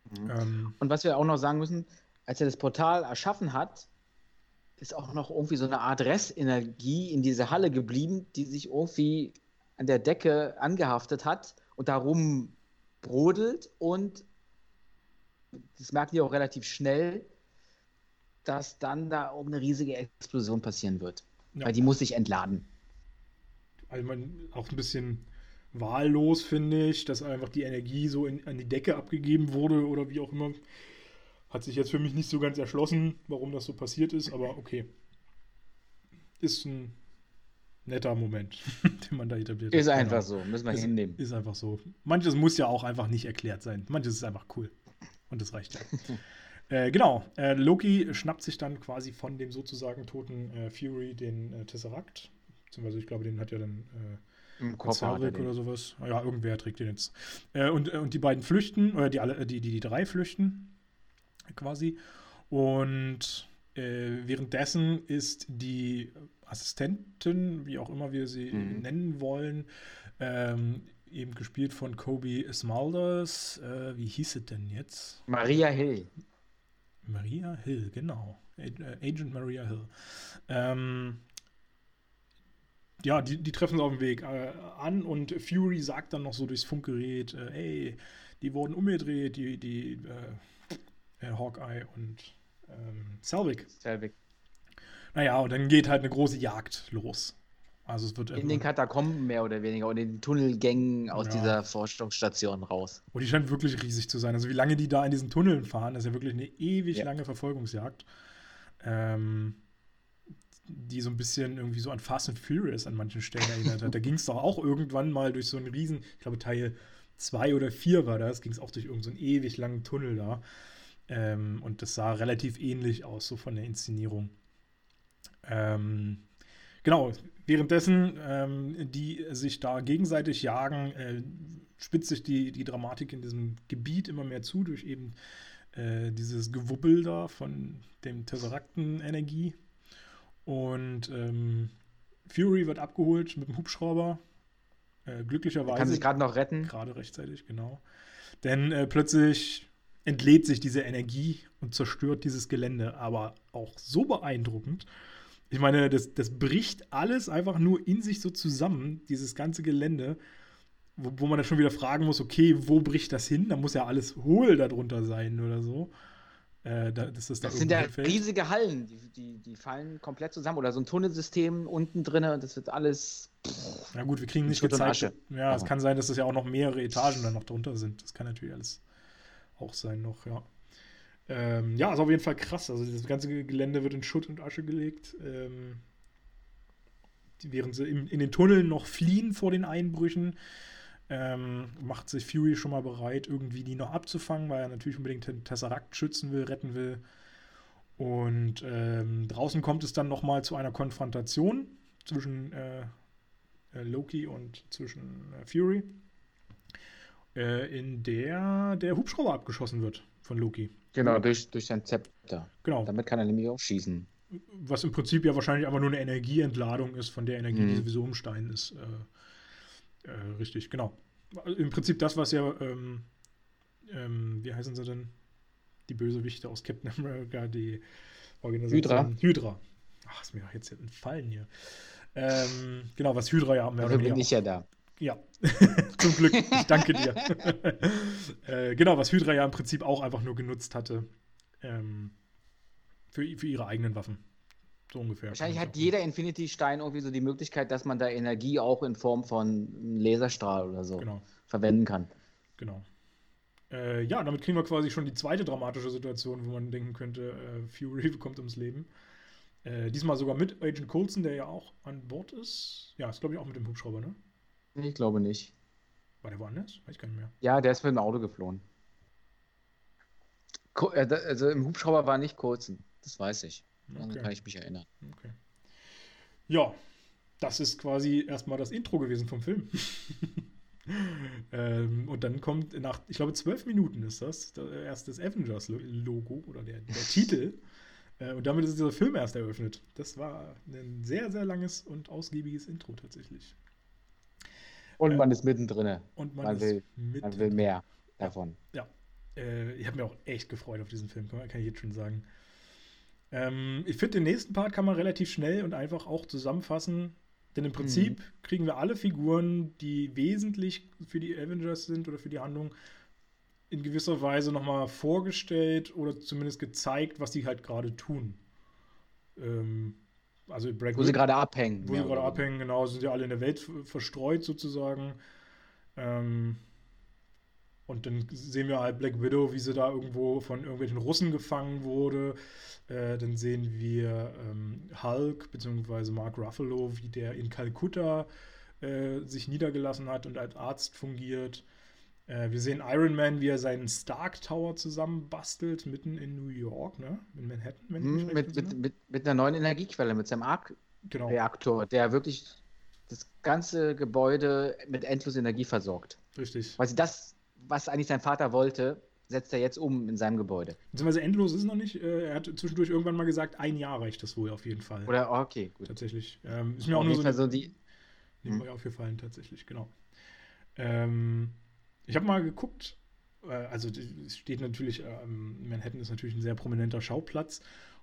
Mhm. Ähm, Und was wir auch noch sagen müssen, als er das Portal erschaffen hat, ist auch noch irgendwie so eine Art Restenergie in dieser Halle geblieben, die sich irgendwie an der Decke angehaftet hat und darum brodelt und das merken die auch relativ schnell, dass dann da auch eine riesige Explosion passieren wird. Ja. Weil die muss sich entladen. Also man auch ein bisschen wahllos, finde ich, dass einfach die Energie so in, an die Decke abgegeben wurde oder wie auch immer. Hat sich jetzt für mich nicht so ganz erschlossen, warum das so passiert ist, aber okay. Ist ein netter Moment, den man da etabliert hat. Ist einfach genau. so, müssen wir ist, hinnehmen. Ist einfach so. Manches muss ja auch einfach nicht erklärt sein. Manches ist einfach cool. Und das reicht ja. äh, genau, äh, Loki schnappt sich dann quasi von dem sozusagen toten äh, Fury den äh, Tesseract. Beziehungsweise ich glaube, den hat ja dann Im Koffer oder sowas. Ja, irgendwer trägt den jetzt. Äh, und, äh, und die beiden flüchten, oder die, alle, die, die, die drei flüchten quasi. Und äh, währenddessen ist die Assistentin, wie auch immer wir sie mhm. nennen wollen, ähm, eben gespielt von Kobe Smulders. Äh, wie hieß es denn jetzt? Maria Hill. Maria Hill, genau. Äh, Agent Maria Hill. Ähm, ja, die, die treffen sie auf dem Weg äh, an und Fury sagt dann noch so durchs Funkgerät, äh, ey, die wurden umgedreht, die, die äh, Hawkeye und ähm, Selvig. Selvig. Naja, und dann geht halt eine große Jagd los. Also es wird in den Katakomben mehr oder weniger und in den Tunnelgängen aus ja. dieser Forschungsstation raus. Und die scheint wirklich riesig zu sein. Also wie lange die da in diesen Tunneln fahren, das ist ja wirklich eine ewig ja. lange Verfolgungsjagd. Ähm, die so ein bisschen irgendwie so an Fast and Furious an manchen Stellen erinnert hat. Da ging es doch auch irgendwann mal durch so einen riesen, ich glaube Teil 2 oder 4 war das, ging es auch durch irgendeinen so ewig langen Tunnel da. Ähm, und das sah relativ ähnlich aus, so von der Inszenierung. Ähm, genau, währenddessen ähm, die sich da gegenseitig jagen, äh, spitzt sich die, die Dramatik in diesem Gebiet immer mehr zu durch eben äh, dieses Gewubbel da von dem Tesserakten-Energie. Und ähm, Fury wird abgeholt mit dem Hubschrauber. Äh, glücklicherweise. Kann sich gerade noch retten. Gerade rechtzeitig, genau. Denn äh, plötzlich entlädt sich diese Energie und zerstört dieses Gelände, aber auch so beeindruckend. Ich meine, das, das bricht alles einfach nur in sich so zusammen, dieses ganze Gelände, wo, wo man dann schon wieder fragen muss, okay, wo bricht das hin? Da muss ja alles hohl darunter sein oder so. Äh, da, das, das, da sind ja fällt. riesige Hallen, die, die, die, fallen komplett zusammen. Oder so ein Tunnelsystem unten drin und das wird alles. Pff, ja, gut, wir kriegen nicht gezeigt. Ja, es kann sein, dass das ja auch noch mehrere Etagen dann noch drunter sind. Das kann natürlich alles auch sein noch, ja. Ähm, ja, ist auf jeden Fall krass. Also das ganze Gelände wird in Schutt und Asche gelegt. Ähm, während sie in, in, den Tunneln noch fliehen vor den Einbrüchen, ähm, macht sich Fury schon mal bereit, irgendwie die noch abzufangen, weil er natürlich unbedingt den Tesseract schützen will, retten will. Und ähm, draußen kommt es dann noch mal zu einer Konfrontation zwischen äh, äh Loki und zwischen äh, Fury äh, in der der Hubschrauber abgeschossen wird von Loki. Genau, durch, durch sein Zepter. Genau. Damit kann er nämlich auch schießen. Was im Prinzip ja wahrscheinlich einfach nur eine Energieentladung ist von der Energie, mhm. die sowieso im Stein ist. Äh, äh, richtig, genau. Im Prinzip das, was ja, ähm, ähm, wie heißen sie denn? Die Bösewichte aus Captain America, die Organisation. Hydra. Hydra. Ach, ist mir jetzt entfallen hier. Ähm, genau, was Hydra ja mehr also bin ich ja da. Ja, zum Glück. Ich danke dir. äh, genau, was Hydra ja im Prinzip auch einfach nur genutzt hatte ähm, für, für ihre eigenen Waffen. So ungefähr. Wahrscheinlich hat jeder Infinity-Stein irgendwie so die Möglichkeit, dass man da Energie auch in Form von einem Laserstrahl oder so genau. verwenden kann. Genau. Äh, ja, damit kriegen wir quasi schon die zweite dramatische Situation, wo man denken könnte, äh, Fury kommt ums Leben. Äh, diesmal sogar mit Agent Coulson, der ja auch an Bord ist. Ja, ist glaube ich auch mit dem Hubschrauber, ne? Ich glaube nicht. War der woanders? Weiß ich gar nicht mehr. Ja, der ist mit dem Auto geflohen. Äh, also im Hubschrauber war nicht Coulson. Das weiß ich. Daran okay. kann ich mich erinnern. Okay. Ja, das ist quasi erstmal das Intro gewesen vom Film. ähm, und dann kommt nach, ich glaube, zwölf Minuten ist das, erst das Avengers-Logo oder der, der Titel. Äh, und damit ist dieser Film erst eröffnet. Das war ein sehr, sehr langes und ausgiebiges Intro tatsächlich. Und man äh, ist mittendrin. Und man, man will, man will mehr davon. Ja. Äh, ich habe mir auch echt gefreut auf diesen Film, kann, kann ich jetzt schon sagen. Ähm, ich finde, den nächsten Part kann man relativ schnell und einfach auch zusammenfassen. Denn im Prinzip mhm. kriegen wir alle Figuren, die wesentlich für die Avengers sind oder für die Handlung, in gewisser Weise nochmal vorgestellt oder zumindest gezeigt, was sie halt gerade tun. Ähm, also Black wo sie gerade abhängen. Wo sie gerade abhängen, genau, sind ja alle in der Welt verstreut sozusagen. Ähm, und dann sehen wir halt Black Widow, wie sie da irgendwo von irgendwelchen Russen gefangen wurde. Äh, dann sehen wir ähm, Hulk bzw. Mark Ruffalo, wie der in Kalkutta äh, sich niedergelassen hat und als Arzt fungiert. Äh, wir sehen Iron Man, wie er seinen Stark Tower zusammenbastelt, mitten in New York, ne? In Manhattan, wenn ich hm, mit, mit, mit, mit, einer neuen Energiequelle, mit seinem Arc-Reaktor, genau. der wirklich das ganze Gebäude mit endloser Energie versorgt. Richtig. Weil sie das, was eigentlich sein Vater wollte, setzt er jetzt um in seinem Gebäude. Beziehungsweise endlos ist es noch nicht. Äh, er hat zwischendurch irgendwann mal gesagt, ein Jahr reicht das wohl auf jeden Fall. Oder, okay, gut. Tatsächlich. Ähm, ist mir auch Auf nur so, so die. nebenbei aufgefallen, tatsächlich, genau. Ähm, ich habe mal geguckt, äh, also es steht natürlich, ähm, Manhattan ist natürlich ein sehr prominenter Schauplatz.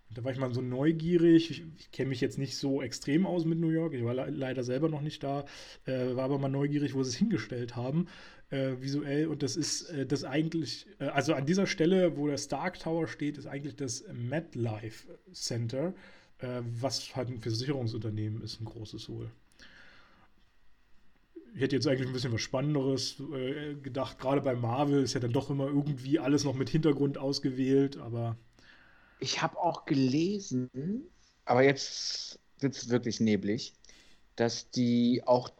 Und da war ich mal so neugierig. Ich, ich kenne mich jetzt nicht so extrem aus mit New York. Ich war le leider selber noch nicht da. Äh, war aber mal neugierig, wo sie es hingestellt haben, äh, visuell. Und das ist äh, das eigentlich, äh, also an dieser Stelle, wo der Stark Tower steht, ist eigentlich das MetLife Center, äh, was halt ein Versicherungsunternehmen ist, ein großes wohl. Ich hätte jetzt eigentlich ein bisschen was Spannenderes äh, gedacht. Gerade bei Marvel ist ja dann doch immer irgendwie alles noch mit Hintergrund ausgewählt, aber Ich habe auch gelesen, aber jetzt wird es wirklich neblig, dass die auch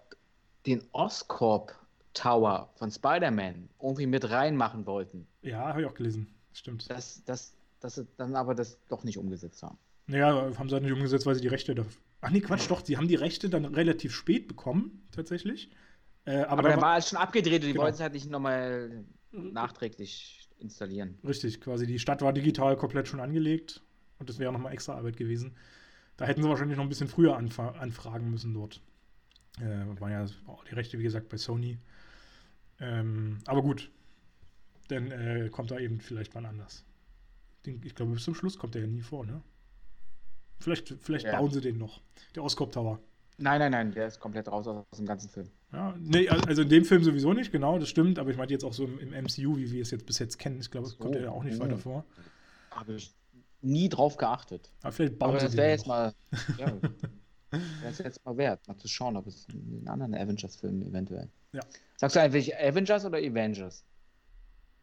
den Oscorp Tower von Spider-Man irgendwie mit reinmachen wollten. ja, habe ich auch gelesen. Stimmt. Dass, dass, dass sie dann aber das doch nicht umgesetzt haben. Naja, haben sie halt nicht umgesetzt, weil sie die Rechte da. Ach nee, Quatsch, doch, sie haben die Rechte dann relativ spät bekommen, tatsächlich. Äh, aber Aber, da dann war, war es schon abgedreht und die Genau. wollten es halt nicht nochmal nachträglich installieren. richtig, quasi die Stadt war digital komplett schon angelegt und das wäre nochmal extra Arbeit gewesen. Da hätten sie wahrscheinlich noch ein bisschen früher anfa anfragen müssen dort. Äh, waren ja auch die Rechte, wie gesagt, bei Sony. Ähm, aber gut, dann äh, kommt da eben vielleicht wann anders. Den, ich glaube, bis zum Schluss kommt der ja nie vor, ne? Vielleicht, vielleicht Ja. bauen sie den noch. Der Oscorp Tower. Nein, nein, nein, der ist komplett raus aus dem ganzen Film. Ja, nee, also in dem Film sowieso nicht, genau, das stimmt, aber ich meinte jetzt auch so im, MCU, wie wir es jetzt bis jetzt kennen. Ich glaube, So, kommt ja auch nicht mhm. weiter vor. Habe ich nie drauf geachtet. Aber vielleicht bauen Aber das wäre jetzt noch. mal, ja, wäre es jetzt mal wert, mal zu schauen, ob es in den anderen Avengers-Filmen eventuell. Ja. Sagst du eigentlich Avengers oder Avengers?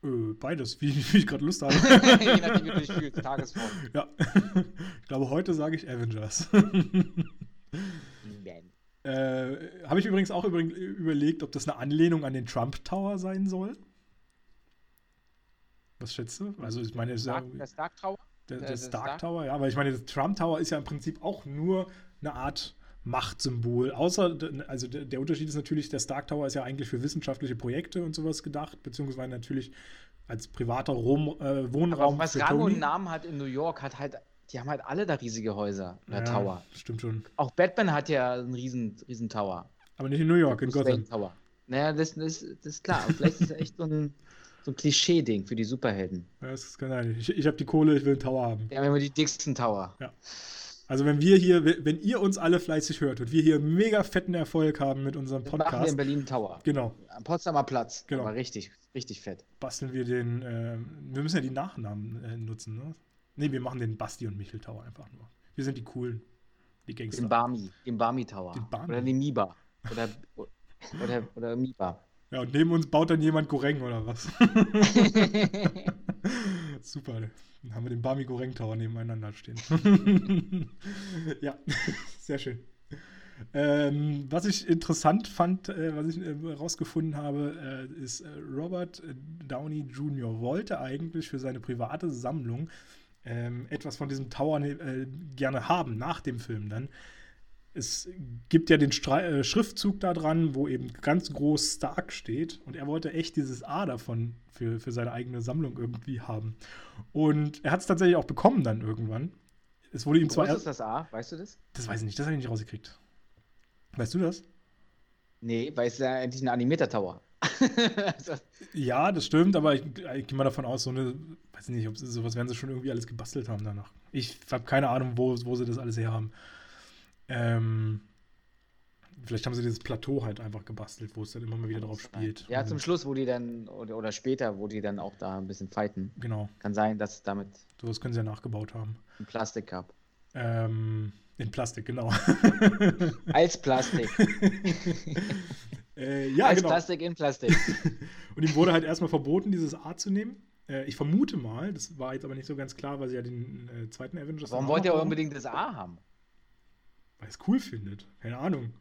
Äh, beides, wie, wie ich gerade Lust habe. Je nachdem, wie du dich fühlst, Tagesform. ja. ich glaube, heute sage ich Avengers. Äh, habe ich übrigens auch übrig- überlegt, ob das eine Anlehnung an den Trump Tower sein soll. Was schätzt du? Also, ich meine, ja Stark, der Stark Tower? Der, Äh, der der Stark Stark- Tower, ja, weil ich meine, der Trump Tower ist ja im Prinzip auch nur eine Art Machtsymbol. Außer, also der, Unterschied ist natürlich, der Stark Tower ist ja eigentlich für wissenschaftliche Projekte und sowas gedacht, beziehungsweise natürlich als privater Rom, äh, Aber Wohnraum auch was Rang und Namen hat in New York, hat halt, die haben halt alle da riesige Häuser oder ja, Tower. Stimmt schon. Auch Batman hat ja einen riesen, riesen Tower. Aber nicht in New York, in Bruce Gotham. Wayne Tower. Naja, das, das, das ist klar. Und vielleicht ist es echt so ein, so ein Klischee-Ding für die Superhelden. Ja, das kann sein. Ich, ich habe die Kohle, ich will einen Tower haben. Die haben immer die dicksten Tower. Also wenn wir hier, wenn ihr uns alle fleißig hört und wir hier mega fetten Erfolg haben mit unserem Das machen wir in Podcast, Berlin Tower. genau, Am Potsdamer Platz. Genau. Aber richtig, richtig fett. basteln wir den, äh, wir müssen ja die Nachnamen äh, nutzen, ne? Ne, wir machen den Basti und Michel Tower einfach nur. Wir sind die coolen, die Gangster. Den Barmi. Den Barmi Tower. Den Barmi. Oder den Miba. Oder, oder, oder Miba. Ja, und neben uns baut dann jemand Goreng oder was? Super, dann haben wir den Bami Goreng Tower nebeneinander stehen. ja, sehr schön. Ähm, was ich interessant fand, äh, was ich äh, rausgefunden habe, äh, ist, äh, Robert Downey Jr. wollte eigentlich für seine private Sammlung ähm, etwas von diesem Tower äh, gerne haben, nach dem Film dann. Es gibt ja den Stre äh, Schriftzug da dran, wo eben ganz groß Stark steht. Und er wollte echt dieses A davon für, für seine eigene Sammlung irgendwie haben. Und er hat es tatsächlich auch bekommen dann irgendwann. Es wurde ihm zwar. Was ist das A? Weißt du das? Das weiß ich nicht, das habe ich nicht rausgekriegt. Weißt du das? Nee, weil es ist ja eigentlich ein animierter Tower. Also, Ja, das stimmt, aber ich, ich gehe mal davon aus, so eine, weiß nicht, ob sie sowas werden sie schon irgendwie alles gebastelt haben danach. Ich habe keine Ahnung, wo, wo sie das alles her haben. Ähm, vielleicht haben sie dieses Plateau halt einfach gebastelt, wo es dann immer mal wieder drauf spielt. ja, zum Schluss, wo die dann, oder, oder später, wo die dann auch da ein bisschen fighten. Genau, Kann sein, dass damit sowas können sie ja nachgebaut haben. ein Plastik gab. Ähm, in Plastik, genau. Als Plastik. äh, ja, Als genau. Plastik in Plastik. Und ihm wurde halt erstmal verboten, dieses A zu nehmen. Äh, ich vermute mal, das war jetzt aber nicht so ganz klar, weil sie ja den äh, zweiten Avengers. Warum dann auch wollt ihr unbedingt das A haben? Weil es cool findet. Keine Ahnung.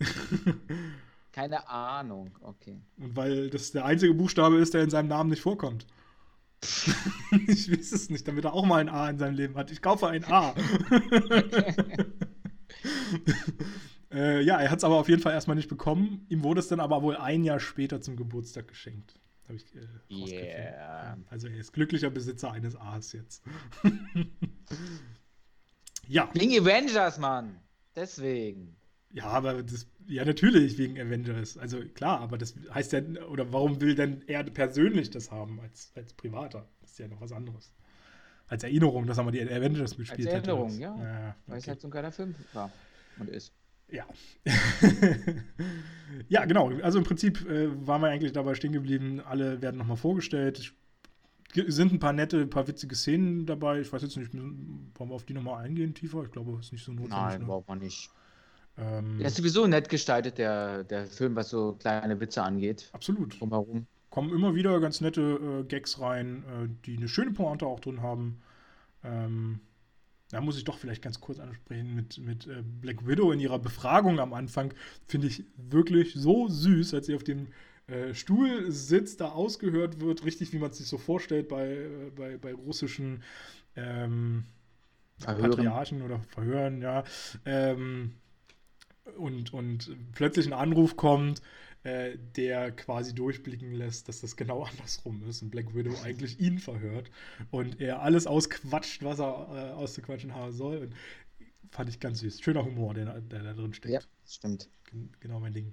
Keine Ahnung. Okay. Und weil das der einzige Buchstabe ist, der in seinem Namen nicht vorkommt. ich weiß es nicht, damit er auch mal ein A in seinem Leben hat. Ich kaufe ein A. äh, ja, ja, er hat es aber auf jeden Fall erstmal nicht bekommen. Ihm wurde es dann aber wohl ein Jahr später zum Geburtstag geschenkt. Habe ich äh, yeah. Also er ist glücklicher Besitzer eines A's jetzt. ja. Wegen Avengers, Mann. Deswegen. Ja, aber das, ja, natürlich wegen Avengers. Also klar, aber das heißt ja, oder warum will denn er persönlich das haben als, als Privater? Das ist ja noch was anderes. Als Erinnerung, dass er mal die Avengers gespielt hat. Als Erinnerung, hätte, ja. ja okay. Weil es halt so ein geiler Film war und ist. Ja. ja, genau. Also im Prinzip äh, waren wir eigentlich dabei stehen geblieben. Alle werden nochmal vorgestellt. Es sind ein paar nette, ein paar witzige Szenen dabei. Ich weiß jetzt nicht, wollen wir auf die nochmal eingehen tiefer? Ich glaube, es ist nicht so notwendig. Nein, ne? braucht man nicht. Ähm, der ist sowieso nett gestaltet, der, der Film, was so kleine Witze angeht. Absolut. Drumherum. Kommen immer wieder ganz nette äh, Gags rein, äh, die eine schöne Pointe auch drin haben. Ähm, da muss ich doch vielleicht ganz kurz ansprechen mit, mit äh, Black Widow in ihrer Befragung am Anfang. Finde ich wirklich so süß, als sie auf dem äh, Stuhl sitzt, da ausgehört wird, richtig wie man es sich so vorstellt bei, äh, bei, bei russischen ähm, Patriarchen oder Verhören, ja. Ähm, und, und plötzlich ein Anruf kommt, äh, der quasi durchblicken lässt, dass das genau andersrum ist und Black Widow eigentlich ihn verhört und er alles ausquatscht, was er äh, auszuquatschen haben soll. Und fand ich ganz süß. Schöner Humor, der, der da drin steckt. Ja, stimmt. Genau mein Ding.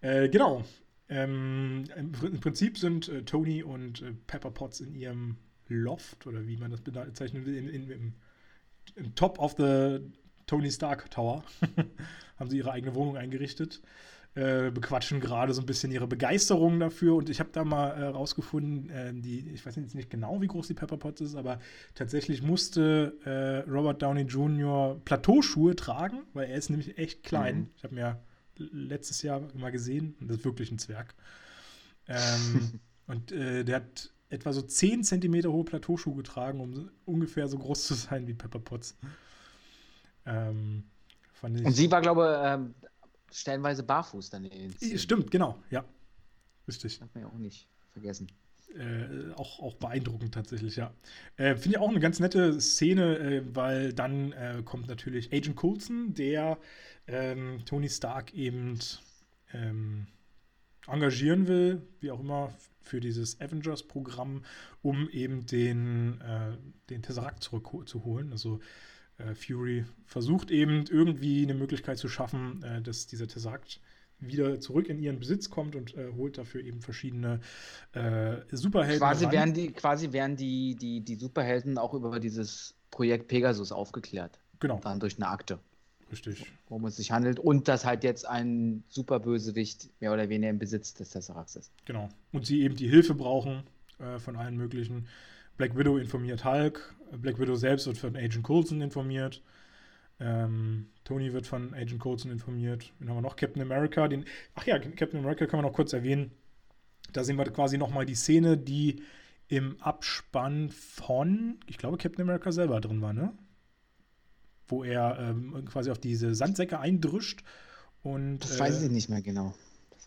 Äh, genau. Ähm, im, im, Prinzip sind äh, Tony und äh, Pepper Potts in ihrem Loft oder wie man das bezeichnen will, in, in, im, im Top of the Tony Stark Tower. haben sie ihre eigene Wohnung eingerichtet. Äh, bequatschen gerade so ein bisschen ihre Begeisterung dafür. Und ich habe da mal äh, rausgefunden, äh, die, ich weiß jetzt nicht genau, wie groß die Pepper Potts ist, aber tatsächlich musste äh, Robert Downey Jr. Plateauschuhe tragen, weil er ist nämlich echt klein. Mhm. Ich habe mir letztes Jahr mal gesehen und das ist wirklich ein Zwerg. Ähm, und äh, der hat etwa so 10 cm hohe Plateauschuhe getragen, um ungefähr so groß zu sein wie Pepper Potts. Ähm, und sie war, glaube ich, ähm, stellenweise barfuß dann in den Stimmt, genau, ja. Richtig. Darf man ja auch nicht vergessen. Äh, auch, auch beeindruckend tatsächlich, ja. Äh, Finde ich auch eine ganz nette Szene, äh, weil dann äh, kommt natürlich Agent Coulson, der ähm, Tony Stark eben ähm, engagieren will, wie auch immer, für dieses Avengers-Programm, um eben den, äh, den Tesseract zurückzuholen. Also Fury versucht eben irgendwie eine Möglichkeit zu schaffen, äh, dass dieser Tesseract wieder zurück in ihren Besitz kommt und äh, holt dafür eben verschiedene äh, Superhelden. Quasi werden, die, quasi werden die, die, die Superhelden auch über dieses Projekt Pegasus aufgeklärt. Genau. Dann durch eine Akte. Richtig. Worum es sich handelt und dass halt jetzt ein Superbösewicht mehr oder weniger im Besitz des Tesseracts ist. Genau. Und sie eben die Hilfe brauchen äh, von allen möglichen. Black Widow informiert Hulk, Black Widow selbst wird von Agent Coulson informiert. Ähm, Tony wird von Agent Coulson informiert. Dann haben wir noch Captain America. Den, ach ja, Captain America kann man noch kurz erwähnen. Da sehen wir quasi nochmal die Szene, die im Abspann von, ich glaube, Captain America selber drin war, ne? Wo er ähm, quasi auf diese Sandsäcke eindrischt und. Das weiß äh, ich nicht mehr genau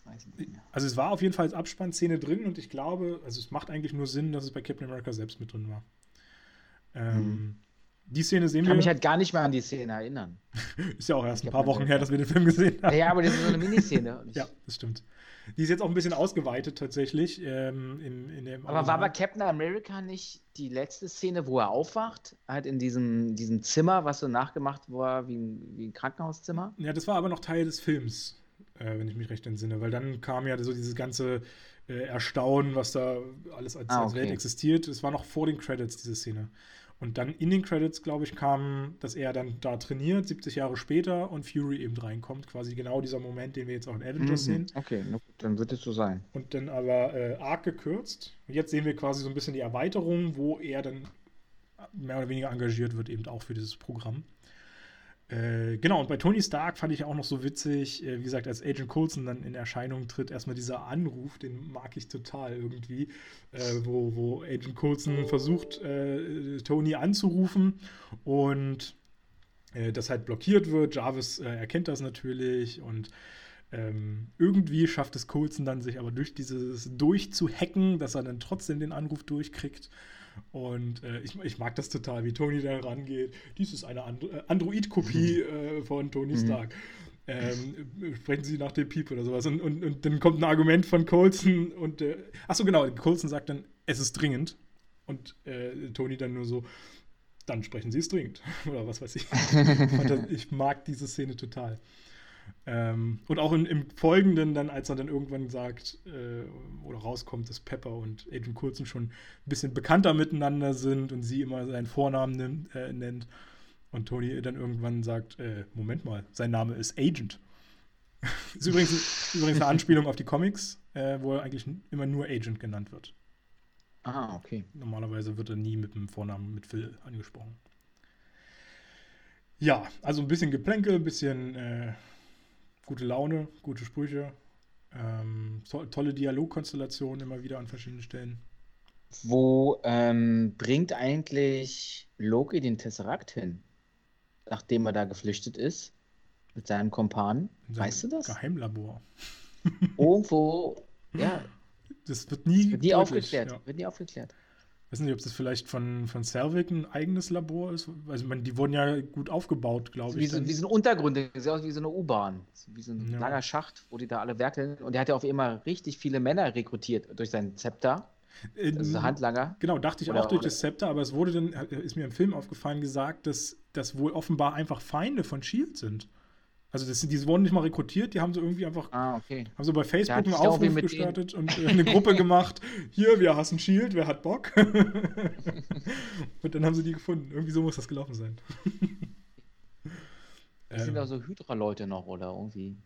weiß nicht mehr. Also es war auf jeden Fall als Abspannszene drin und ich glaube, also es macht eigentlich nur Sinn, dass es bei Captain America selbst mit drin war. Ähm, hm. Die Szene sehen wir. Ich kann mich halt gar nicht mehr an die Szene erinnern. ist ja auch erst ein paar Wochen her, dass wir den Film gesehen haben. Ja, aber das ist so eine Miniszene. ja, das stimmt. Die ist jetzt auch ein bisschen ausgeweitet tatsächlich. Ähm, in, in dem aber war bei Captain America nicht die letzte Szene, wo er aufwacht? Halt in diesem, diesem Zimmer, was so nachgemacht war wie ein, wie ein Krankenhauszimmer? Ja, das war aber noch Teil des Films äh, wenn ich mich recht entsinne. Weil dann kam ja so dieses ganze äh, Erstaunen, was da alles als, ah, okay. als, Welt existiert. Es war noch vor den Credits, diese Szene. Und dann in den Credits, glaube ich, kam, dass er dann da trainiert, 70 Jahre später, und Fury eben reinkommt. Quasi genau dieser Moment, den wir jetzt auch in Avengers mhm. sehen. Okay, dann wird es so sein. Und dann aber äh, arg gekürzt. Und jetzt sehen wir quasi so ein bisschen die Erweiterung, wo er dann mehr oder weniger engagiert wird, eben auch für dieses Programm. Äh, genau, und bei Tony Stark fand ich auch noch so witzig, äh, wie gesagt, als Agent Coulson dann in Erscheinung tritt, erstmal dieser Anruf, den mag ich total irgendwie, äh, wo, wo Agent Coulson versucht, äh, Tony anzurufen und äh, das halt blockiert wird. Jarvis erkennt das natürlich und ähm, irgendwie schafft es Coulson dann, sich aber durch dieses durchzuhacken, dass er dann trotzdem den Anruf durchkriegt. Und äh, ich, ich, mag das total, wie Tony da rangeht. Dies ist eine And äh, Android-Kopie mhm. äh, von Tony mhm. Stark. ähm, sprechen Sie nach dem Piep oder sowas. Und, und, und dann kommt ein Argument von Colson und, äh, achso, genau, Colson sagt dann, es ist dringend. Und äh, Tony dann nur so, dann sprechen Sie es dringend. oder was weiß ich. ich mag diese Szene total. Ähm, und auch in, im Folgenden, dann, als er dann irgendwann sagt äh, oder rauskommt, dass Pepper und Agent Coulson schon ein bisschen bekannter miteinander sind und sie immer seinen Vornamen nimmt, äh, nennt und Tony dann irgendwann sagt: äh, Moment mal, sein Name ist Agent. ist übrigens, übrigens eine Anspielung auf die Comics, äh, wo er eigentlich immer nur Agent genannt wird. Ah, okay. Normalerweise wird er nie mit dem Vornamen mit Phil angesprochen. Ja, also ein bisschen Geplänkel, ein bisschen äh, gute Laune, gute Sprüche, ähm, to tolle Dialogkonstellationen immer wieder an verschiedenen Stellen. Wo ähm, bringt eigentlich Loki den Tesseract hin, nachdem er da geflüchtet ist mit seinem Kompan? Weißt du das? Geheimlabor. Irgendwo, ja. Das wird nie, das wird nie aufgeklärt. Ja. Wird nie aufgeklärt. Ich weiß nicht, ob das vielleicht von, von Selvig ein eigenes Labor ist. Also, meine, die wurden ja gut aufgebaut, glaube wie ich. So, wie so ein Untergrund, das sieht aus wie so eine U-Bahn. Wie so ein ja. langer Schacht, wo die da alle werkeln. Und der hat ja auf immer richtig viele Männer rekrutiert durch seinen Zepter. Das ist Handlanger. Genau, dachte ich oder, auch durch das Zepter, aber es wurde dann, ist mir im Film aufgefallen, gesagt, dass das wohl offenbar einfach Feinde von Shield sind. Also das, die wurden nicht mal rekrutiert, die haben so irgendwie einfach, ah, okay. haben so bei Facebook einen Aufruf gestartet und äh, eine Gruppe gemacht. Hier, wir hassen Shield, wer hat Bock? und dann haben sie die gefunden. Irgendwie so muss das gelaufen sein. Das sind ähm, da so Hydra-Leute noch oder irgendwie?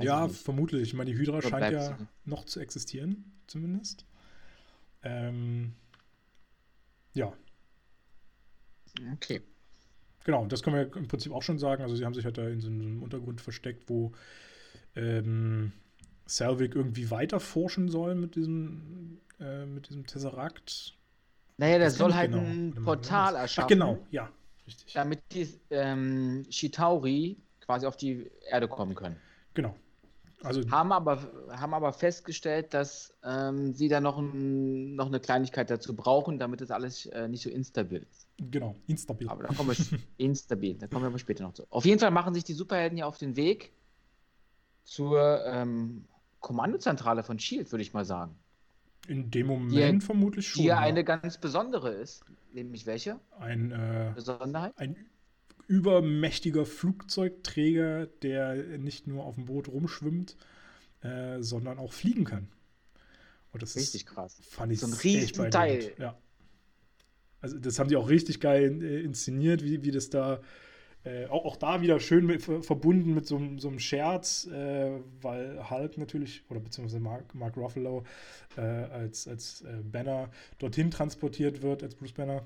ja, vermutlich. Ich meine, die Hydra scheint ja noch zu existieren, zumindest. Ähm, ja. Okay. Genau, das können wir im Prinzip auch schon sagen. Also sie haben sich halt da in so einem Untergrund versteckt, wo ähm, Selvig irgendwie weiter forschen soll mit diesem, äh, mit diesem Tesseract. Naja, der soll halt genau. ein Portal erschaffen. Ach, genau, ja, richtig. Damit die ähm, Shitauri quasi auf die Erde kommen können. Genau. Also, haben, aber, haben aber festgestellt, dass ähm, sie da noch, ein, noch eine Kleinigkeit dazu brauchen, damit das alles äh, nicht so instabil ist. Genau, instabil. Aber da kommen wir instabil, da kommen wir aber später noch zu. Auf jeden Fall machen sich die Superhelden ja auf den Weg zur ähm, Kommandozentrale von Shield, würde ich mal sagen. In dem Moment die, vermutlich schon. Die ja eine ganz besondere ist. Nämlich welche? Ein, äh, Besonderheit? Ein übermächtiger Flugzeugträger, der nicht nur auf dem Boot rumschwimmt, äh, sondern auch fliegen kann. Und das richtig ist, krass. Fand ich so ein riesen Teil. Ja. Also das haben die auch richtig geil äh, inszeniert, wie, wie das da äh, auch, auch, da wieder schön mit, verbunden mit so, so einem Scherz, äh, weil Hulk natürlich, oder beziehungsweise Mark, Mark Ruffalo äh, als, als äh, Banner dorthin transportiert wird, als Bruce Banner.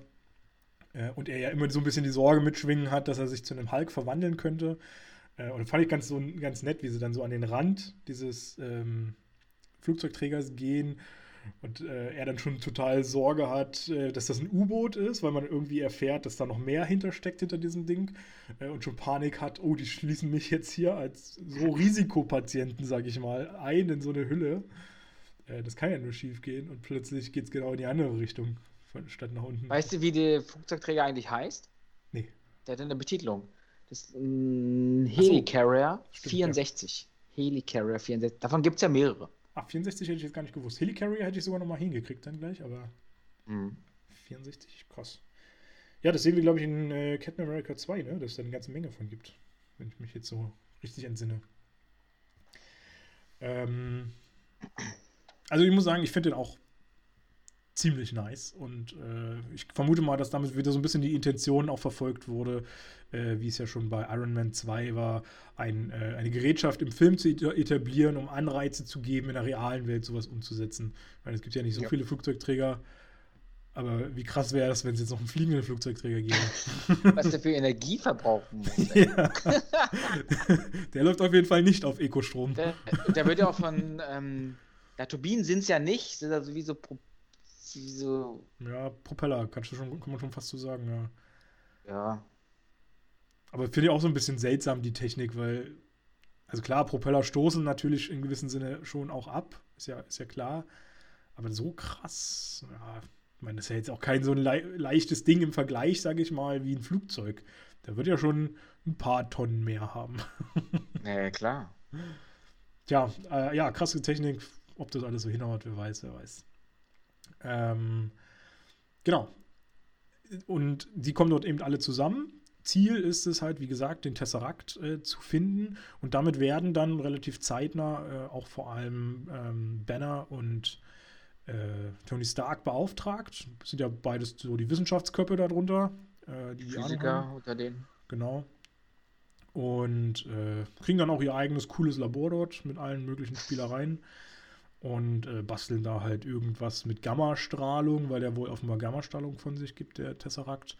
Äh, und er ja immer so ein bisschen die Sorge mitschwingen hat, dass er sich zu einem Hulk verwandeln könnte. Äh, und fand ich ganz, so, ganz nett, wie sie dann so an den Rand dieses ähm, Flugzeugträgers gehen und äh, er dann schon total Sorge hat, äh, dass das ein U-Boot ist, weil man irgendwie erfährt, dass da noch mehr hintersteckt hinter diesem Ding äh, und schon Panik hat, oh, die schließen mich jetzt hier als so Risikopatienten, sag ich mal, ein in so eine Hülle. Äh, das kann ja nur schief gehen und plötzlich geht es genau in die andere Richtung von statt nach unten. Weißt du, wie der Flugzeugträger eigentlich heißt? Nee. Der hat eine Betitelung. Das ist ein Helicarrier so, 64. Ja. Helicarrier 64. Davon gibt es ja mehrere. Ach, 64 hätte ich jetzt gar nicht gewusst. Helicarrier hätte ich sogar noch mal hingekriegt dann gleich, aber mhm. 64, krass. Ja, das sehen wir, glaube ich, in äh, Captain America 2, ne? dass es da eine ganze Menge von gibt. Wenn ich mich jetzt so richtig entsinne. Ähm, also ich muss sagen, ich finde den auch ziemlich nice. Und äh, ich vermute mal, dass damit wieder so ein bisschen die Intention auch verfolgt wurde, äh, wie es ja schon bei Iron Man 2 war, ein, äh, eine Gerätschaft im Film zu etablieren, um Anreize zu geben, in der realen Welt sowas umzusetzen. Weil es gibt ja nicht so ja. viele Flugzeugträger. Aber wie krass wäre das, wenn es jetzt noch einen fliegenden Flugzeugträger gäbe? Was der für Energie verbrauchen muss. Ja. der läuft auf jeden Fall nicht auf Ökostrom. Der, der wird ja auch von. Ähm, ja, Turbinen sind es ja nicht, sind also wie so wie so. Ja, Propeller, kannst du schon, kann man schon fast so sagen, ja. Ja. Aber finde ich auch so ein bisschen seltsam, die Technik, weil, also klar, Propeller stoßen natürlich in gewissem Sinne schon auch ab, ist ja, ist ja klar. Aber so krass, ja, ich meine, das ist ja jetzt auch kein so ein le leichtes Ding im Vergleich, sage ich mal, wie ein Flugzeug. Da wird ja schon ein paar Tonnen mehr haben. Ja, klar. Tja, äh, ja, krasse Technik. Ob das alles so hinhaut, wer weiß, wer weiß. Ähm, genau. Und die kommen dort eben alle zusammen. Ziel ist es halt, wie gesagt, den Tesseract äh, zu finden. Und damit werden dann relativ zeitnah äh, auch vor allem ähm, Banner und äh, Tony Stark beauftragt. Das sind ja beides so die Wissenschaftsköpfe darunter. Äh, die Physiker unter denen. Genau. Und äh, kriegen dann auch ihr eigenes cooles Labor dort mit allen möglichen Spielereien und äh, basteln da halt irgendwas mit Gammastrahlung, weil der wohl offenbar Gammastrahlung von sich gibt, der Tesseract.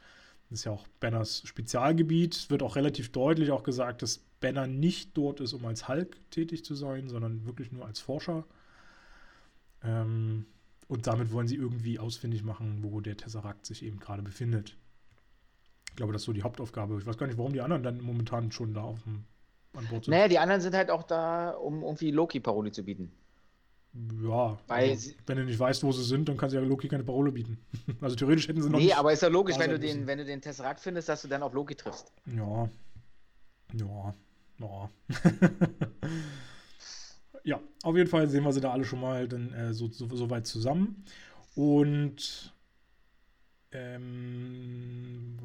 Das ist ja auch Banners Spezialgebiet. Es wird auch relativ deutlich auch gesagt, dass Banner nicht dort ist, um als Hulk tätig zu sein, sondern wirklich nur als Forscher. Ähm, und damit wollen sie irgendwie ausfindig machen, wo der Tesseract sich eben gerade befindet. Ich glaube, das ist so die Hauptaufgabe. Ich weiß gar nicht, warum die anderen dann momentan schon da auf dem, an Bord sind. Naja, die anderen sind halt auch da, um irgendwie Loki-Paroli zu bieten. Ja, also, wenn du nicht weißt, wo sie sind, dann kannst du ja Loki keine Parole bieten. Also theoretisch hätten sie noch Nee, aber ist ja logisch, wenn du, den, wenn du den Tesseract findest, dass du dann auf Loki triffst. Ja. Ja. Ja. ja, auf jeden Fall sehen wir sie da alle schon mal dann äh, so, so, so, weit zusammen. Und ähm,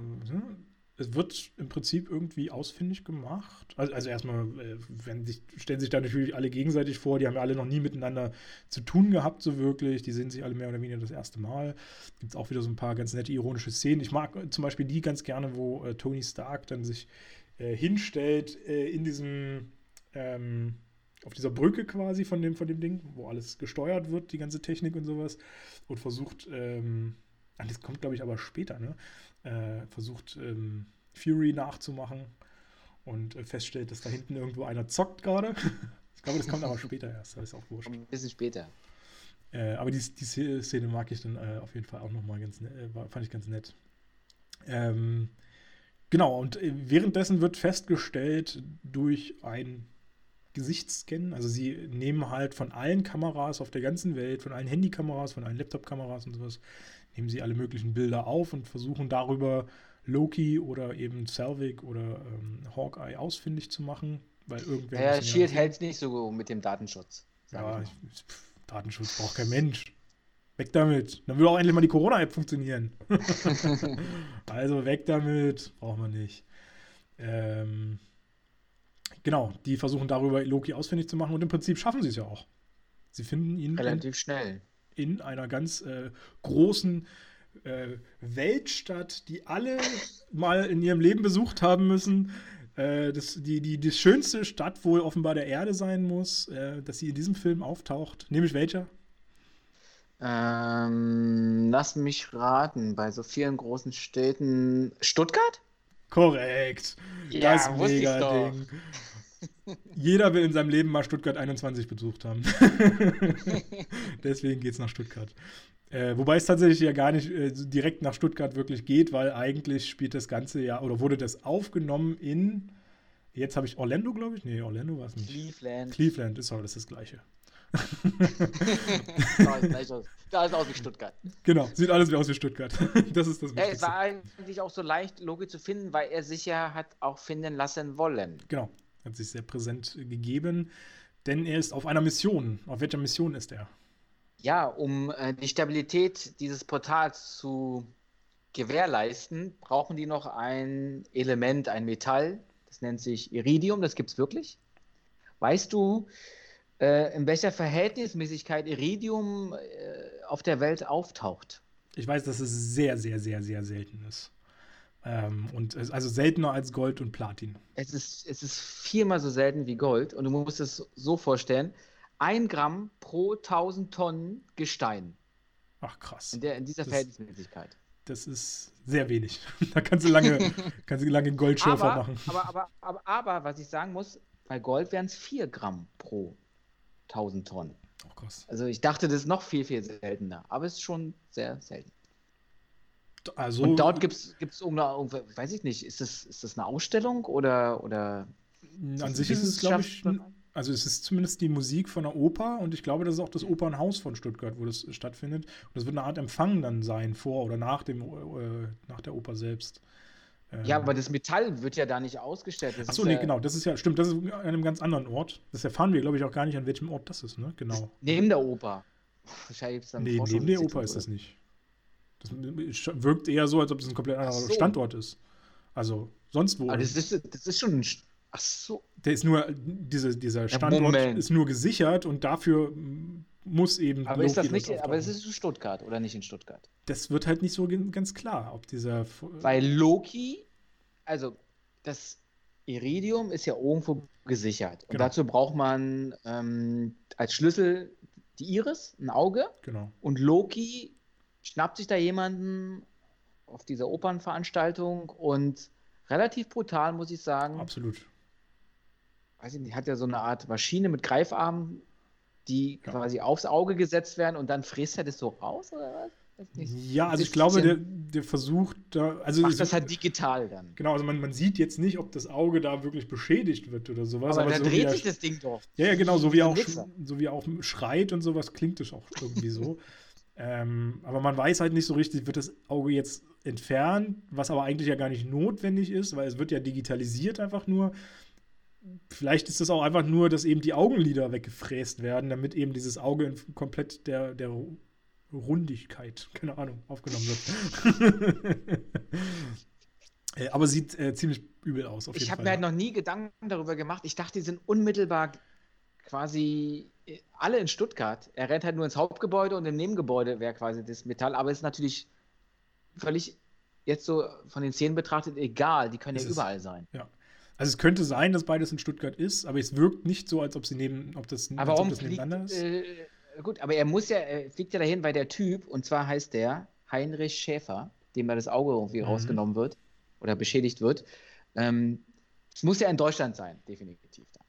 es wird im Prinzip irgendwie ausfindig gemacht. Also, also erstmal äh, wenn sich, stellen sich da natürlich alle gegenseitig vor, die haben ja alle noch nie miteinander zu tun gehabt, so wirklich. Die sehen sich alle mehr oder weniger das erste Mal. Gibt es auch wieder so ein paar ganz nette ironische Szenen. Ich mag zum Beispiel die ganz gerne, wo äh, Tony Stark dann sich äh, hinstellt äh, in diesem ähm, auf dieser Brücke quasi von dem, von dem Ding, wo alles gesteuert wird, die ganze Technik und sowas, und versucht, ähm, das kommt glaube ich aber später, ne? Äh, versucht ähm, Fury nachzumachen und äh, feststellt, dass da hinten irgendwo einer zockt gerade. ich glaube, das kommt aber später erst, das ist auch wurscht. Ein bisschen später. Äh, aber die, die Szene mag ich dann äh, auf jeden Fall auch nochmal ganz nett, äh, fand ich ganz nett. Ähm, genau, und äh, währenddessen wird festgestellt durch ein Gesichtsscan, also sie nehmen halt von allen Kameras auf der ganzen Welt, von allen Handykameras, von allen Laptop-Kameras und sowas, nehmen sie alle möglichen Bilder auf und versuchen darüber Loki oder eben Selvig oder ähm, Hawkeye ausfindig zu machen, weil irgendwer. Ja, Shield hält es nicht so mit dem Datenschutz. Ja, ich, pff, Datenschutz braucht kein Mensch. Weg damit. Dann würde auch endlich mal die Corona-App funktionieren. also weg damit. Braucht man nicht. Ähm, genau, die versuchen darüber Loki ausfindig zu machen und im Prinzip schaffen sie es ja auch. Sie finden ihn. Relativ schnell in einer ganz äh, großen äh, Weltstadt, die alle mal in ihrem Leben besucht haben müssen. Äh, das, die, die, die schönste Stadt wohl offenbar der Erde sein muss, äh, dass sie in diesem Film auftaucht. Nämlich welcher? Ähm, lass mich raten, bei so vielen großen Städten. Stuttgart? Korrekt. Ja, das Mega-Ding. Jeder will in seinem Leben mal Stuttgart 21 besucht haben. Deswegen geht es nach Stuttgart. Äh, wobei es tatsächlich ja gar nicht äh, direkt nach Stuttgart wirklich geht, weil eigentlich spielt das Ganze ja, oder wurde das aufgenommen in, jetzt habe ich Orlando, glaube ich? Nee, Orlando war es nicht. Cleveland. Cleveland ist aber das, ist das Gleiche. da ist aus wie Stuttgart. Genau, sieht alles wie aus wie Stuttgart. das ist das Wichtigste. Es war eigentlich auch so leicht, Logi zu finden, weil er sich ja hat auch finden lassen wollen. Genau, hat sich sehr präsent gegeben, denn er ist auf einer Mission. Auf welcher Mission ist er? Ja, um äh, die Stabilität dieses Portals zu gewährleisten, brauchen die noch ein Element, ein Metall. Das nennt sich Iridium, das gibt es wirklich. Weißt du, äh, in welcher Verhältnismäßigkeit Iridium äh, auf der Welt auftaucht? Ich weiß, dass es sehr, sehr, sehr, sehr selten ist. Ähm, und also seltener als Gold und Platin. Es ist, es ist viermal so selten wie Gold und du musst es so vorstellen: ein Gramm pro 1000 Tonnen Gestein. Ach krass. In, der, in dieser das, Verhältnismäßigkeit. Das ist sehr wenig. da kannst du lange, kannst du lange Goldschürfer machen. Aber, aber, aber, aber, was ich sagen muss, bei Gold wären es 4 Gramm pro 1000 Tonnen. Ach krass. Also ich dachte, das ist noch viel, viel seltener, aber es ist schon sehr selten. Also, und dort gibt es irgendeine, weiß ich nicht, ist das, ist das eine Ausstellung oder. oder an sich ist es, glaube ich, also es ist zumindest die Musik von der Oper und ich glaube, das ist auch das Opernhaus von Stuttgart, wo das stattfindet. Und das wird eine Art Empfang dann sein, vor oder nach, dem, äh, nach der Oper selbst. Ähm, ja, aber das Metall wird ja da nicht ausgestellt. Achso, nee, ja, genau, das ist ja, stimmt, das ist an einem ganz anderen Ort. Das erfahren wir, glaube ich, auch gar nicht, an welchem Ort das ist, ne? Genau. Neben der Oper. Wahrscheinlich dann nee, neben der Oper ist das nicht. Das wirkt eher so, als ob es ein komplett anderer so. Standort ist. Also sonst wo. Aber das ist, das ist schon ein. Ach so. Der ist nur, diese, dieser Standort ja, ist nur gesichert und dafür muss eben. Aber Loki ist das nicht, aber es ist in Stuttgart oder nicht in Stuttgart? Das wird halt nicht so ganz klar, ob dieser. Weil Loki, also das Iridium ist ja irgendwo gesichert. Und genau. dazu braucht man ähm, als Schlüssel die Iris, ein Auge. Genau. Und Loki schnappt sich da jemanden auf dieser Opernveranstaltung und relativ brutal, muss ich sagen. Absolut. Weiß ich nicht, hat ja so eine Art Maschine mit Greifarmen, die ja. quasi aufs Auge gesetzt werden und dann fräst er das so raus oder was? Ja, also ich glaube, der, der versucht da. Also macht das halt digital dann. Genau, also man, man sieht jetzt nicht, ob das Auge da wirklich beschädigt wird oder sowas. Aber, aber dann so dreht sich das Ding doch. Ja, ja, genau, so wie, auch, so wie auch schreit und sowas klingt es auch irgendwie so. ähm, aber man weiß halt nicht so richtig, wird das Auge jetzt entfernt, was aber eigentlich ja gar nicht notwendig ist, weil es wird ja digitalisiert einfach nur. Vielleicht ist es auch einfach nur, dass eben die Augenlider weggefräst werden, damit eben dieses Auge komplett der, der Rundigkeit, keine Ahnung, aufgenommen wird. Äh, aber sieht äh, ziemlich übel aus. Auf ich habe mir halt noch nie Gedanken darüber gemacht. Ich dachte, die sind unmittelbar quasi alle in Stuttgart. Er rennt halt nur ins Hauptgebäude und im Nebengebäude wäre quasi das Metall. Aber es ist natürlich völlig jetzt so von den Szenen betrachtet egal. Die können ja überall sein. Ja. Also es könnte sein, dass beides in Stuttgart ist, aber es wirkt nicht so, als ob sie neben, ob das, aber warum das nebeneinander ist. Äh, gut, aber er muss ja, er fliegt ja dahin, weil der Typ, und zwar heißt der Heinrich Schäfer, dem da das Auge irgendwie mhm. rausgenommen wird oder beschädigt wird. Ähm, es muss ja in Deutschland sein, definitiv. Dann.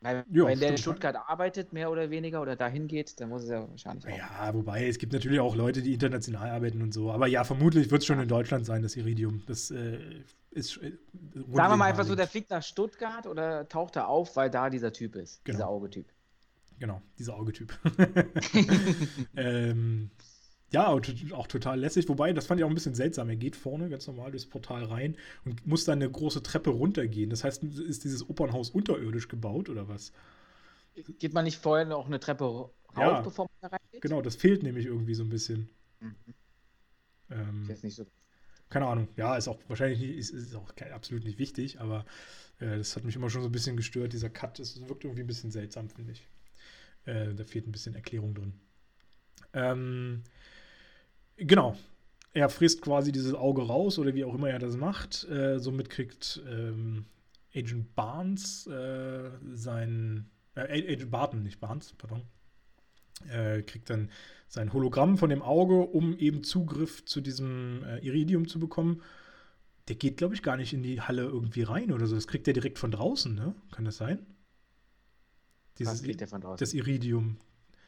Weil, jo, wenn der in Stuttgart arbeitet, mehr oder weniger, oder dahin geht, dann muss es ja wahrscheinlich auch. Ja, wobei, es gibt natürlich auch Leute, die international arbeiten und so. Aber ja, vermutlich wird es schon in Deutschland sein, das Iridium. Das äh, ist. Äh, Sagen wir mal einfach so, der fliegt nach Stuttgart oder taucht da auf, weil da dieser Typ ist, genau. dieser Augetyp. Genau, dieser Augetyp. ähm, ja, auch total lässig. Wobei, das fand ich auch ein bisschen seltsam. Er geht vorne ganz normal durchs Portal rein und muss dann eine große Treppe runtergehen. Das heißt, ist dieses Opernhaus unterirdisch gebaut oder was? Geht man nicht vorher noch eine Treppe rauf, ja, bevor man da reingeht? Genau, das fehlt nämlich irgendwie so ein bisschen. Mhm. Ähm, ist nicht so. Keine Ahnung. Ja, ist auch wahrscheinlich nicht, ist, ist auch absolut nicht wichtig, aber äh, das hat mich immer schon so ein bisschen gestört. Dieser Cut, das wirkt irgendwie ein bisschen seltsam, finde ich. Äh, da fehlt ein bisschen Erklärung drin. Ähm, genau. Er frisst quasi dieses Auge raus oder wie auch immer er das macht. Äh, somit kriegt ähm, Agent Barnes äh, sein. Äh, Agent Barton, nicht Barnes, pardon. Äh, kriegt dann sein Hologramm von dem Auge, um eben Zugriff zu diesem äh, Iridium zu bekommen. Der geht, glaube ich, gar nicht in die Halle irgendwie rein oder so. Das kriegt er direkt von draußen, ne? Kann das sein? Dieses, Was kriegt er von draußen? Das Iridium.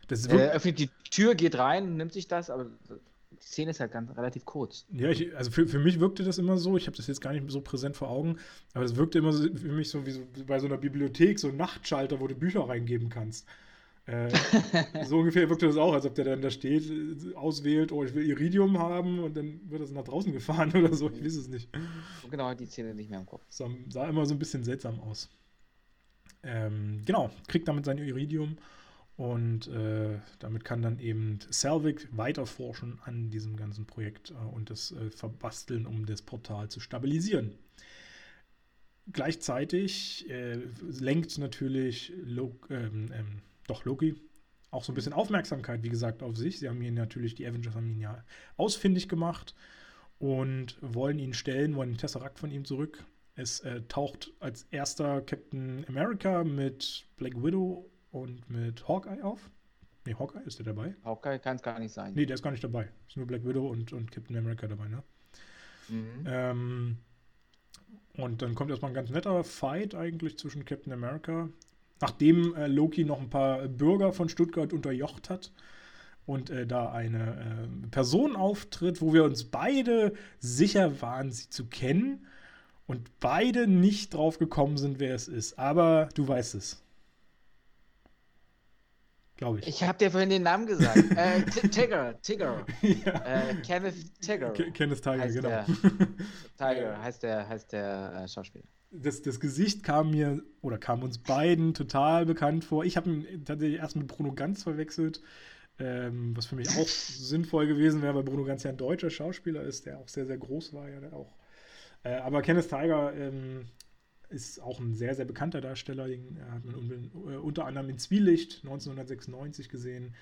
Das er öffnet die Tür, geht rein, nimmt sich das, aber die Szene ist halt ganz relativ kurz. Ja, ich, also für, für mich wirkte das immer so, ich habe das jetzt gar nicht so präsent vor Augen, aber das wirkte immer so, für mich so wie so, bei so einer Bibliothek, so ein Nachtschalter, wo du Bücher reingeben kannst. Äh, so ungefähr wirkte das auch, als ob der dann da steht, auswählt, oh, ich will Iridium haben und dann wird das nach draußen gefahren oder so, ich weiß es nicht. Genau, die Szene nicht mehr im Kopf. Sah, sah immer so ein bisschen seltsam aus. Ähm, genau, kriegt damit sein Iridium und äh, damit kann dann eben Selvig weiter forschen an diesem ganzen Projekt äh, und das äh, verbasteln, um das Portal zu stabilisieren. Gleichzeitig äh, lenkt natürlich Lo ähm, ähm, doch Loki auch so ein bisschen Aufmerksamkeit, wie gesagt, auf sich. Sie haben ihn natürlich, die Avengers haben ihn ja ausfindig gemacht und wollen ihn stellen, wollen den Tesseract von ihm zurück. Es äh, taucht als erster Captain America mit Black Widow und mit Hawkeye auf. Ne, Hawkeye ist der dabei? Hawkeye kann es gar nicht sein. Ne, der ist gar nicht dabei. Ist nur Black Widow und, und Captain America dabei, ne? Mhm. Ähm, und dann kommt erstmal ein ganz netter Fight eigentlich zwischen Captain America, nachdem äh, Loki noch ein paar Bürger von Stuttgart unterjocht hat und äh, da eine äh, Person auftritt, wo wir uns beide sicher waren, sie zu kennen und beide nicht drauf gekommen sind, wer es ist. Aber du weißt es. Glaube ich. Ich habe dir vorhin den Namen gesagt. äh, Tigger, Tigger. Ja. Äh, Kenneth Tigger. Ke Kenneth Tiger, heißt genau. Der, Tiger heißt der, heißt der äh, Schauspieler. Das, das Gesicht kam mir oder kam uns beiden total bekannt vor. Ich habe ihn tatsächlich erst mit Bruno Ganz verwechselt, ähm, was für mich auch sinnvoll gewesen wäre, weil Bruno Ganz ja ein deutscher Schauspieler ist, der auch sehr, sehr groß war. Ja, auch. Äh, aber Kenneth Tiger ähm, ist auch ein sehr, sehr bekannter Darsteller. Den hat man äh, unter anderem in Zwielicht 1996 gesehen.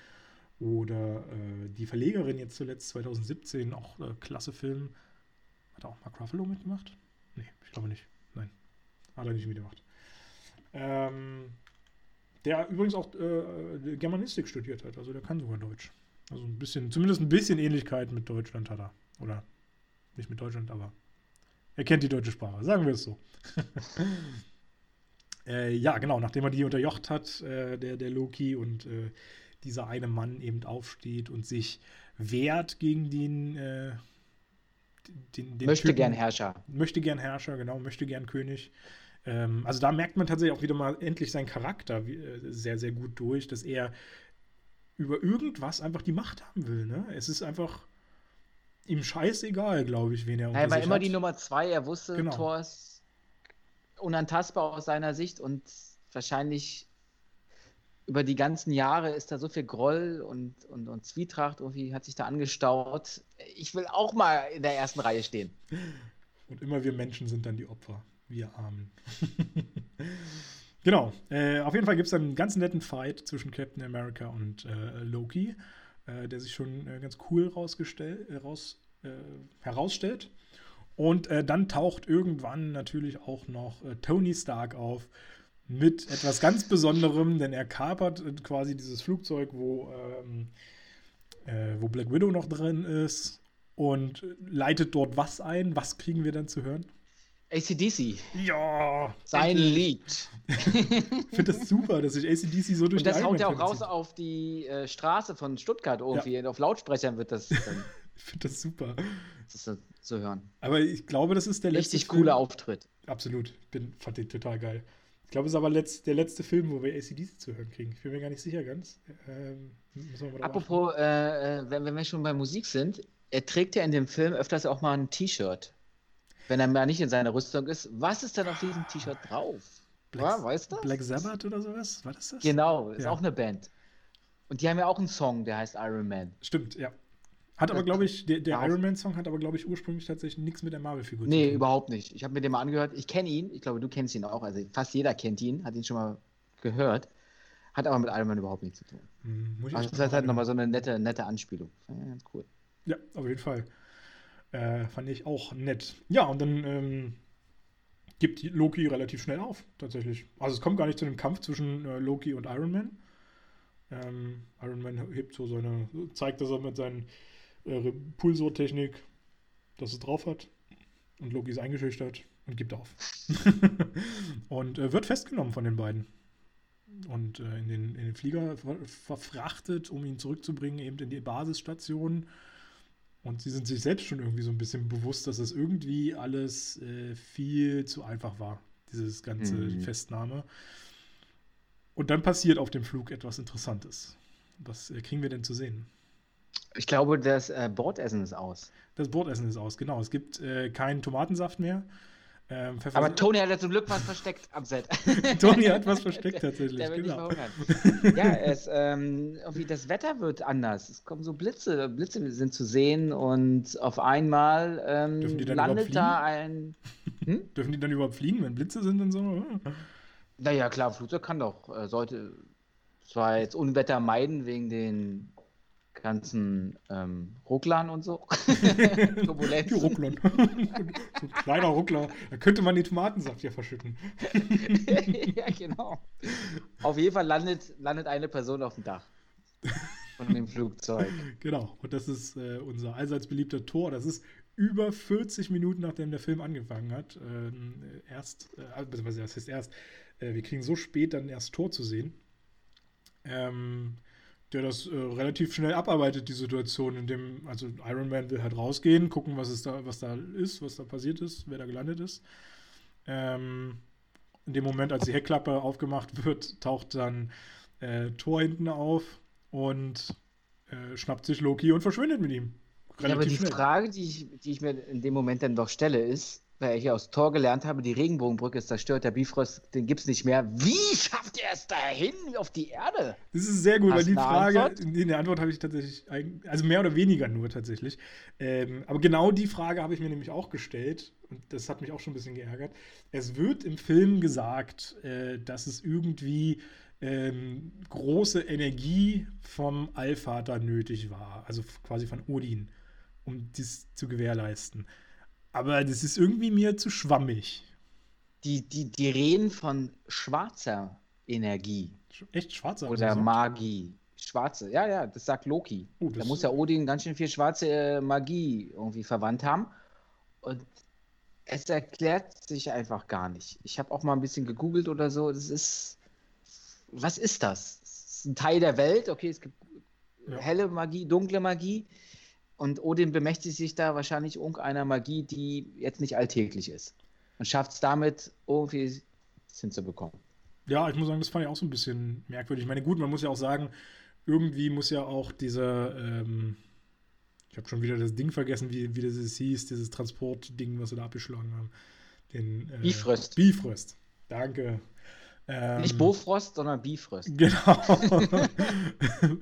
Oder äh, Die Verlegerin jetzt zuletzt 2017, auch äh, klasse Film. Hat auch Mark Ruffalo mitgemacht? Nee, ich glaube nicht. Nein, hat er nicht mitgemacht. Ähm, der übrigens auch äh, Germanistik studiert hat, also der kann sogar Deutsch. Also ein bisschen, zumindest ein bisschen Ähnlichkeit mit Deutschland hat er. Oder nicht mit Deutschland, aber er kennt die deutsche Sprache, sagen wir es so. äh, ja, genau, nachdem er die unterjocht hat, äh, der, der Loki, und äh, dieser eine Mann eben aufsteht und sich wehrt gegen den. Äh, den, den möchte Typen, gern Herrscher. Möchte gern Herrscher, genau, möchte gern König. Ähm, also da merkt man tatsächlich auch wieder mal endlich seinen Charakter äh, sehr, sehr gut durch, dass er über irgendwas einfach die Macht haben will. Ne? Es ist einfach ihm scheißegal, glaube ich, wen er Er war immer hat. die Nummer zwei. Er wusste, genau. Thor ist unantastbar aus seiner Sicht und wahrscheinlich über die ganzen Jahre ist da so viel Groll und, und, und Zwietracht irgendwie hat sich da angestaut. Ich will auch mal in der ersten Reihe stehen. Und immer wir Menschen sind dann die Opfer. Wir Armen. genau. Äh, auf jeden Fall gibt es einen ganz netten Fight zwischen Captain America und äh, Loki äh, der sich schon äh, ganz cool rausgestellt, äh, raus, äh, herausstellt. Und äh, dann taucht irgendwann natürlich auch noch Tony Stark auf mit etwas ganz Besonderem, denn er kapert quasi dieses Flugzeug, wo, ähm, wo Black Widow noch drin ist und leitet dort was ein. Was kriegen wir dann zu hören? ACDC. Ja. Sein. Lied. ich finde das super, dass sich ACDC so durch Und das haut ja auch raus auf die äh, Straße von Stuttgart irgendwie. Ja. Auf Lautsprechern wird das dann. ich finde das super. Das ist zu hören. Aber ich glaube, das ist der letzte. Richtig cooler Auftritt. Absolut. Bin, fand den total geil. Ich glaube, es ist aber letzt, der letzte Film, wo wir ACDC zu hören kriegen. Ich bin mir gar nicht sicher ganz. Ähm, Apropos, äh, äh, wenn, wenn wir schon bei Musik sind, er trägt ja in dem Film öfters auch mal ein T-Shirt wenn er mal nicht in seiner Rüstung ist, was ist denn auf diesem T-Shirt drauf? Black, ja, weißt du? Black Sabbath oder sowas? War das das? Genau, ist ja. auch eine Band. Und die haben ja auch einen Song, der heißt Iron Man. Stimmt, ja. Hat aber, glaube ich, der, der Iron Man-Song hat aber, glaube ich, ursprünglich tatsächlich nichts mit der Marvel-Figur nee, zu tun. Nee, überhaupt nicht. Ich habe mir den mal angehört. Ich kenne ihn. Ich glaube, du kennst ihn auch. Also fast jeder kennt ihn, hat ihn schon mal gehört. Hat aber mit Iron Man überhaupt nichts zu tun. Hm, also das ist halt nochmal so eine nette, nette Anspielung. Ja, ganz cool. Ja, auf jeden Fall. Äh, fand ich auch nett. Ja, und dann ähm, gibt Loki relativ schnell auf, tatsächlich. Also es kommt gar nicht zu einem Kampf zwischen äh, Loki und Iron Man. Ähm, Iron Man hebt so seine, zeigt, dass er mit seinen äh, Pulsortechnik, dass es drauf hat. Und Loki ist eingeschüchtert und gibt auf. und äh, wird festgenommen von den beiden. Und äh, in, den, in den Flieger ver verfrachtet, um ihn zurückzubringen, eben in die Basisstation und sie sind sich selbst schon irgendwie so ein bisschen bewusst, dass das irgendwie alles äh, viel zu einfach war, dieses ganze mhm. Festnahme. Und dann passiert auf dem Flug etwas Interessantes. Was äh, kriegen wir denn zu sehen? Ich glaube, das äh, Bordessen ist aus. Das Bordessen ist aus, genau. Es gibt äh, keinen Tomatensaft mehr. Ähm, Aber Tony hat ja zum Glück was versteckt am Set. Tony hat was versteckt tatsächlich. Der, der genau. ja, es, ähm, irgendwie das Wetter wird anders. Es kommen so Blitze, Blitze sind zu sehen und auf einmal ähm, landet da ein. Hm? Dürfen die dann überhaupt fliegen, wenn Blitze sind und so? Naja, klar, Flugzeug kann doch, äh, sollte zwar jetzt Unwetter meiden wegen den ganzen ähm, Rucklern und so. Turbulenz. Die Rucklern. so ein kleiner Ruckler. Da könnte man den Tomatensaft ja verschütten. ja, genau. Auf jeden Fall landet, landet eine Person auf dem Dach von dem Flugzeug. Genau. Und das ist äh, unser allseits beliebter Tor. Das ist über 40 Minuten, nachdem der Film angefangen hat. Ähm, erst, äh, beziehungsweise das heißt erst, äh, wir kriegen so spät dann erst Tor zu sehen. Ähm, der das äh, relativ schnell abarbeitet, die Situation, in dem, also Iron Man will halt rausgehen, gucken, was ist da, was da ist, was da passiert ist, wer da gelandet ist. Ähm, in dem Moment, als die Heckklappe aufgemacht wird, taucht dann äh, Tor hinten auf und äh, schnappt sich Loki und verschwindet mit ihm. Ja, aber die schnell. Frage, die ich, die ich mir in dem Moment dann doch stelle, ist, weil ich aus Tor gelernt habe, die Regenbogenbrücke ist zerstört, der Bifrost, den gibt es nicht mehr. Wie schafft er es dahin auf die Erde? Das ist sehr gut, Hast weil die Frage, Antwort? in der Antwort habe ich tatsächlich, also mehr oder weniger nur tatsächlich. Ähm, aber genau die Frage habe ich mir nämlich auch gestellt und das hat mich auch schon ein bisschen geärgert. Es wird im Film gesagt, äh, dass es irgendwie ähm, große Energie vom Allvater nötig war, also quasi von Odin, um dies zu gewährleisten. Aber das ist irgendwie mir zu schwammig. Die, die, die reden von schwarzer Energie. Echt schwarzer? Oder Magie. Schwarze, ja, ja, das sagt Loki. Oh, das da muss ja Odin ganz schön viel schwarze äh, Magie irgendwie verwandt haben. Und es erklärt sich einfach gar nicht. Ich habe auch mal ein bisschen gegoogelt oder so. Das ist. Was ist das? das ist ein Teil der Welt. Okay, es gibt ja. helle Magie, dunkle Magie. Und Odin bemächtigt sich da wahrscheinlich irgendeiner Magie, die jetzt nicht alltäglich ist. Und schafft es damit, irgendwie hinzubekommen. Ja, ich muss sagen, das fand ich auch so ein bisschen merkwürdig. Ich meine, gut, man muss ja auch sagen, irgendwie muss ja auch dieser, ähm, ich habe schon wieder das Ding vergessen, wie, wie das hieß, dieses Transportding, was wir da abgeschlagen haben. Den, äh, Bifröst. Bifröst. Danke. Ähm, Nicht Bofrost, sondern Bifröst. Genau.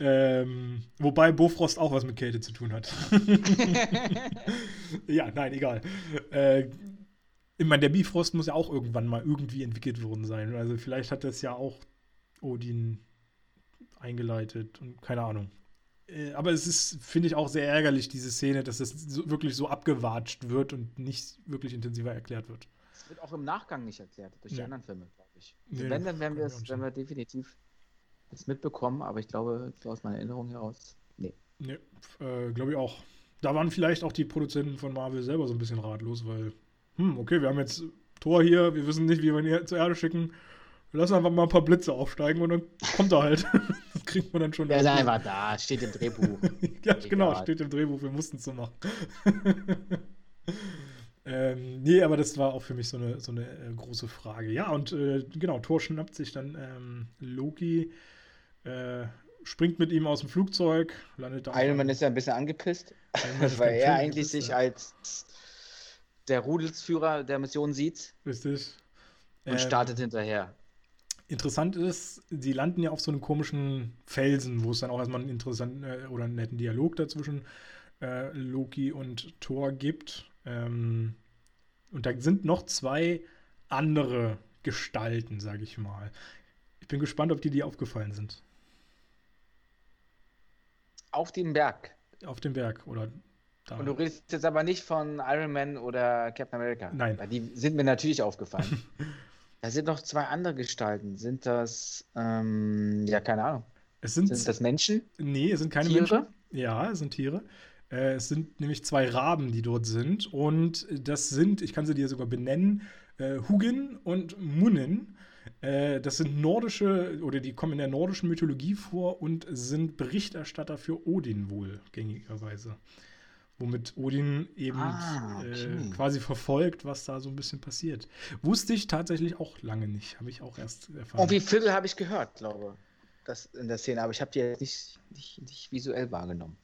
Ähm, wobei Bofrost auch was mit Kälte zu tun hat. ja, nein, egal. Äh, ich meine, der Bifrost muss ja auch irgendwann mal irgendwie entwickelt worden sein. Also vielleicht hat das ja auch Odin eingeleitet und keine Ahnung. Äh, aber es ist, finde ich, auch sehr ärgerlich, diese Szene, dass das so, wirklich so abgewatscht wird und nicht wirklich intensiver erklärt wird. Es wird auch im Nachgang nicht erklärt, durch die anderen Filme, glaube ich. Also nee, wenn, dann werden wir es, wenn wir definitiv jetzt mitbekommen, aber ich glaube, so aus meiner Erinnerung heraus, nee. Nee, äh, glaube ich auch. Da waren vielleicht auch die Produzenten von Marvel selber so ein bisschen ratlos, weil, hm, okay, wir haben jetzt Tor hier, wir wissen nicht, wie wir ihn zur Erde schicken. Wir lassen einfach mal ein paar Blitze aufsteigen und dann kommt er halt. das kriegt man dann schon. Er ist einfach da, steht im Drehbuch. ja, genau, steht im Drehbuch, wir mussten es so machen. ähm, nee, aber das war auch für mich so eine, so eine äh, große Frage. Ja, und äh, genau, Thor schnappt sich dann ähm, Loki äh, springt mit ihm aus dem Flugzeug, landet da. Iron Man ist ja ein bisschen angepisst, weil er eigentlich ist, sich ja. als der Rudelsführer der Mission sieht. Richtig. Und ähm, startet hinterher. Interessant ist, sie landen ja auf so einem komischen Felsen, wo es dann auch erstmal einen interessanten äh, oder einen netten Dialog dazwischen äh, Loki und Thor gibt. Ähm, und da sind noch zwei andere Gestalten, sage ich mal. Ich bin gespannt, ob die dir aufgefallen sind. Auf dem Berg. Auf dem Berg oder da. Und du redest jetzt aber nicht von Iron Man oder Captain America. Nein. Weil die sind mir natürlich aufgefallen. da sind noch zwei andere Gestalten. Sind das, ähm, ja, keine Ahnung. Es sind, sind das Menschen? Nee, es sind keine Tiere? Menschen. Ja, es sind Tiere. Äh, es sind nämlich zwei Raben, die dort sind. Und das sind, ich kann sie dir sogar benennen, äh, Hugin und Munnen. Äh, das sind nordische, oder die kommen in der nordischen Mythologie vor und sind Berichterstatter für Odin wohl, gängigerweise. Womit Odin eben ah, okay. äh, quasi verfolgt, was da so ein bisschen passiert. Wusste ich tatsächlich auch lange nicht. Habe ich auch erst erfahren. Und wie Viertel habe ich gehört, glaube das in der Szene, aber ich habe die jetzt nicht, nicht, nicht visuell wahrgenommen.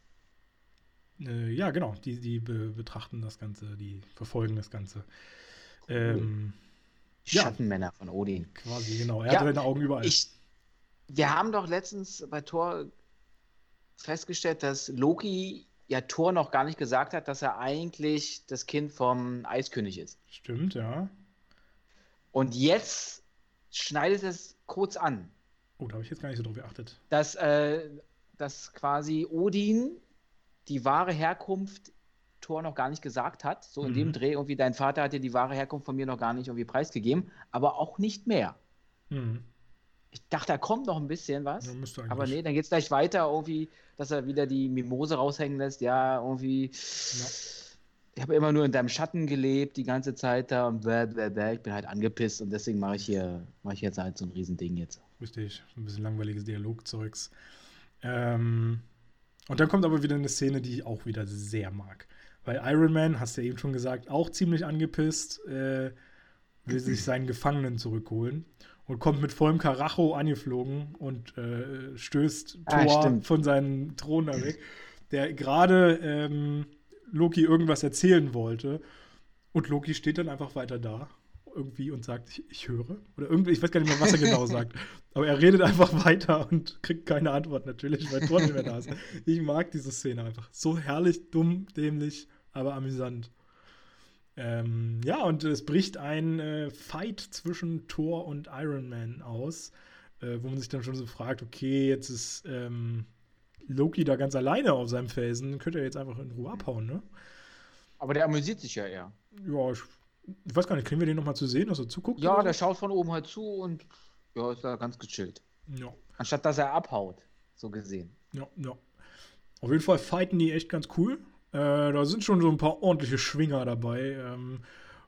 Äh, ja, genau. Die, die be betrachten das Ganze, die verfolgen das Ganze. Cool. Ja. Schattenmänner von Odin. Quasi, genau. Er ja, hat seine Augen überall. Ich, wir haben doch letztens bei Thor festgestellt, dass Loki ja Thor noch gar nicht gesagt hat, dass er eigentlich das Kind vom Eiskönig ist. Stimmt, ja. Und jetzt schneidet es kurz an. Oh, da habe ich jetzt gar nicht so drauf geachtet. Dass, äh, dass quasi Odin die wahre Herkunft Tor noch gar nicht gesagt hat. So in mhm. dem Dreh irgendwie, dein Vater hat dir die wahre Herkunft von mir noch gar nicht irgendwie preisgegeben, aber auch nicht mehr. Mhm. Ich dachte, da kommt noch ein bisschen was. Ja, aber nee, dann geht es gleich weiter, irgendwie, dass er wieder die Mimose raushängen lässt. Ja, irgendwie. Ja. Ich habe immer nur in deinem Schatten gelebt, die ganze Zeit da und bläh, bläh, bläh. ich bin halt angepisst und deswegen mache ich hier, mache ich jetzt halt so ein Riesending jetzt. Richtig, ein bisschen langweiliges Dialogzeugs. Ähm, und dann kommt aber wieder eine Szene, die ich auch wieder sehr mag. Weil Iron Man, hast du ja eben schon gesagt, auch ziemlich angepisst. Äh, will sich seinen Gefangenen zurückholen und kommt mit vollem Karacho angeflogen und äh, stößt ah, Thor ah, von seinem Thron da weg, der gerade ähm, Loki irgendwas erzählen wollte. Und Loki steht dann einfach weiter da irgendwie und sagt, ich, ich höre. Oder irgendwie, ich weiß gar nicht mehr, was er genau sagt. Aber er redet einfach weiter und kriegt keine Antwort natürlich, weil Thor nicht mehr da ist. Ich mag diese Szene einfach. So herrlich, dumm, dämlich, aber amüsant. Ähm, ja, und es bricht ein äh, Fight zwischen Thor und Iron Man aus, äh, wo man sich dann schon so fragt, okay, jetzt ist ähm, Loki da ganz alleine auf seinem Felsen, könnte er jetzt einfach in Ruhe abhauen, ne? Aber der amüsiert sich ja eher. Ja, ich, ich weiß gar nicht, kriegen wir den nochmal zu sehen, dass er zuguckt? Ja, der schaut von oben halt zu und ja, ist da ganz gechillt. Ja. Anstatt dass er abhaut, so gesehen. Ja, ja. Auf jeden Fall fighten die echt ganz cool. Äh, da sind schon so ein paar ordentliche Schwinger dabei. Ähm,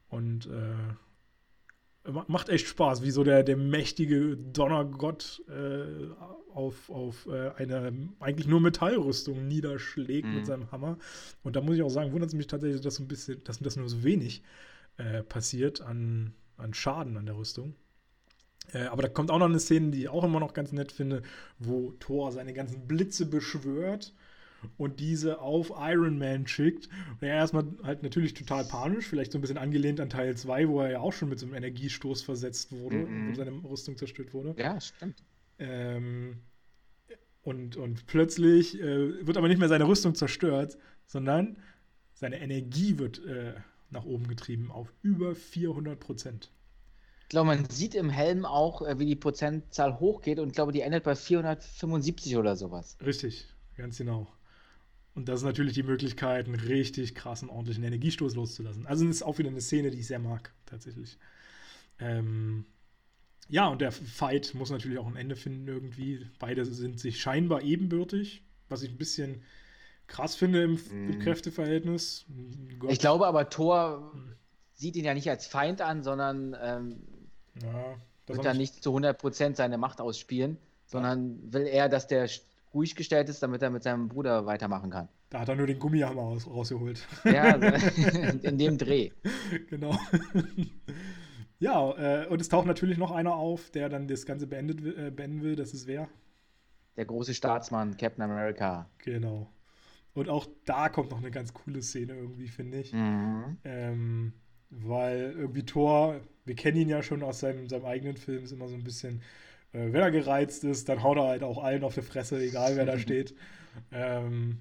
und äh, macht echt Spaß, wie so der, der mächtige Donnergott äh, auf, auf äh, eine eigentlich nur Metallrüstung niederschlägt mhm. mit seinem Hammer. Und da muss ich auch sagen, wundert es mich tatsächlich, dass so ein bisschen, dass das nur so wenig äh, passiert an, an Schaden an der Rüstung. Äh, aber da kommt auch noch eine Szene, die ich auch immer noch ganz nett finde, wo Thor seine ganzen Blitze beschwört und diese auf Iron Man schickt. Und er erstmal halt natürlich total panisch, vielleicht so ein bisschen angelehnt an Teil 2, wo er ja auch schon mit so einem Energiestoß versetzt wurde, mhm. wo seine Rüstung zerstört wurde. Ja, stimmt. Ähm, und, und plötzlich äh, wird aber nicht mehr seine Rüstung zerstört, sondern seine Energie wird äh, nach oben getrieben auf über 400 Prozent. Ich glaube, man sieht im Helm auch, äh, wie die Prozentzahl hochgeht und ich glaube, die endet bei 475 oder sowas. Richtig, ganz genau. Und das ist natürlich die Möglichkeit, einen richtig krassen, ordentlichen Energiestoß loszulassen. Also das ist auch wieder eine Szene, die ich sehr mag, tatsächlich. Ähm, ja, und der Fight muss natürlich auch ein Ende finden irgendwie. Beide sind sich scheinbar ebenbürtig, was ich ein bisschen krass finde im, mm. Kräfteverhältnis. Gott. Ich glaube aber, Thor hm. sieht ihn ja nicht als Feind an, sondern ähm, ja, wird dann nicht zu 100% seine Macht ausspielen, sondern ja. will er, dass der ruhig gestellt ist, damit er mit seinem Bruder weitermachen kann. Da hat er nur den Gummihammer aus, rausgeholt. Ja, in dem Dreh. Genau. Ja, äh, und es taucht natürlich noch einer auf, der dann das Ganze beendet, äh, beenden will. Das ist wer? Der große Staatsmann, Captain America. Genau. Und auch da kommt noch eine ganz coole Szene irgendwie, finde ich. Mhm. Ähm, weil irgendwie Thor, wir kennen ihn ja schon aus seinem, seinem eigenen Film, ist immer so ein bisschen äh, wenn er gereizt ist, dann haut er halt auch allen auf die Fresse, egal wer da steht. Ähm,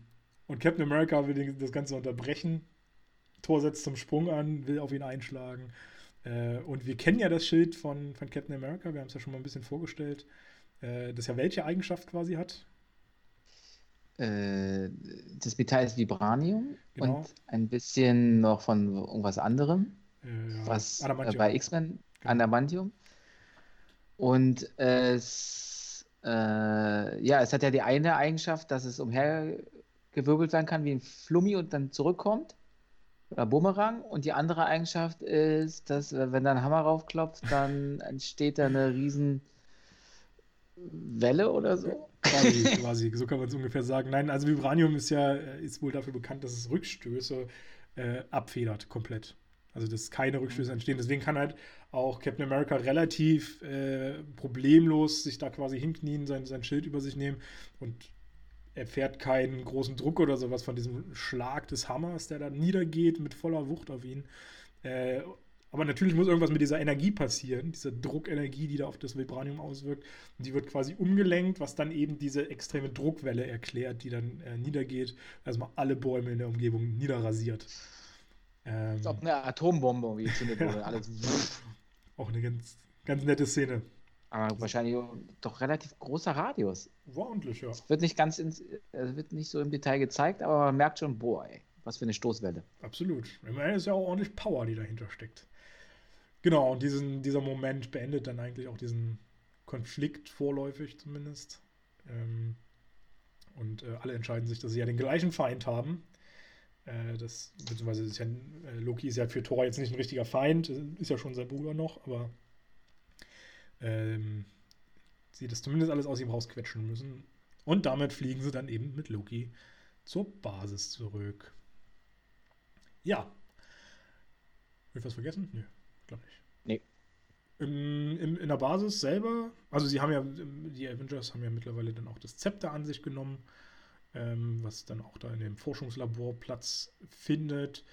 und Captain America will das Ganze unterbrechen. Thor setzt zum Sprung an, will auf ihn einschlagen. Äh, und wir kennen ja das Schild von, von Captain America, wir haben es ja schon mal ein bisschen vorgestellt, äh, das ja welche Eigenschaft quasi hat. Äh, das Metall ist Vibranium genau. und ein bisschen noch von irgendwas anderem, äh, ja. was äh, bei X-Men genau. Adamantium. Und es, äh, ja, es hat ja die eine Eigenschaft, dass es umhergewirbelt sein kann wie ein Flummi und dann zurückkommt. Oder Bumerang. Und die andere Eigenschaft ist, dass, wenn da ein Hammer raufklopft, dann entsteht da eine riesen Welle oder so. Quasi, quasi. so kann man es ungefähr sagen. Nein, also Vibranium ist ja ist wohl dafür bekannt, dass es Rückstöße äh, abfedert komplett. Also dass keine Rückstöße entstehen. Deswegen kann halt auch Captain America relativ äh, problemlos sich da quasi hinknien, sein, sein Schild über sich nehmen und er fährt keinen großen Druck oder sowas von diesem Schlag des Hammers, der da niedergeht mit voller Wucht auf ihn. Äh, aber natürlich muss irgendwas mit dieser Energie passieren, dieser Druckenergie, die da auf das Vibranium auswirkt. Und die wird quasi umgelenkt, was dann eben diese extreme Druckwelle erklärt, die dann äh, niedergeht, also mal alle Bäume in der Umgebung niederrasiert. Ähm, Als ob eine Atombombe wie gezündet wurde. Alles. Auch eine ganz, ganz nette Szene. Aber wahrscheinlich doch relativ großer Radius. Ordentlich, ja. Es wird nicht ganz ins, es wird nicht so im Detail gezeigt, aber man merkt schon, boah, ey, was für eine Stoßwelle. Absolut. Immerhin ist ja auch ordentlich Power, die dahinter steckt. Genau, und diesen, dieser Moment beendet dann eigentlich auch diesen Konflikt vorläufig zumindest. Ähm, und äh, alle entscheiden sich, dass sie ja den gleichen Feind haben. Äh, das, beziehungsweise ist ja, äh, Loki ist ja für Thor jetzt nicht ein richtiger Feind, ist ja schon sein Bruder noch, aber ähm, sie das zumindest alles aus ihm rausquetschen müssen. Und damit fliegen sie dann eben mit Loki zur Basis zurück. Ja. Hab ich was vergessen? Nö, glaube nicht. Nee. In, in, in, der Basis selber, also sie haben ja, die Avengers haben ja mittlerweile dann auch das Zepter an sich genommen, ähm, was dann auch da in dem Forschungslabor Platz findet,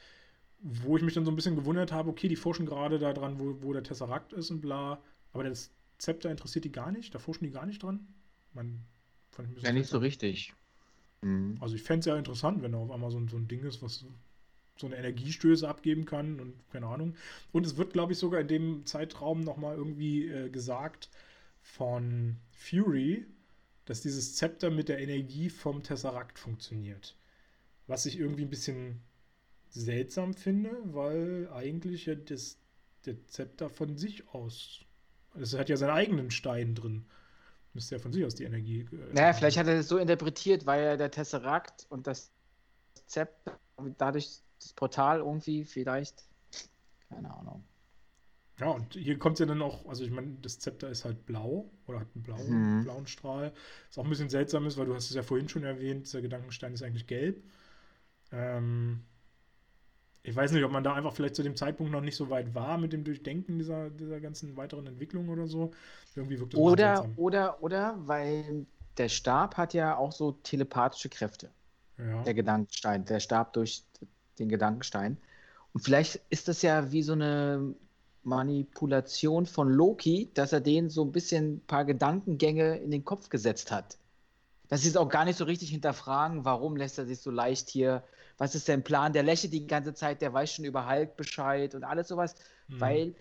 wo ich mich dann so ein bisschen gewundert habe, okay, die forschen gerade daran, wo, wo der Tesseract ist und bla, aber das Zepter interessiert die gar nicht, da forschen die gar nicht dran. Man, fand ich ja, nicht so richtig. Mhm. Also ich fände es ja interessant, wenn da auf einmal so, so ein Ding ist, was so eine Energiestöße abgeben kann und keine Ahnung. Und es wird, glaube ich, sogar in dem Zeitraum nochmal irgendwie äh, gesagt von Fury, dass dieses Zepter mit der Energie vom Tesseract funktioniert. Was ich irgendwie ein bisschen seltsam finde, weil eigentlich ja das, der Zepter von sich aus. Es hat ja seinen eigenen Stein drin. Müsste ja von sich aus die Energie. Äh, naja, vielleicht hat er das so interpretiert, weil ja der Tesseract und das Zepter dadurch das Portal irgendwie vielleicht. Keine Ahnung. Ja, und hier kommt es ja dann auch, also ich meine, das Zepter ist halt blau oder hat einen blauen, mhm. blauen Strahl. Was auch ein bisschen seltsam ist, weil du hast es ja vorhin schon erwähnt, dieser Gedankenstein ist eigentlich gelb. Ähm, ich weiß nicht, ob man da einfach vielleicht zu dem Zeitpunkt noch nicht so weit war mit dem Durchdenken dieser, dieser ganzen weiteren Entwicklung oder so. Irgendwie wirkt das oder, oder, oder, weil der Stab hat ja auch so telepathische Kräfte. Ja. Der Gedankenstein, der Stab durch den Gedankenstein. Und vielleicht ist das ja wie so eine Manipulation von Loki, dass er den so ein bisschen ein paar Gedankengänge in den Kopf gesetzt hat. Dass sie es auch gar nicht so richtig hinterfragen, warum lässt er sich so leicht hier, was ist sein Plan? Der lächelt die ganze Zeit, der weiß schon über Hulk Bescheid und alles sowas, mhm. weil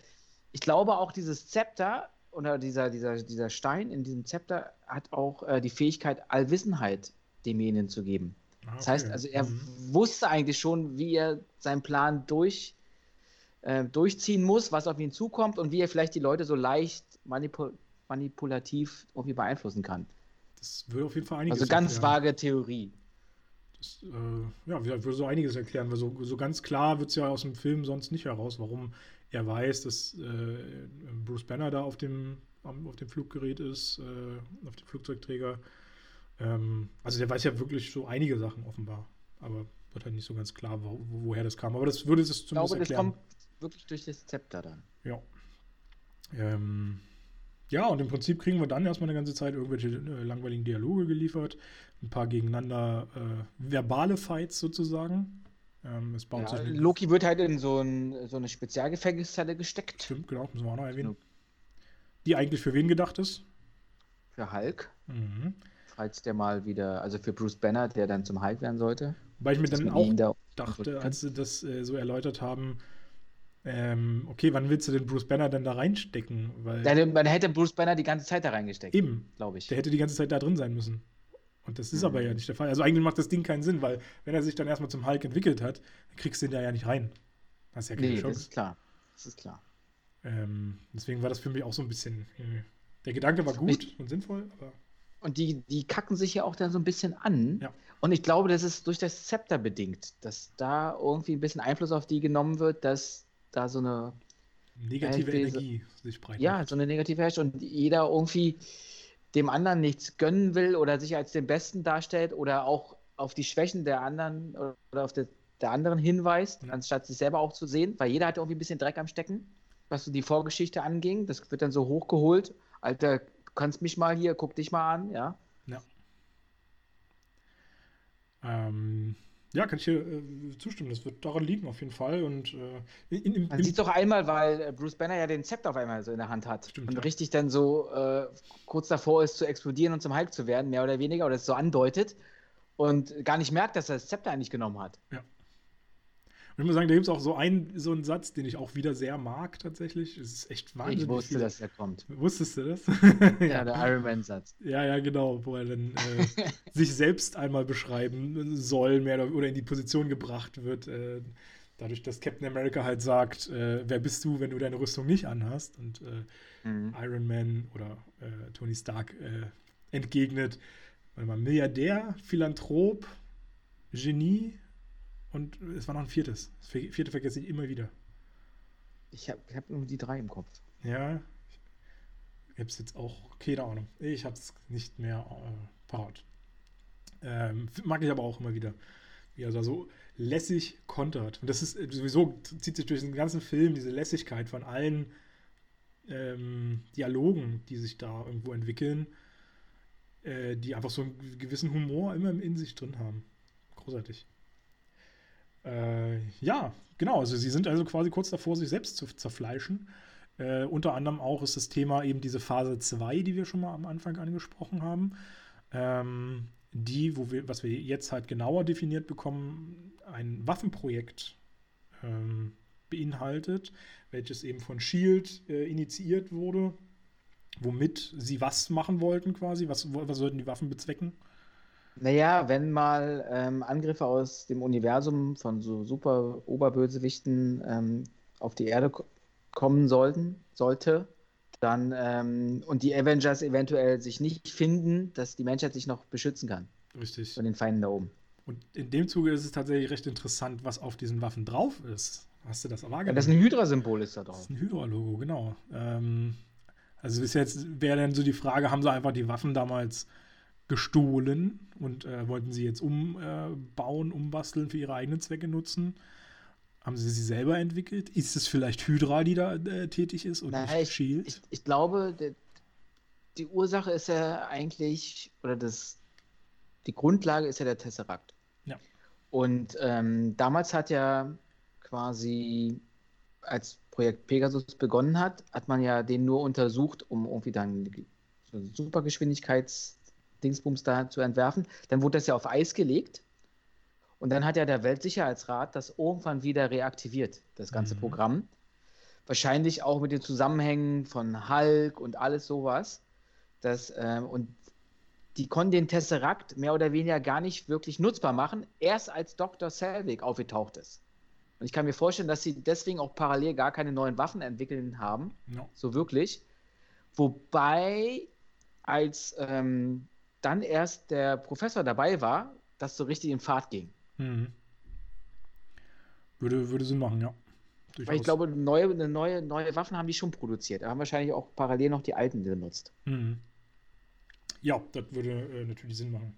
ich glaube auch dieses Zepter oder dieser, dieser, dieser Stein in diesem Zepter hat auch äh, die Fähigkeit, Allwissenheit demjenigen zu geben. Okay. Das heißt, also er mhm. wusste eigentlich schon, wie er seinen Plan durch, äh, durchziehen muss, was auf ihn zukommt und wie er vielleicht die Leute so leicht manipul manipulativ irgendwie beeinflussen kann. Das würde auf jeden Fall einiges Also ganz erklären. vage Theorie. Das, äh, ja, würde so einiges erklären, weil so, so ganz klar wird es ja aus dem Film sonst nicht heraus, warum er weiß, dass äh, Bruce Banner da auf dem, auf dem Fluggerät ist, äh, auf dem Flugzeugträger ähm, also der weiß ja wirklich so einige Sachen offenbar, aber wird halt nicht so ganz klar, wo, woher das kam. Aber das würde es zumindest Ich glaube, das kommt wirklich durch das Zepter dann. Ja. Ähm, ja, und im Prinzip kriegen wir dann erstmal eine ganze Zeit irgendwelche äh, langweiligen Dialoge geliefert, ein paar gegeneinander äh, verbale Fights sozusagen. Ähm, es baut ja, sich Loki wird halt in so, ein, so eine Spezialgefängniszelle gesteckt. Stimmt, genau, müssen wir auch noch erwähnen. Die eigentlich für wen gedacht ist? Für Hulk. Mhm falls der mal wieder, also für Bruce Banner, der dann zum Hulk werden sollte. Weil ich mir dann auch da dachte, als sie das äh, so erläutert haben, ähm, okay, wann willst du den Bruce Banner denn da reinstecken? Weil ja, man hätte Bruce Banner die ganze Zeit da reingesteckt. Eben, glaube ich. Der hätte die ganze Zeit da drin sein müssen. Und das ist mhm. aber ja nicht der Fall. Also eigentlich macht das Ding keinen Sinn, weil wenn er sich dann erstmal zum Hulk entwickelt hat, dann kriegst du ihn da ja nicht rein. Das ist ja keine nee, Chance. das ist klar. Das ist klar. Ähm, deswegen war das für mich auch so ein bisschen. Äh, der Gedanke war gut ich, und sinnvoll, aber. Und die, die kacken sich ja auch dann so ein bisschen an. Ja. Und ich glaube, das ist durch das Zepter bedingt, dass da irgendwie ein bisschen Einfluss auf die genommen wird, dass da so eine negative Energie sich breit Ja, so eine negative herrscht und jeder irgendwie dem anderen nichts gönnen will oder sich als den Besten darstellt oder auch auf die Schwächen der anderen oder auf die, der anderen hinweist, ja. anstatt sich selber auch zu sehen, weil jeder hat irgendwie ein bisschen Dreck am Stecken, was so die Vorgeschichte anging. Das wird dann so hochgeholt. Alter, kannst mich mal hier, guck dich mal an, ja. Ja. Ähm, ja, kann ich hier äh, zustimmen. Das wird daran liegen, auf jeden Fall. Und, äh, in, in, Man sieht doch einmal, weil äh, Bruce Banner ja den Zepter auf einmal so in der Hand hat. Stimmt, und ja. richtig dann so äh, kurz davor ist, zu explodieren und zum Hulk zu werden, mehr oder weniger, oder es so andeutet. Und gar nicht merkt, dass er das Zepter eigentlich genommen hat. Ja. Und ich muss sagen, da gibt es auch so einen, so einen Satz, den ich auch wieder sehr mag tatsächlich. Es ist echt wahnsinnig. Ich wusste, dass er kommt. Wusstest du das? ja, ja, der Iron Man-Satz. Ja, ja, genau, wo er dann äh, sich selbst einmal beschreiben soll, mehr oder, oder in die Position gebracht wird. Äh, dadurch, dass Captain America halt sagt, äh, wer bist du, wenn du deine Rüstung nicht anhast? Und äh, mhm. Iron Man oder äh, Tony Stark äh, entgegnet, warte mal, Milliardär, Philanthrop, Genie, und es war noch ein viertes. Das vierte vergesse ich immer wieder. Ich habe hab nur die drei im Kopf. Ja. Ich habe es jetzt auch, keine Ahnung. Ich habe es nicht mehr äh, parat. Ähm, mag ich aber auch immer wieder. Wie er so lässig kontert. Und das ist äh, sowieso, zieht sich durch den ganzen Film diese Lässigkeit von allen ähm, Dialogen, die sich da irgendwo entwickeln, äh, die einfach so einen gewissen Humor immer in sich drin haben. Großartig. Äh, ja, genau. Also sie sind also quasi kurz davor, sich selbst zu zerfleischen. Äh, unter anderem auch ist das Thema eben diese Phase 2, die wir schon mal am Anfang angesprochen haben. Ähm, die, wo wir, was wir jetzt halt genauer definiert bekommen, ein Waffenprojekt ähm, beinhaltet, welches eben von Shield äh, initiiert wurde, womit sie was machen wollten quasi, was, was sollten die Waffen bezwecken? Naja, wenn mal ähm, Angriffe aus dem Universum von so super Oberbösewichten ähm, auf die Erde kommen sollten, sollte, dann ähm, und die Avengers eventuell sich nicht finden, dass die Menschheit sich noch beschützen kann. Richtig. Von den Feinden da oben. Und in dem Zuge ist es tatsächlich recht interessant, was auf diesen Waffen drauf ist. Hast du das wahrgenommen? Ja, das ist ein Hydra-Symbol ist da drauf. Das ist ein Hydra-Logo, genau. Ähm, also bis jetzt wäre dann so die Frage, haben sie einfach die Waffen damals gestohlen und äh, wollten sie jetzt umbauen, äh, umbasteln, für ihre eigenen Zwecke nutzen? Haben sie sie selber entwickelt? Ist es vielleicht Hydra, die da äh, tätig ist und naja, nicht Shield? Ich, ich, glaube, die, die Ursache ist ja eigentlich, oder das, die Grundlage ist ja der Tesseract. Ja. Und ähm, damals hat ja quasi, als Projekt Pegasus begonnen hat, hat man ja den nur untersucht, um irgendwie dann so Supergeschwindigkeits-Dingsbums da zu entwerfen. Dann wurde das ja auf Eis gelegt. Und dann hat ja der Weltsicherheitsrat das irgendwann wieder reaktiviert, das ganze mhm. Programm. Wahrscheinlich auch mit den Zusammenhängen von Hulk und alles sowas. Das, ähm, und die konnten den Tesseract mehr oder weniger gar nicht wirklich nutzbar machen, erst als Dr. Selvig aufgetaucht ist. Und ich kann mir vorstellen, dass sie deswegen auch parallel gar keine neuen Waffen entwickeln haben. No. So wirklich. Wobei, als ähm, dann erst der Professor dabei war, das so richtig in Fahrt ging. Mhm. Würde, würde Sinn machen, ja. Durchaus. Weil ich glaube, neue, neue, neue Waffen haben die schon produziert. Da haben wahrscheinlich auch parallel noch die alten benutzt. Mhm. Ja, das würde äh, natürlich Sinn machen.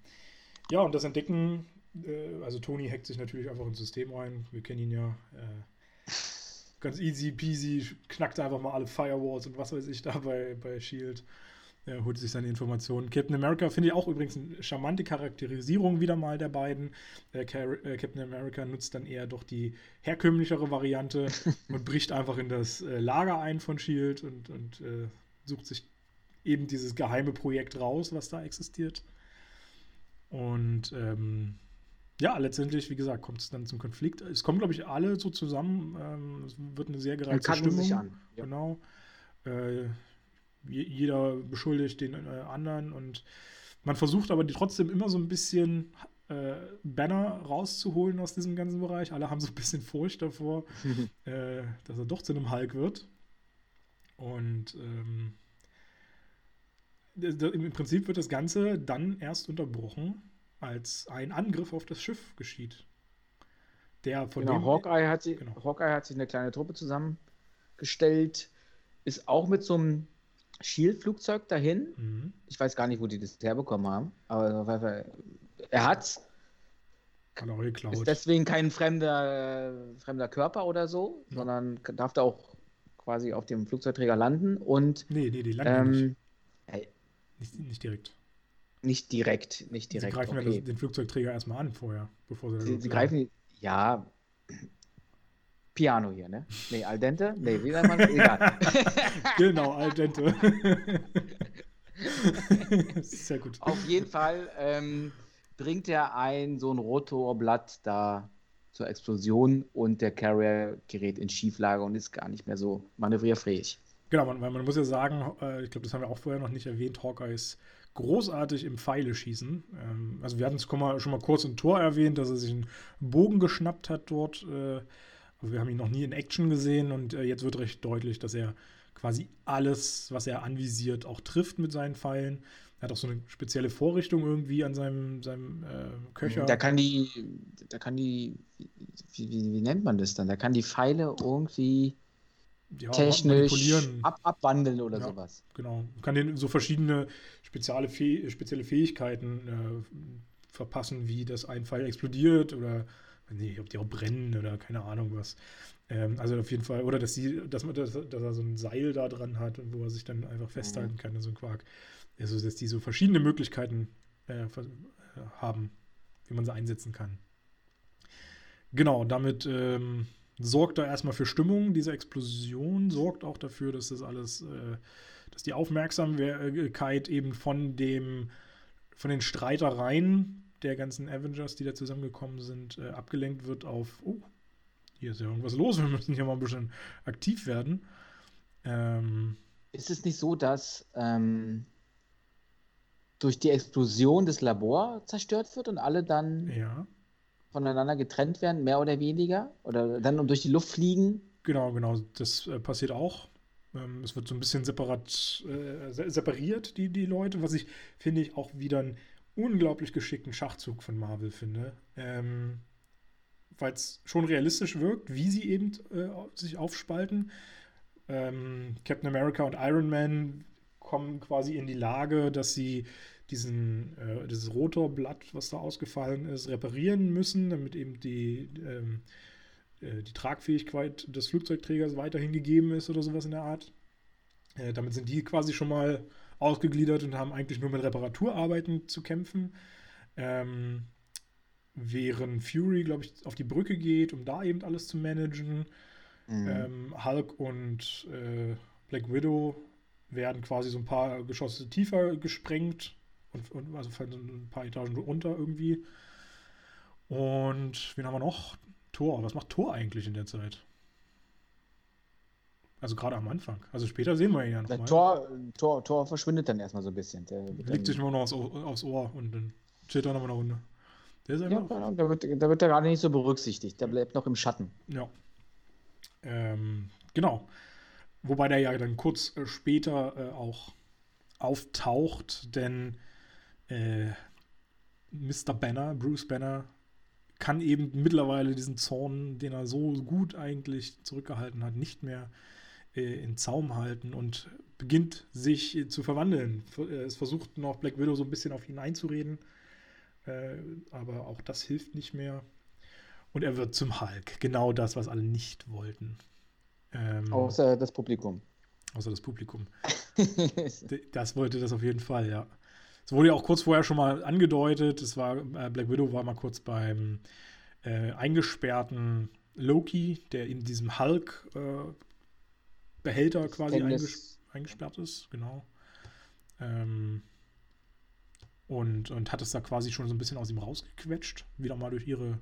Ja, und das Entdecken äh, also Tony hackt sich natürlich einfach ins System rein. Wir kennen ihn ja. Äh, ganz easy peasy, knackt einfach mal alle Firewalls und was weiß ich da bei, bei Shield. Er holt sich seine Informationen. Captain America finde ich auch übrigens eine charmante Charakterisierung wieder mal der beiden. Äh, Captain America nutzt dann eher doch die herkömmlichere Variante und bricht einfach in das äh, Lager ein von Shield und, und äh, sucht sich eben dieses geheime Projekt raus, was da existiert. Und ähm, ja, letztendlich, wie gesagt, kommt es dann zum Konflikt. Es kommen, glaube ich, alle so zusammen. Ähm, es wird eine sehr gereizte Stimmung. Sich an. Ja. Genau. Äh, jeder beschuldigt den äh, anderen und man versucht aber trotzdem immer so ein bisschen äh, Banner rauszuholen aus diesem ganzen Bereich. Alle haben so ein bisschen Furcht davor, äh, dass er doch zu einem Hulk wird. Und ähm, im Prinzip wird das Ganze dann erst unterbrochen, als ein Angriff auf das Schiff geschieht. Der von genau, dem, Hawkeye, hat sie, genau. Hawkeye hat sich eine kleine Truppe zusammengestellt, ist auch mit so einem Shield-Flugzeug dahin. Mhm. Ich weiß gar nicht, wo die das herbekommen haben, aber er hat's. Kann auch geklaut. Ist deswegen kein fremder, fremder Körper oder so, ja. sondern darf da auch quasi auf dem Flugzeugträger landen und. Nee, nee, die landen ähm, nicht. nicht. Nicht direkt. Nicht direkt, nicht direkt. Sie greifen okay. ja den Flugzeugträger erstmal an vorher, bevor sie. Sie, sie greifen, ja. Piano hier, ne? Nee, al dente? Nee, wie nennt man Egal. genau, al dente. Sehr gut. Auf jeden Fall ähm, bringt er ein so ein Rotorblatt da zur Explosion und der Carrier gerät in Schieflage und ist gar nicht mehr so manövrierfähig. Genau, man, man muss ja sagen, äh, ich glaube, das haben wir auch vorher noch nicht erwähnt, Hawkeye ist großartig im Pfeile schießen. Ähm, also wir hatten es schon mal kurz im Tor erwähnt, dass er sich einen Bogen geschnappt hat dort. Äh, wir haben ihn noch nie in Action gesehen und äh, jetzt wird recht deutlich, dass er quasi alles, was er anvisiert, auch trifft mit seinen Pfeilen. Er hat auch so eine spezielle Vorrichtung irgendwie an seinem, seinem äh, Köcher. Da kann die, da kann die, wie, wie, wie nennt man das dann? Da kann die Pfeile irgendwie ja, technisch ab, abwandeln oder ja, sowas. Genau. Man kann den so verschiedene spezielle, Fäh spezielle Fähigkeiten äh, verpassen, wie dass ein Pfeil explodiert oder nicht, ob die auch brennen oder keine Ahnung was. Ähm, also auf jeden Fall, oder dass, sie, dass, man, dass, dass er so ein Seil da dran hat, wo er sich dann einfach festhalten mhm. kann so einem Quark. Also, dass die so verschiedene Möglichkeiten äh, haben, wie man sie einsetzen kann. Genau, damit ähm, sorgt er erstmal für Stimmung. Diese Explosion sorgt auch dafür, dass das alles, äh, dass die Aufmerksamkeit eben von dem, von den Streitereien der ganzen Avengers, die da zusammengekommen sind, äh, abgelenkt wird auf, oh, hier ist ja irgendwas los, wir müssen hier mal ein bisschen aktiv werden. Ähm, ist es nicht so, dass ähm, durch die Explosion das Labor zerstört wird und alle dann ja. voneinander getrennt werden, mehr oder weniger? Oder dann durch die Luft fliegen? Genau, genau, das äh, passiert auch. Ähm, es wird so ein bisschen separat, äh, separiert, die, die Leute, was ich, finde ich, auch wieder einen unglaublich geschickten Schachzug von Marvel finde. Ähm, Weil es schon realistisch wirkt, wie sie eben äh, sich aufspalten. Ähm, Captain America und Iron Man kommen quasi in die Lage, dass sie diesen, äh, dieses Rotorblatt, was da ausgefallen ist, reparieren müssen, damit eben die, ähm, äh, die Tragfähigkeit des Flugzeugträgers weiterhin gegeben ist oder sowas in der Art. Äh, damit sind die quasi schon mal ausgegliedert und haben eigentlich nur mit Reparaturarbeiten zu kämpfen. Ähm, während Fury, glaube ich, auf die Brücke geht, um da eben alles zu managen. Mhm. Ähm, Hulk und äh, Black Widow werden quasi so ein paar Geschosse tiefer gesprengt und, und also ein paar Etagen runter irgendwie. Und wen haben wir noch? Thor. Was macht Thor eigentlich in der Zeit? Also gerade am Anfang. Also später sehen wir ihn ja noch. Der Tor, Tor, Tor verschwindet dann erstmal so ein bisschen. Der Legt sich nur noch aufs, aufs Ohr und dann chillt er nochmal eine Runde. Der ist einfach. Ja, genau. da wird, da wird er gerade nicht so berücksichtigt. Der bleibt noch im Schatten. Ja. Ähm, genau. Wobei der ja dann kurz äh, später äh, auch auftaucht, denn äh, Mr. Banner, Bruce Banner, kann eben mittlerweile diesen Zorn, den er so gut eigentlich zurückgehalten hat, nicht mehr äh, in Zaum halten und beginnt sich äh, zu verwandeln. Äh, es versucht noch Black Widow so ein bisschen auf ihn einzureden, äh, aber auch das hilft nicht mehr. Und er wird zum Hulk. Genau das, was alle nicht wollten. Ähm, außer das Publikum. Außer das Publikum. das wollte das auf jeden Fall, ja. Es wurde ja auch kurz vorher schon mal angedeutet. Es war, äh, Black Widow war mal kurz beim äh, eingesperrten Loki, der in diesem Hulk-Behälter äh, quasi einges eingesperrt ist, genau. Ähm, und, und hat es da quasi schon so ein bisschen aus ihm rausgequetscht. Wieder mal durch ihre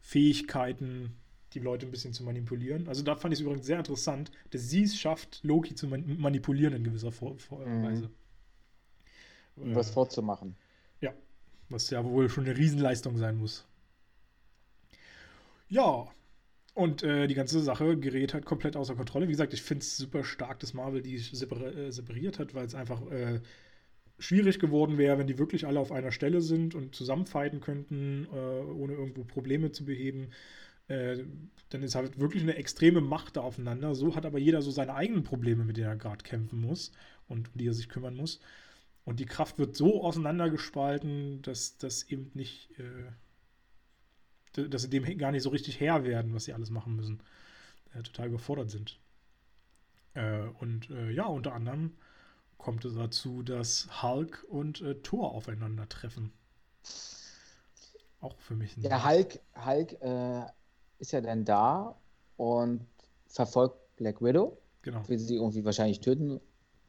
Fähigkeiten, die Leute ein bisschen zu manipulieren. Also da fand ich es übrigens sehr interessant, dass sie es schafft, Loki zu manipulieren in gewisser Vor Vor mhm. Weise um was vorzumachen. Ja, was ja wohl schon eine Riesenleistung sein muss. Ja, und äh, die ganze Sache gerät halt komplett außer Kontrolle. Wie gesagt, ich finde es super stark, dass Marvel die separ äh, separiert hat, weil es einfach äh, schwierig geworden wäre, wenn die wirklich alle auf einer Stelle sind und zusammenfighten könnten, äh, ohne irgendwo Probleme zu beheben. Äh, dann ist halt wirklich eine extreme Macht da aufeinander. So hat aber jeder so seine eigenen Probleme, mit denen er gerade kämpfen muss und um die er sich kümmern muss. Und die Kraft wird so auseinandergespalten, dass das eben nicht, äh, dass sie dem gar nicht so richtig Herr werden, was sie alles machen müssen. Äh, total überfordert sind. Äh, und äh, ja, unter anderem kommt es dazu, dass Hulk und äh, Thor aufeinandertreffen. Auch für mich. Ein ja, Hulk, Hulk äh, ist ja dann da und verfolgt Black Widow. Genau. Will sie irgendwie wahrscheinlich töten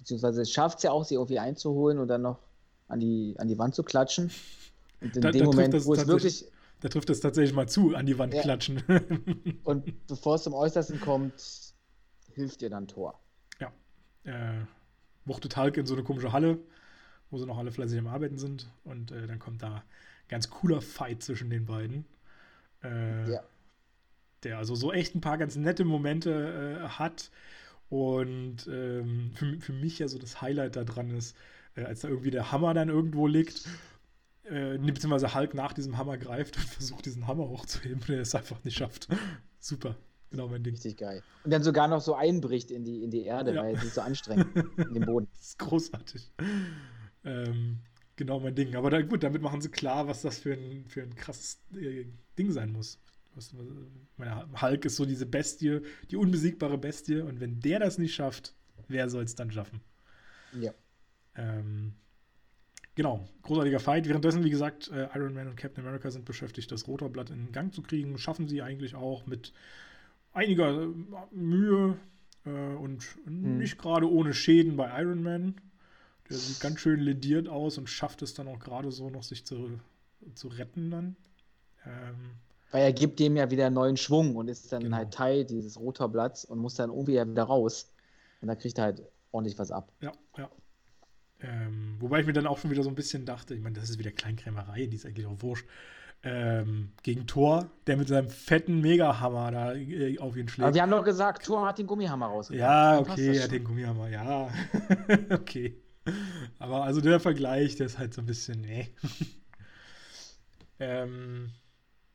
beziehungsweise schafft es ja auch, sie irgendwie einzuholen und dann noch an die, an die Wand zu klatschen. Und in da, dem da Moment, wo es wirklich. Da trifft es tatsächlich mal zu, an die Wand ja. klatschen. und bevor es zum Äußersten kommt, hilft ihr dann Tor. Ja. Äh, wuchtet Hulk in so eine komische Halle, wo sie noch alle fleißig am Arbeiten sind. Und äh, dann kommt da ganz cooler Fight zwischen den beiden. Äh, ja. Der also so echt ein paar ganz nette Momente äh, hat und ähm, für, für mich ja so das Highlight da dran ist, äh, als da irgendwie der Hammer dann irgendwo liegt, äh, beziehungsweise Hulk nach diesem Hammer greift und versucht, diesen Hammer hochzuheben, der es einfach nicht schafft. Super, genau mein Ding. Richtig geil. Und dann sogar noch so einbricht in die, in die Erde, ja. weil es ist so anstrengend in dem Boden. Das ist großartig. Ähm, genau mein Ding. Aber da, gut, damit machen sie klar, was das für ein, für ein krasses äh, Ding sein muss. Was, meine, Hulk ist so diese Bestie, die unbesiegbare Bestie. Und wenn der das nicht schafft, wer soll es dann schaffen? Ja. Ähm, genau, großartiger Fight. Währenddessen, wie gesagt, äh, Iron Man und Captain America sind beschäftigt, das Rotorblatt in Gang zu kriegen. Schaffen sie eigentlich auch mit einiger äh, Mühe äh, und hm. nicht gerade ohne Schäden bei Iron Man. Der sieht ganz schön lediert aus und schafft es dann auch gerade so noch, sich zu, zu retten dann. Ähm, Weil er gibt dem ja wieder neuen Schwung und ist dann genau. halt Teil dieses Rotorblatts und muss dann irgendwie wieder raus. Und da kriegt er halt ordentlich was ab. Ja, ja. Ähm, wobei ich mir dann auch schon wieder so ein bisschen dachte, ich meine, das ist wieder Kleinkrämerei, die ist eigentlich auch wurscht. Ähm, gegen Thor, der mit seinem fetten Megahammer da äh, auf ihn schlägt. Aber wir haben doch gesagt, Thor hat den Gummihammer rausgebracht. Ja, okay, er hat den Gummihammer, ja. okay. Aber also der Vergleich, der ist halt so ein bisschen, nee. ähm,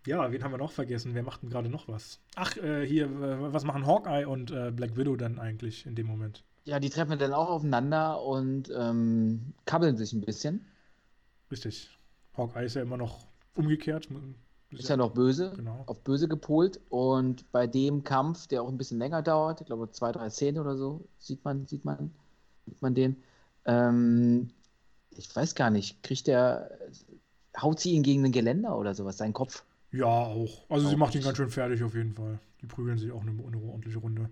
ja, wen haben wir noch vergessen? Wer macht denn gerade noch was? Ach, äh, hier, was machen Hawkeye und äh, Black Widow dann eigentlich in dem Moment? Ja, die treffen dann auch aufeinander und ähm, kabbeln sich ein bisschen. Richtig. Hawkeye ist ja immer noch umgekehrt. Ist, ist ja noch böse, genau. auf böse gepolt. Und bei dem Kampf, der auch ein bisschen länger dauert, ich glaube zwei, drei Szenen oder so, sieht man, sieht man, sieht man den. Ähm, ich weiß gar nicht, kriegt der, haut sie ihn gegen ein Geländer oder sowas, seinen Kopf? Ja, auch. Also auch sie macht ihn ganz schön fertig auf jeden Fall. Die prügeln sich auch eine, eine ordentliche Runde.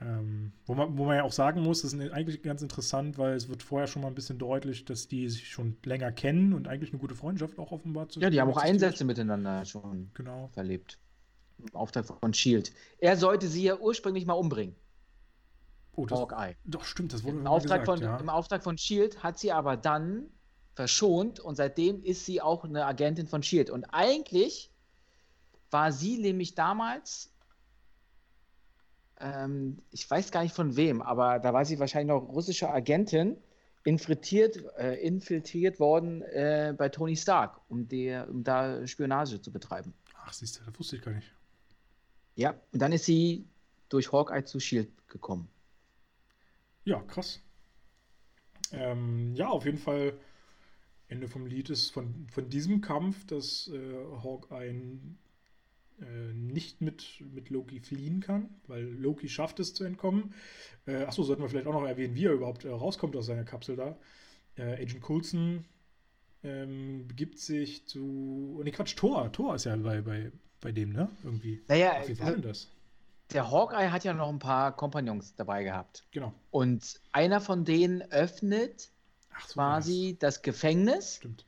Ähm, wo, man, wo man ja auch sagen muss, das ist eigentlich ganz interessant, weil es wird vorher schon mal ein bisschen deutlich, dass die sich schon länger kennen und eigentlich eine gute Freundschaft auch offenbar zu Ja, die haben auch Einsätze miteinander schon genau. verlebt. Im Auftrag von Shield. Er sollte sie ja ursprünglich mal umbringen. Oh, das, Hawkeye. Doch, stimmt, das wurde Im Auftrag, gesagt, von, ja. Im Auftrag von Shield hat sie aber dann verschont und seitdem ist sie auch eine Agentin von Shield. Und eigentlich war sie nämlich damals ähm, ich weiß gar nicht von wem, aber da war sie wahrscheinlich noch russische Agentin, infiltriert, äh, infiltriert worden äh, bei Tony Stark, um, der, um da Spionage zu betreiben. Ach, siehst du, das wusste ich gar nicht. Ja, und dann ist sie durch Hawkeye zu Shield gekommen. Ja, krass. Ähm, ja, auf jeden Fall. Ende vom Lied ist von, von diesem Kampf, dass äh, Hawkeye äh, nicht mit, mit Loki fliehen kann, weil Loki schafft es zu entkommen. Äh, achso, sollten wir vielleicht auch noch erwähnen, wie er überhaupt äh, rauskommt aus seiner Kapsel da. Äh, Agent Coulson ähm, begibt sich zu. Ne, Quatsch, Thor. Thor ist ja bei, bei, bei dem, ne? Irgendwie. Naja, Ach, wie war denn das? Der Hawkeye hat ja noch ein paar Kompagnons dabei gehabt. Genau. Und einer von denen öffnet so, quasi das. das Gefängnis. Stimmt.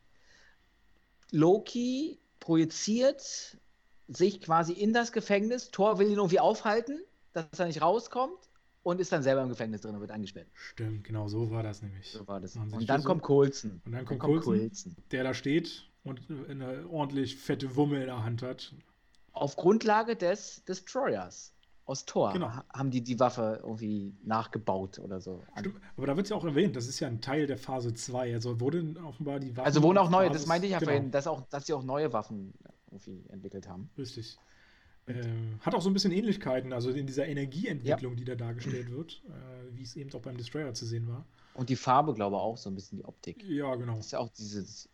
Loki projiziert sich quasi in das Gefängnis. Thor will ihn irgendwie aufhalten, dass er nicht rauskommt und ist dann selber im Gefängnis drin und wird eingesperrt. Stimmt, genau so war das nämlich. So war das. Und dann kommt Coulson. Und dann kommt, dann kommt Coulson, der da steht und eine ordentlich fette Wumme in der Hand hat. Auf Grundlage des Destroyers aus Thor genau. haben die die Waffe irgendwie nachgebaut oder so. Stimmt, aber da wird es ja auch erwähnt, das ist ja ein Teil der Phase 2. Also wurden offenbar die Waffen. Also wurden auch neue, das meinte ich ja genau. vorhin, dass, auch, dass sie auch neue Waffen irgendwie entwickelt haben. Richtig. Ähm, hat auch so ein bisschen Ähnlichkeiten, also in dieser Energieentwicklung, ja. die da dargestellt wird, äh, wie es eben auch beim Destroyer zu sehen war. Und die Farbe, glaube ich, auch so ein bisschen die Optik. Ja, genau. Das ist ja auch dieses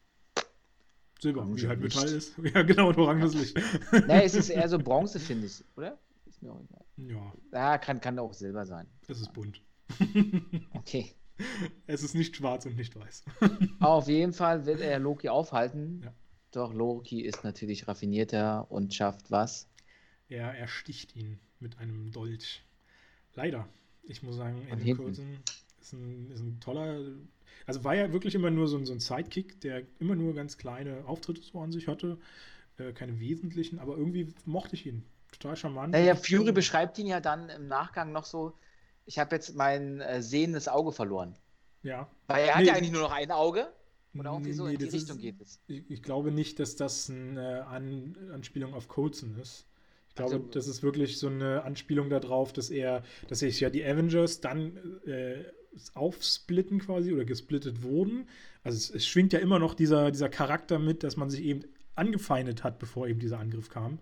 Silber, wie halt Metall ist. Ja, genau, und oranges Licht. nee, es ist eher so Bronze, finde ich, oder? Ist mir auch egal. Ja. Ja, kann, kann auch Silber sein. Es ist bunt. okay. Es ist nicht schwarz und nicht weiß. Auf jeden Fall wird er Loki aufhalten. Ja. Doch Loki ist natürlich raffinierter und schafft was? Er ersticht ihn mit einem Dolch. Leider. Ich muss sagen, Andrew Coulson ist ein, ist ein toller. Also war ja wirklich immer nur so ein, so ein Sidekick, der immer nur ganz kleine Auftritte so an sich hatte. Äh, keine wesentlichen, aber irgendwie mochte ich ihn. Total charmant. Naja, Fury beschreibt ihn ja dann im Nachgang noch so: Ich habe jetzt mein äh, sehendes Auge verloren. Ja. Weil er nee. hat ja eigentlich nur noch ein Auge. Oder irgendwie so nee, in die Richtung ist, geht es. Ich, ich, glaube nicht, dass das eine An Anspielung auf Coulson ist. Ich glaube, also, das ist wirklich so eine Anspielung darauf, dass er, dass sich ja die Avengers dann äh, aufsplitten quasi oder gesplittet wurden. Also es, es, schwingt ja immer noch dieser, dieser Charakter mit, dass man sich eben angefeindet hat, bevor eben dieser Angriff kam.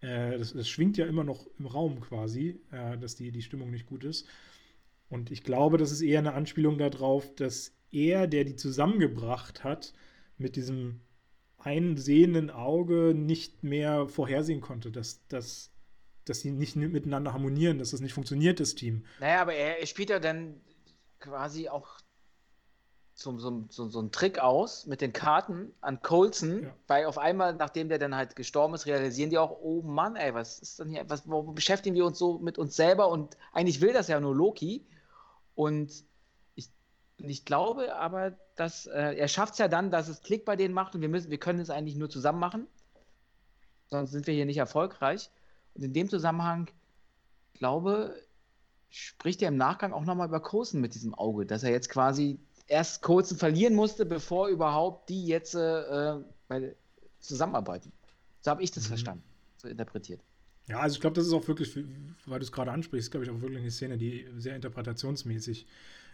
Äh, das, das, schwingt ja immer noch im Raum quasi, äh, dass die, die Stimmung nicht gut ist. Und ich glaube, das ist eher eine Anspielung darauf, dass er, der die zusammengebracht hat, mit diesem einsehenden Auge nicht mehr vorhersehen konnte, dass, dass, dass sie nicht miteinander harmonieren, dass das nicht funktioniert, das Team. Naja, aber er, er spielt ja dann quasi auch so, so, so, so einen Trick aus mit den Karten an Colson, ja. weil auf einmal, nachdem der dann halt gestorben ist, realisieren die auch, oh Mann, ey, was ist denn hier, was, warum beschäftigen wir uns so mit uns selber und eigentlich will das ja nur Loki und ich, ich glaube aber, dass äh, er schafft es ja dann, dass es Klick bei denen macht und wir müssen, wir können es eigentlich nur zusammen machen, sonst sind wir hier nicht erfolgreich und in dem Zusammenhang glaube spricht er im Nachgang auch nochmal über Coulson mit diesem Auge, dass er jetzt quasi erst Coulson verlieren musste, bevor überhaupt die jetzt äh, bei, zusammenarbeiten. So habe ich das mhm. verstanden, so interpretiert. Ja, also ich glaube, das ist auch wirklich, weil du es gerade ansprichst, glaube ich, auch wirklich eine Szene, die sehr interpretationsmäßig äh,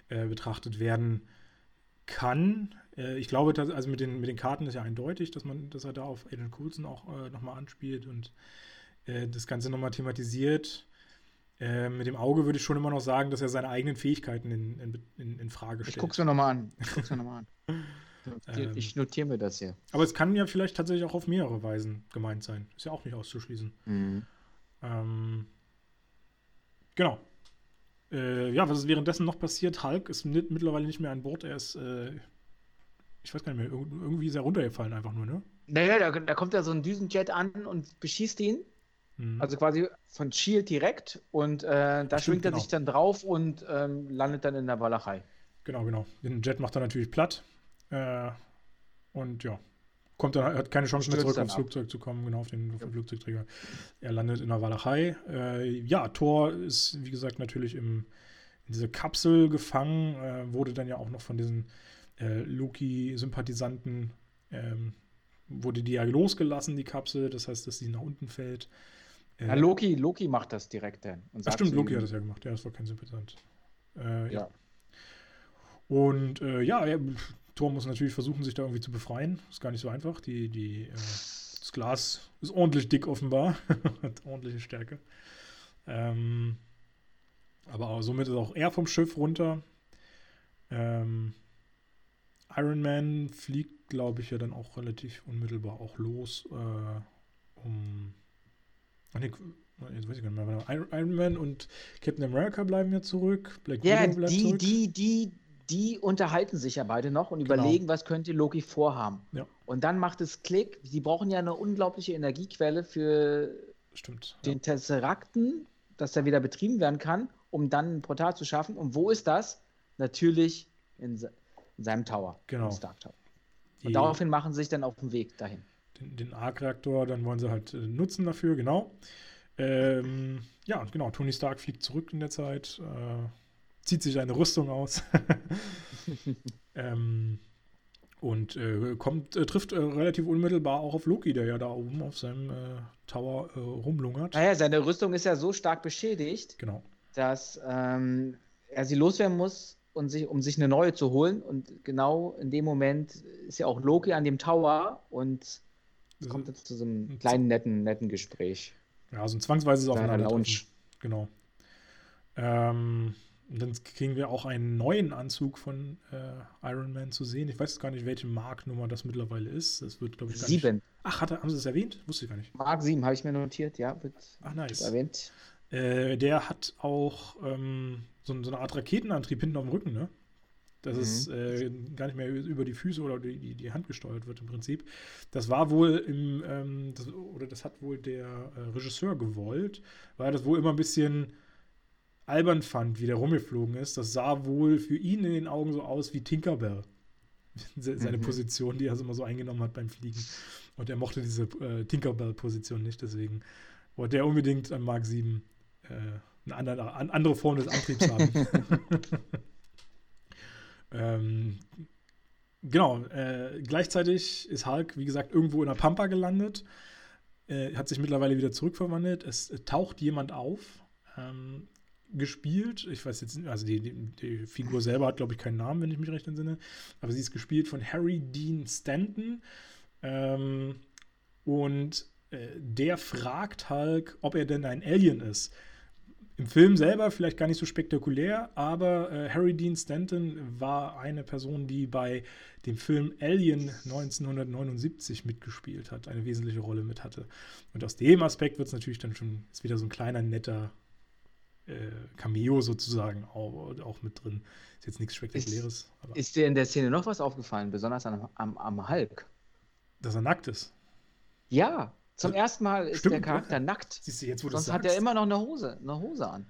betrachtet werden kann. Äh, ich glaube, dass, also mit den, mit den Karten ist ja eindeutig, dass man, dass er da auf Agent Coulson auch äh, nochmal anspielt und äh, das Ganze nochmal thematisiert. Äh, mit dem Auge würde ich schon immer noch sagen, dass er seine eigenen Fähigkeiten in, in, in, in Frage stellt. Ich guck's mir nochmal an. Ich guck's mir nochmal an. Ich notiere mir das hier. Aber es kann ja vielleicht tatsächlich auch auf mehrere Weisen gemeint sein. Ist ja auch nicht auszuschließen. Mhm. Ähm, genau. Äh, ja, was ist währenddessen noch passiert? Hulk ist mit, mittlerweile nicht mehr an Bord. Er ist, äh, ich weiß gar nicht mehr, irgendwie ist er runtergefallen einfach nur, ne? Naja, da, da kommt ja so ein Düsenjet an und beschießt ihn. Mhm. Also quasi von Shield direkt und äh, da Stimmt, schwingt er genau. sich dann drauf und ähm, landet dann in der Walachei. Genau, genau. Den Jet macht er natürlich platt. Äh, und ja, kommt dann, hat keine Chance mehr zurück aufs. Flugzeug zu kommen, genau auf den, auf den ja. Flugzeugträger. Er landet in der Walachei. Äh, ja, Thor ist, wie gesagt, natürlich im, in diese Kapsel gefangen, äh, wurde dann ja auch noch von diesen äh, Loki-Sympathisanten, ähm, wurde die ja losgelassen, die Kapsel, das heißt, dass sie nach unten fällt. Ja, Loki, Loki macht das direkt dann. Und Ach stimmt, Loki hat das ja gemacht. Ja, das war kein Sympathisant. Äh, ja. ja. Und äh, ja, Thor muss natürlich versuchen, sich da irgendwie zu befreien. Ist gar nicht so einfach. Die, die, äh, das Glas ist ordentlich dick offenbar. hat ordentliche Stärke. Ähm, aber auch, somit ist auch er vom Schiff runter. Ähm, Iron Man fliegt, glaube ich, ja dann auch relativ unmittelbar auch los, äh, um Ach nee, jetzt weiß ich gar nicht mehr. Iron Man und Captain America bleiben ja zurück. Black ja, Widow bleibt die, zurück. die, die, die unterhalten sich ja beide noch und genau. überlegen, was könnte Loki vorhaben. Ja. Und dann macht es Klick. Sie brauchen ja eine unglaubliche Energiequelle für Stimmt, den ja. Tesserakten, dass er wieder betrieben werden kann, um dann ein Portal zu schaffen. Und wo ist das? Natürlich in, in seinem Tower. Genau. Stark Tower. Und daraufhin machen sie sich dann auf den Weg dahin den, den Arc-Reaktor, dann wollen sie halt äh, nutzen dafür, genau. Ähm, ja, genau, Tony Stark fliegt zurück in der Zeit, äh, zieht sich eine Rüstung aus ähm, und äh, kommt, äh, trifft äh, relativ unmittelbar auch auf Loki, der ja da oben auf seinem äh, Tower rumlungert. Naja, seine Rüstung ist ja so stark beschädigt, genau. dass ähm, er sie loswerden muss, und sich, um sich eine neue zu holen. Und genau in dem Moment ist ja auch Loki an dem Tower und es kommt jetzt zu so einem kleinen, netten, netten Gespräch. Ja, so ein zwangsweises Aufeinander. Lounge. Genau. Ähm, und dann kriegen wir auch einen neuen Anzug von äh, Iron Man zu sehen. Ich weiß gar nicht, welche Marknummer das mittlerweile ist. Das wird, glaube ich, gar Sieben. Nicht... Ach, hat, haben Sie das erwähnt? Wusste ich gar nicht. Mark 7 habe ich mir notiert, ja, wird, Ach, nice. erwähnt. Äh, der hat auch ähm, so, so, eine Art Raketenantrieb hinten auf dem Rücken, ne? dass mhm. es äh, gar nicht mehr über die Füße oder die, die Hand gesteuert wird im Prinzip. Das war wohl im, ähm, das, oder das hat wohl der äh, Regisseur gewollt, weil er das wohl immer ein bisschen albern fand, wie der rumgeflogen ist. Das sah wohl für ihn in den Augen so aus wie Tinkerbell. Seine mhm. Position, die er immer so eingenommen hat beim Fliegen. Und er mochte diese äh, Tinkerbell-Position nicht, deswegen wollte er unbedingt an Mark 7 äh, eine andere, eine andere Form des Antriebs haben. Ähm, genau, äh, gleichzeitig ist Hulk, wie gesagt, irgendwo in der Pampa gelandet, äh, hat sich mittlerweile wieder zurückverwandelt. Es äh, taucht jemand auf, ähm, gespielt, ich weiß jetzt, also die, die, die Figur selber hat, glaube ich, keinen Namen, wenn ich mich recht entsinne, aber sie ist gespielt von Harry Dean Stanton. Ähm, und äh, der fragt Hulk, ob er denn ein Alien ist Im Film selber vielleicht gar nicht so spektakulär, aber äh, Harry Dean Stanton war eine Person, die bei dem Film Alien 1979 mitgespielt hat, eine wesentliche Rolle mit hatte. Und aus dem Aspekt wird es natürlich dann schon, ist wieder so ein kleiner, netter äh, Cameo sozusagen auch, auch, mit drin. Ist jetzt nichts Spektakuläres. Ist, ist, dir in der Szene noch was aufgefallen, besonders am, am, am Hulk? Dass er nackt ist. Ja, zum ersten Mal ist Stimmt, der Charakter ja. nackt. Siehst du jetzt, wo Sonst hat er immer noch eine Hose, eine Hose an.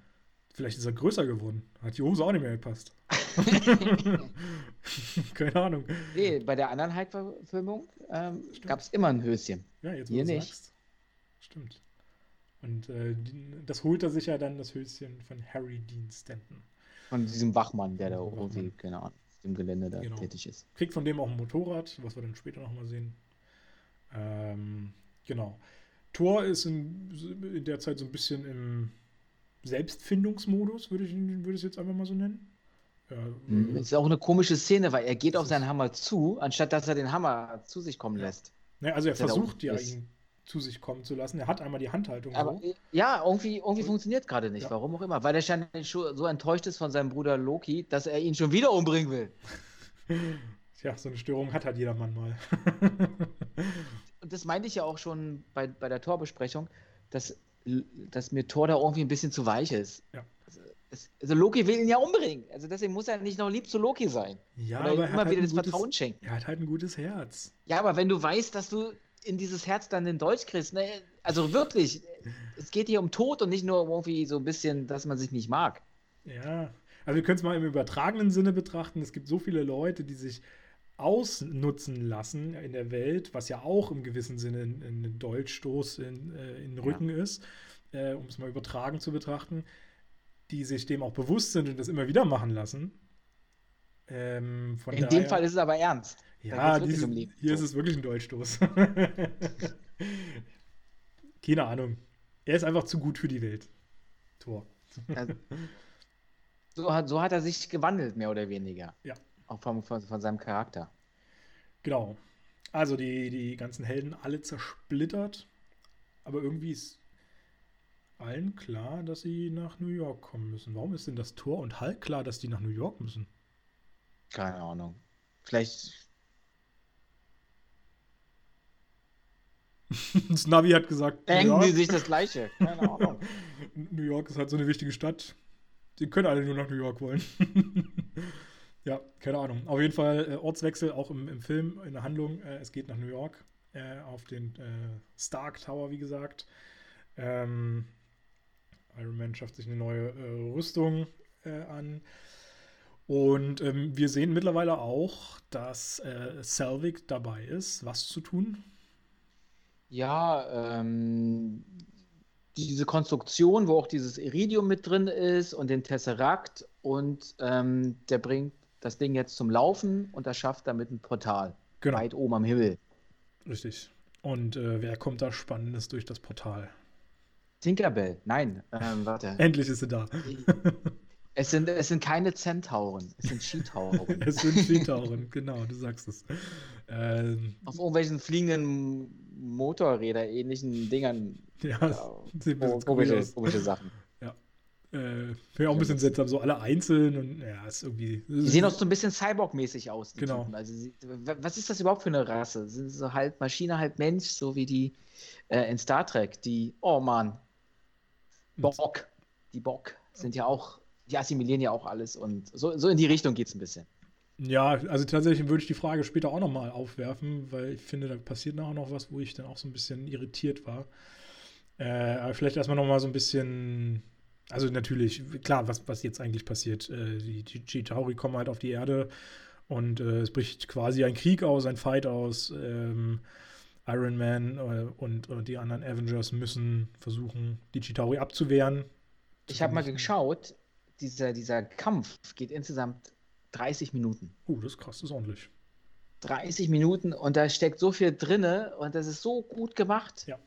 Vielleicht ist er größer geworden. Hat die Hose auch nicht mehr gepasst. Keine Ahnung. Nee, bei der anderen Hype-Verfilmung ähm, gab es immer ein Höschen. Ja, jetzt Hier nicht. Sagst. Stimmt. Und äh, das holt er sich ja dann, das Höschen von Harry Dean Stanton. Von diesem Wachmann, der da irgendwie, keine Ahnung, im Gelände da genau. tätig ist. Kriegt von dem auch ein Motorrad, was wir dann später nochmal sehen. Ähm, Genau. Thor ist in, in, der Zeit so ein bisschen im Selbstfindungsmodus, würde ich würde es jetzt einfach mal so nennen. Ja, das ist auch eine komische Szene, weil er geht auf seinen Hammer zu, anstatt dass er den Hammer zu sich kommen lässt. Ja, also er versucht ja, ihn zu sich kommen zu lassen. Er hat einmal die Handhaltung. Aber, so. Ja, irgendwie, irgendwie funktioniert gerade nicht. Ja. Warum auch immer. Weil er scheinbar so enttäuscht ist von seinem Bruder Loki, dass er ihn schon wieder umbringen will. Tja, so eine Störung hat halt jeder Mann mal. und das meinte ich ja auch schon bei, bei der Torbesprechung, dass, dass mir Tor da irgendwie ein bisschen zu weich ist. Ja. Also, es, also, Loki will ihn ja umbringen. Also deswegen muss er nicht noch lieb zu Loki sein. Ja, Oder aber immer halt wieder das gutes, Vertrauen schenken. Er hat halt ein gutes Herz. Ja, aber wenn du weißt, dass du in dieses Herz dann den Deutsch kriegst, ne? also wirklich, es geht hier um Tod und nicht nur irgendwie so ein bisschen, dass man sich nicht mag. Ja, also wir können es mal im übertragenen Sinne betrachten. Es gibt so viele Leute, die sich ausnutzen lassen in der Welt, was ja auch im gewissen Sinne ein, ein Dolchstoß in, äh, in den Rücken ja. ist, äh, um es mal übertragen zu betrachten, die sich dem auch bewusst sind und das immer wieder machen lassen. Ähm, in daher, dem Fall ist es aber ernst. Ja, diese, um hier ist es wirklich ein Dolchstoß. Keine Ahnung. Er ist einfach zu gut für die Welt. Tor. Also, so, hat, so hat er sich gewandelt, mehr oder weniger. Ja. Auch vom, von, von seinem Charakter. Genau. Also die, die ganzen Helden alle zersplittert. Aber irgendwie ist allen klar, dass sie nach New York kommen müssen. Warum ist denn das Tor und Hulk klar, dass die nach New York müssen? Keine Ahnung. Vielleicht. Das Navi hat gesagt. Denken sie sich das Gleiche. Keine Ahnung. New York ist halt so eine wichtige Stadt. Die können alle nur nach New York wollen. Ja, keine Ahnung. Auf jeden Fall äh, Ortswechsel auch im, im, Film, in der Handlung. Äh, es geht nach New York, äh, auf den äh, Stark Tower, wie gesagt. Ähm, Iron Man schafft sich eine neue äh, Rüstung äh, an. Und ähm, wir sehen mittlerweile auch, dass äh, Selvig dabei ist, was zu tun. Ja, ähm, diese Konstruktion, wo auch dieses Iridium mit drin ist und den Tesseract und ähm, der bringt das Ding jetzt zum Laufen und das schafft damit ein Portal. Genau. Weit oben am Himmel. Richtig. Und äh, wer kommt da Spannendes durch das Portal? Tinkerbell. Nein, ähm, warte. Endlich ist sie da. Es sind, es sind keine Zentauren, es sind Skitauren. es sind Skitauren, genau, du sagst es. Ähm, Auf irgendwelchen fliegenden Motorräder ähnlichen Dingern. Ja, ja komische, komische Sachen. Äh, Finde auch ein bisschen seltsam, so alle einzeln und ja, ist irgendwie. Die sehen auch so ein bisschen Cyborg-mäßig aus. Genau. Typen. Also, was ist das überhaupt für eine Rasse? Sind sie so halb Maschine, halb Mensch, so wie die äh, in Star Trek, die, oh Mann, Bock. Die Bock sind ja auch, die assimilieren ja auch alles und so, so in die Richtung geht es ein bisschen. Ja, also tatsächlich würde ich die Frage später auch nochmal aufwerfen, weil ich finde, da passiert nachher noch was, wo ich dann auch so ein bisschen irritiert war. Äh, aber vielleicht erstmal nochmal so ein bisschen also natürlich, klar, was, was jetzt eigentlich passiert. Äh, die, die Chitauri kommen halt auf die Erde und äh, es bricht quasi ein Krieg aus, ein Fight aus. Ähm, Iron Man äh, und, und, die anderen Avengers müssen versuchen, die Chitauri abzuwehren. Ich habe mal geschaut, dieser, dieser Kampf geht insgesamt 30 Minuten. Uh, das ist krass, das ist ordentlich. 30 Minuten und da steckt so viel drinne und das ist so gut gemacht. Ja.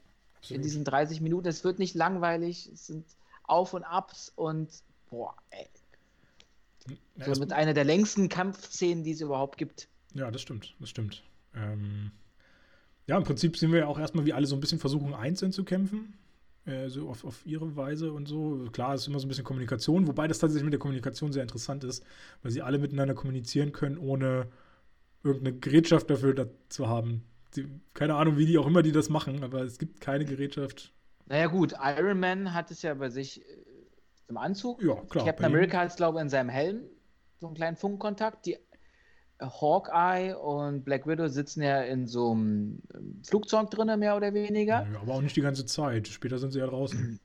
In diesen 30 Minuten. Es wird nicht langweilig, es sind auf und Abs und boah, ey. Ja, so mit einer der längsten Kampfszenen, die es überhaupt gibt. Ja, das stimmt, das stimmt. Ähm, ja, im Prinzip sehen wir ja auch erstmal, wie alle so ein bisschen versuchen, einzeln zu kämpfen. Äh, so auf, auf ihre Weise und so. Klar, es ist immer so ein bisschen Kommunikation, wobei das tatsächlich mit der Kommunikation sehr interessant ist, weil sie alle miteinander kommunizieren können, ohne irgendeine Gerätschaft dafür zu haben. Die, keine Ahnung, wie die auch immer die das machen, aber es gibt keine Gerätschaft. Naja, gut, Iron Man hat es ja bei sich äh, im Anzug. Ja, klar. Captain America hat es, glaube ich, in seinem Helm so einen kleinen Funkkontakt. Die Hawkeye und Black Widow sitzen ja in so einem ähm, Flugzeug drin, mehr oder weniger. Ja, aber auch nicht die ganze Zeit. Später sind sie ja draußen.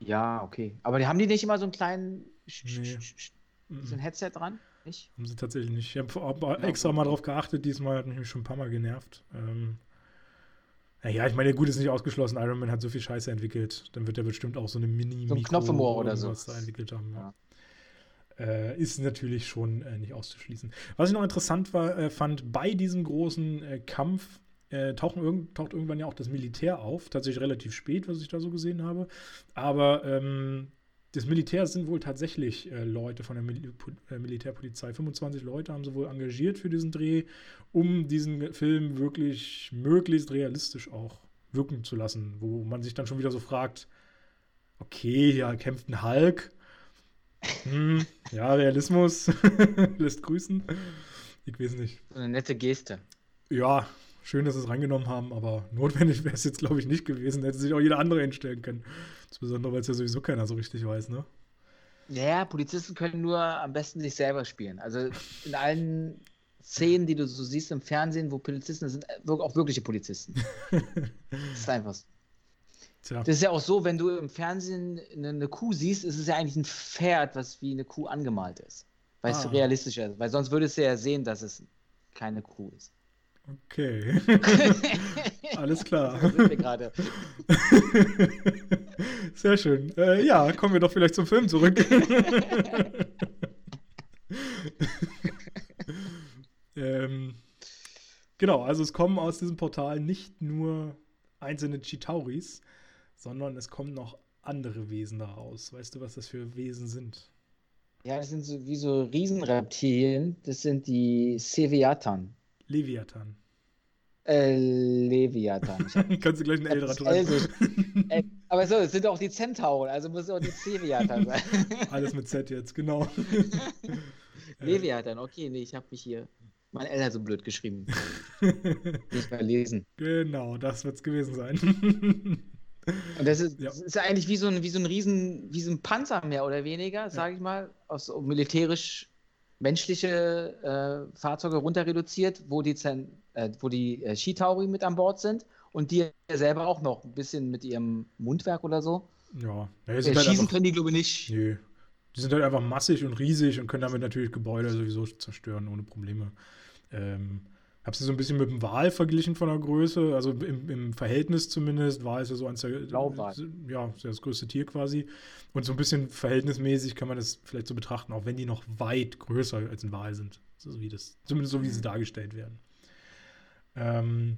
Ja, okay. Aber haben die nicht immer so einen kleinen nee. so ein Headset dran? Nicht? Haben sie tatsächlich nicht. Ich habe extra mal drauf geachtet, diesmal hat mich schon ein paar Mal genervt. Ähm, naja, ich meine, gut ist nicht ausgeschlossen. Iron Man hat so viel Scheiße entwickelt. Dann wird er bestimmt auch so eine mini so ein Knopf im Ohr oder so. da entwickelt haben. Ja. Ja. Äh, ist natürlich schon äh, nicht auszuschließen. Was ich noch interessant war, äh, fand, bei diesem großen äh, Kampf äh, tauchen, taucht irgendwann ja auch das Militär auf. Tatsächlich relativ spät, was ich da so gesehen habe. Aber ähm, das Militär sind wohl tatsächlich äh, Leute von der Mil äh, Militärpolizei. 25 Leute haben sie wohl engagiert für diesen Dreh, um diesen Film wirklich möglichst realistisch auch wirken zu lassen. Wo man sich dann schon wieder so fragt, okay, ja, kämpft ein Hulk. Hm, ja, Realismus lässt grüßen. Ich weiß nicht. Eine nette Geste. Ja, schön, dass sie es reingenommen haben, aber notwendig wäre es jetzt, glaube ich, nicht gewesen. Hätte sich auch jeder andere hinstellen können. Insbesondere, weil es ja sowieso keiner so richtig weiß, ne? Ja, Polizisten können nur am besten sich selber spielen. Also in allen Szenen, die du so siehst im Fernsehen, wo Polizisten sind, äh, auch wirkliche Polizisten. das ist einfach so. Tja. Das ist ja auch so, wenn du im Fernsehen eine, eine, Kuh siehst, ist es ja eigentlich ein Pferd, was wie eine Kuh angemalt ist. Weil ah. es realistischer ist. Weil sonst würdest du ja sehen, dass es keine Kuh ist. Okay. Alles klar. Sehr schön. Äh, ja, kommen wir doch vielleicht zum Film zurück. ähm, genau, also es kommen aus diesem Portal nicht nur einzelne Chitauris, sondern es kommen noch andere Wesen daraus. Weißt du, was das für Wesen sind? Ja, das sind so wie so Riesenreptilien. Das sind die Seviatan. Leviathan. Äh, Leviathan. Kannst du gleich ein L dran. Äh, aber so, es sind auch die Centauren, also muss es auch die Leviathan sein. Alles mit Z jetzt, genau. Leviathan, okay, nee, ich habe mich hier. Mein L hat so blöd geschrieben. Nicht mal lesen. Genau, das wird es gewesen sein. Und das ist, ja. das ist eigentlich wie so ein, wie so ein Riesen, wie so ein Panzer mehr oder weniger, sage ich mal, aus militärisch menschliche äh, Fahrzeuge runter reduziert, wo die, äh, wo die äh, Skitauri mit an Bord sind und die selber auch noch ein bisschen mit ihrem Mundwerk oder so. Ja, ja äh, halt schießen können die, glaube ich, nicht. Nee. Die sind halt einfach massig und riesig und können damit natürlich Gebäude sowieso zerstören ohne Probleme. Ähm, habe sie so ein bisschen mit dem Wal verglichen von der Größe, also im, im Verhältnis zumindest. Wal ist ja so eins der, ja, das größte Tier quasi. Und so ein bisschen verhältnismäßig kann man das vielleicht so betrachten, auch wenn die noch weit größer als ein Wal sind. So wie das, zumindest so wie sie dargestellt werden. Ähm,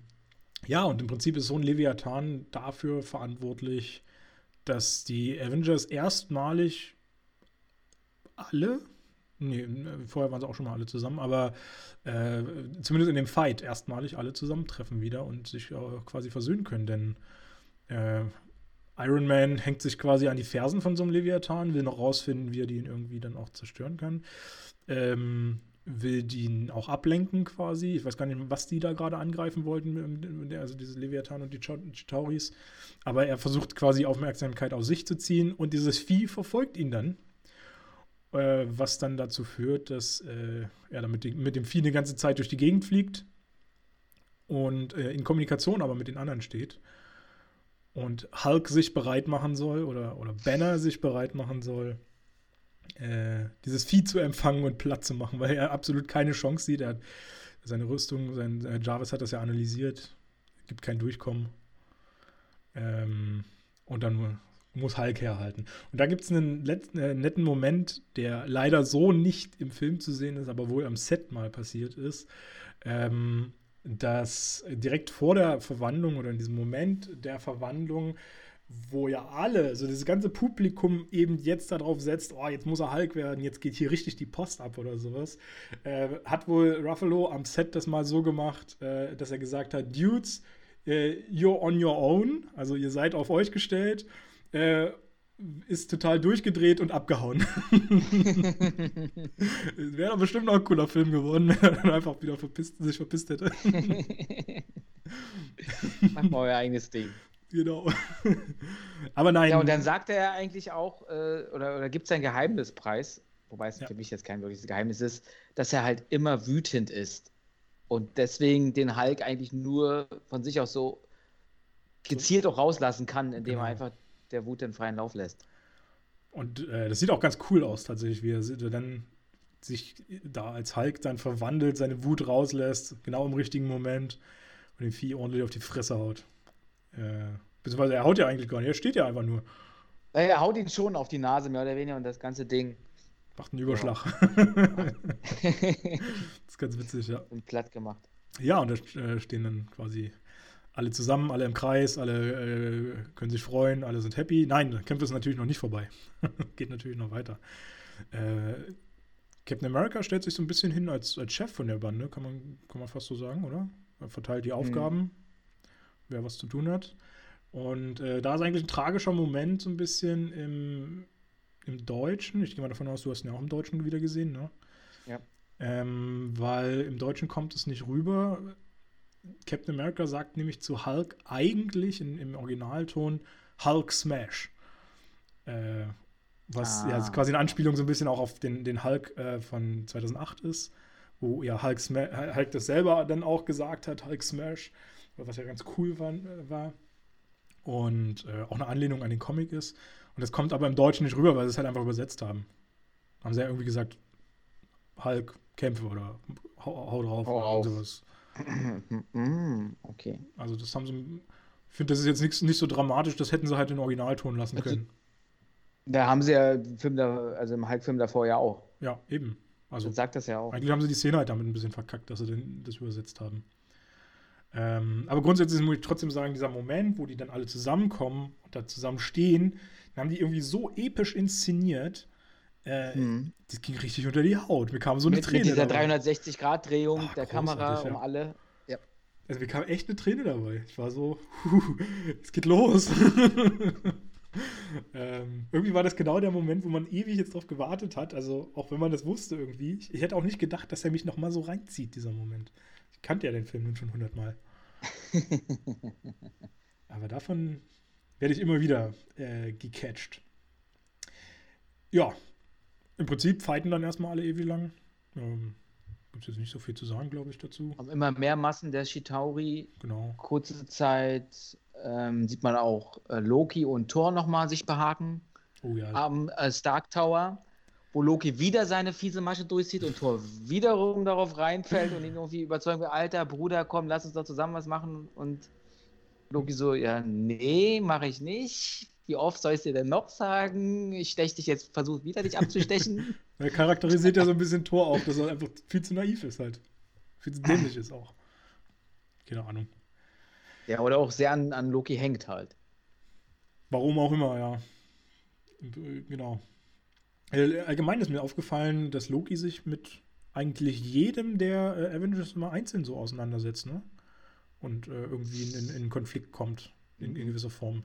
ja, und im Prinzip ist so ein Leviathan dafür verantwortlich, dass die Avengers erstmalig alle Nee, vorher waren sie auch schon mal alle zusammen, aber äh, zumindest in dem Fight erstmalig alle zusammentreffen wieder und sich äh, quasi versöhnen können, denn äh, Iron Man hängt sich quasi an die Fersen von so einem Leviathan, will noch rausfinden, wie er den irgendwie dann auch zerstören kann. Ähm, will den auch ablenken quasi. Ich weiß gar nicht, was die da gerade angreifen wollten, also diese Leviathan und die Chitauris. Aber er versucht quasi Aufmerksamkeit auf sich zu ziehen und dieses Vieh verfolgt ihn dann äh, was dann dazu führt, dass äh, er dann mit, die, mit, dem Vieh eine ganze Zeit durch die Gegend fliegt und äh, in Kommunikation aber mit den anderen steht. Und Hulk sich bereit machen soll oder, oder Banner sich bereit machen soll, äh, dieses Vieh zu empfangen und platt zu machen, weil er absolut keine Chance sieht. Er hat seine Rüstung, sein äh, Jarvis hat das ja analysiert, gibt kein Durchkommen. Ähm, und dann muss Hulk herhalten. Und da gibt es einen äh, netten Moment, der leider so nicht im Film zu sehen ist, aber wohl am Set mal passiert ist. Ähm, dass direkt vor der Verwandlung oder in diesem Moment der Verwandlung, wo ja alle, also das ganze Publikum eben jetzt darauf setzt, oh, jetzt muss er Hulk werden, jetzt geht hier richtig die Post ab oder sowas, äh, hat wohl Ruffalo am Set das mal so gemacht, äh, dass er gesagt hat, Dudes, äh, you're on your own, also ihr seid auf euch gestellt, äh, ist total durchgedreht und abgehauen. Wäre doch bestimmt noch ein cooler Film geworden, wenn er dann einfach wieder verpisst, sich verpisst hätte. Macht mal euer eigenes Ding. Genau. Aber nein. Ja, und dann sagt er eigentlich auch, äh, oder, oder gibt es einen Geheimnispreis, wobei es ja. für mich jetzt kein wirkliches Geheimnis ist, dass er halt immer wütend ist. Und deswegen den Hulk eigentlich nur von sich aus so gezielt auch rauslassen kann, indem genau. er einfach der Wut den freien Lauf lässt. Und äh, das sieht auch ganz cool aus, tatsächlich, wie er dann sich da als Hulk dann verwandelt, seine Wut rauslässt, genau im richtigen Moment und den Vieh ordentlich auf die Fresse haut. Äh, beziehungsweise er haut ja eigentlich gar nicht, er steht ja einfach nur. Er haut ihn schon auf die Nase, mehr oder weniger, und das ganze Ding. Macht einen Überschlag. Ja. das ist ganz witzig, ja. Und platt gemacht. Ja, und da äh, stehen dann quasi alle zusammen, alle im Kreis, alle äh, können sich freuen, alle sind happy. Nein, der Kampf ist natürlich noch nicht vorbei. Geht natürlich noch weiter. Äh, Captain America stellt sich so ein bisschen hin als, als Chef von der Bande, kann man, kann man fast so sagen, oder? Er verteilt die mhm. Aufgaben, mhm. wer was zu tun hat. Und äh, da ist eigentlich ein tragischer Moment so ein bisschen im, im Deutschen. Ich gehe mal davon aus, du hast ihn ja auch im Deutschen wieder gesehen, ne? Ja. Ähm, weil im Deutschen kommt es nicht rüber. Captain America sagt nämlich zu Hulk eigentlich in, im Originalton Hulk Smash. Äh, was ah. ja quasi eine Anspielung so ein bisschen auch auf den, den Hulk äh, von 2008 ist, wo ja Hulk, Sma Hulk das selber dann auch gesagt hat, Hulk Smash, was ja ganz cool war. war. Und äh, auch eine Anlehnung an den Comic ist. Und das kommt aber im Deutschen nicht rüber, weil sie es halt einfach übersetzt haben. Haben sie ja irgendwie gesagt, Hulk, kämpfe oder hau, hau drauf hau oder auf. sowas. Okay. Also das haben sie. Ich finde, das ist jetzt nicht, nicht so dramatisch, das hätten sie halt in Originalton lassen also, können. Da haben sie ja im Film da, also im Hulk-Film davor ja auch. Ja, eben. Also das sagt das ja auch. Eigentlich haben sie die Szene halt damit ein bisschen verkackt, dass sie den, das übersetzt haben. Ähm, aber grundsätzlich muss ich trotzdem sagen, dieser Moment, wo die dann alle zusammenkommen und da zusammen stehen, haben die irgendwie so episch inszeniert. Äh, hm. Das ging richtig unter die Haut. Mir kam so eine mit, Träne. Mit dieser 360-Grad-Drehung der Kamera ja. um alle. Ja. Also mir kam echt eine Träne dabei. Ich war so, es geht los. ähm, irgendwie war das genau der Moment, wo man ewig jetzt drauf gewartet hat. Also auch wenn man das wusste irgendwie. Ich, ich hätte auch nicht gedacht, dass er mich nochmal so reinzieht, dieser Moment. Ich kannte ja den Film nun schon hundertmal. Aber davon werde ich immer wieder äh, gecatcht. Ja, im Prinzip fighten dann erstmal alle ewig lang. Ähm, Gibt es jetzt nicht so viel zu sagen, glaube ich, dazu. Haben immer mehr Massen der Shitauri. Genau. Kurze Zeit ähm, sieht man auch äh, Loki und Thor nochmal sich behaken. Oh ja. Am äh, Stark Tower, wo Loki wieder seine fiese Masche durchzieht und Thor wiederum darauf reinfällt und ihn irgendwie überzeugen will, alter Bruder, komm, lass uns doch zusammen was machen. Und Loki so, ja, nee, mache ich nicht. Wie oft soll ich dir denn noch sagen? Ich steche dich jetzt, versuche wieder dich abzustechen. er charakterisiert ja so ein bisschen Tor auf, dass er einfach viel zu naiv ist halt. Viel zu dämlich ist auch. Keine Ahnung. Ja, oder auch sehr an, an Loki hängt halt. Warum auch immer, ja. Genau. Äh, allgemein ist mir aufgefallen, dass Loki sich mit eigentlich jedem der äh, Avengers immer einzeln so auseinandersetzt, ne? Und äh, irgendwie in, in, Konflikt kommt, in, in, gewisser Form.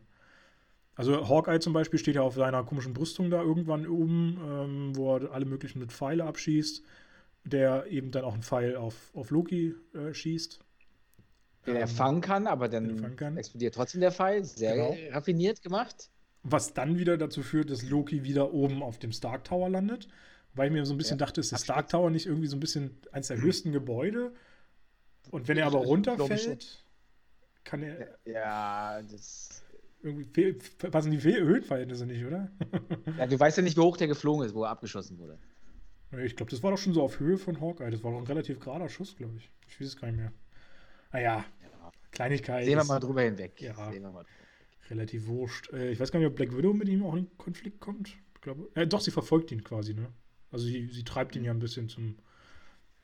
Also Hawkeye zum Beispiel steht ja auf seiner komischen Brüstung da irgendwann oben, ähm, wo er alle möglichen mit Pfeile abschießt, der eben dann auch einen Pfeil auf, auf Loki äh, schießt. Den er fangen kann, aber dann kann. explodiert trotzdem der Pfeil. Sehr genau. raffiniert gemacht. Was dann wieder dazu führt, dass Loki wieder oben auf dem Stark Tower landet. Weil ich mir so ein bisschen ja. dachte, ist der Stark Tower nicht irgendwie so ein bisschen eines der höchsten Gebäude? Und wenn er aber runterfällt, kann er. Ja, das. Irgendwie passen die Höhenverhältnisse nicht, oder? ja, du weißt ja nicht, wie hoch der geflogen ist, wo er abgeschossen wurde. Ich glaube, das war doch schon so auf Höhe von Hawkeye. Das war doch ein relativ gerader Schuss, glaube ich. Ich weiß es gar nicht mehr. Naja, ja. Kleinigkeit. Sehen wir mal drüber hinweg. Ja, Sehen wir mal relativ wurscht. Äh, ich weiß gar nicht, ob Black Widow mit ihm auch in Konflikt kommt. Ich glaube, äh, doch, sie verfolgt ihn quasi, ne? Also sie, sie treibt ihn ja ein bisschen zum.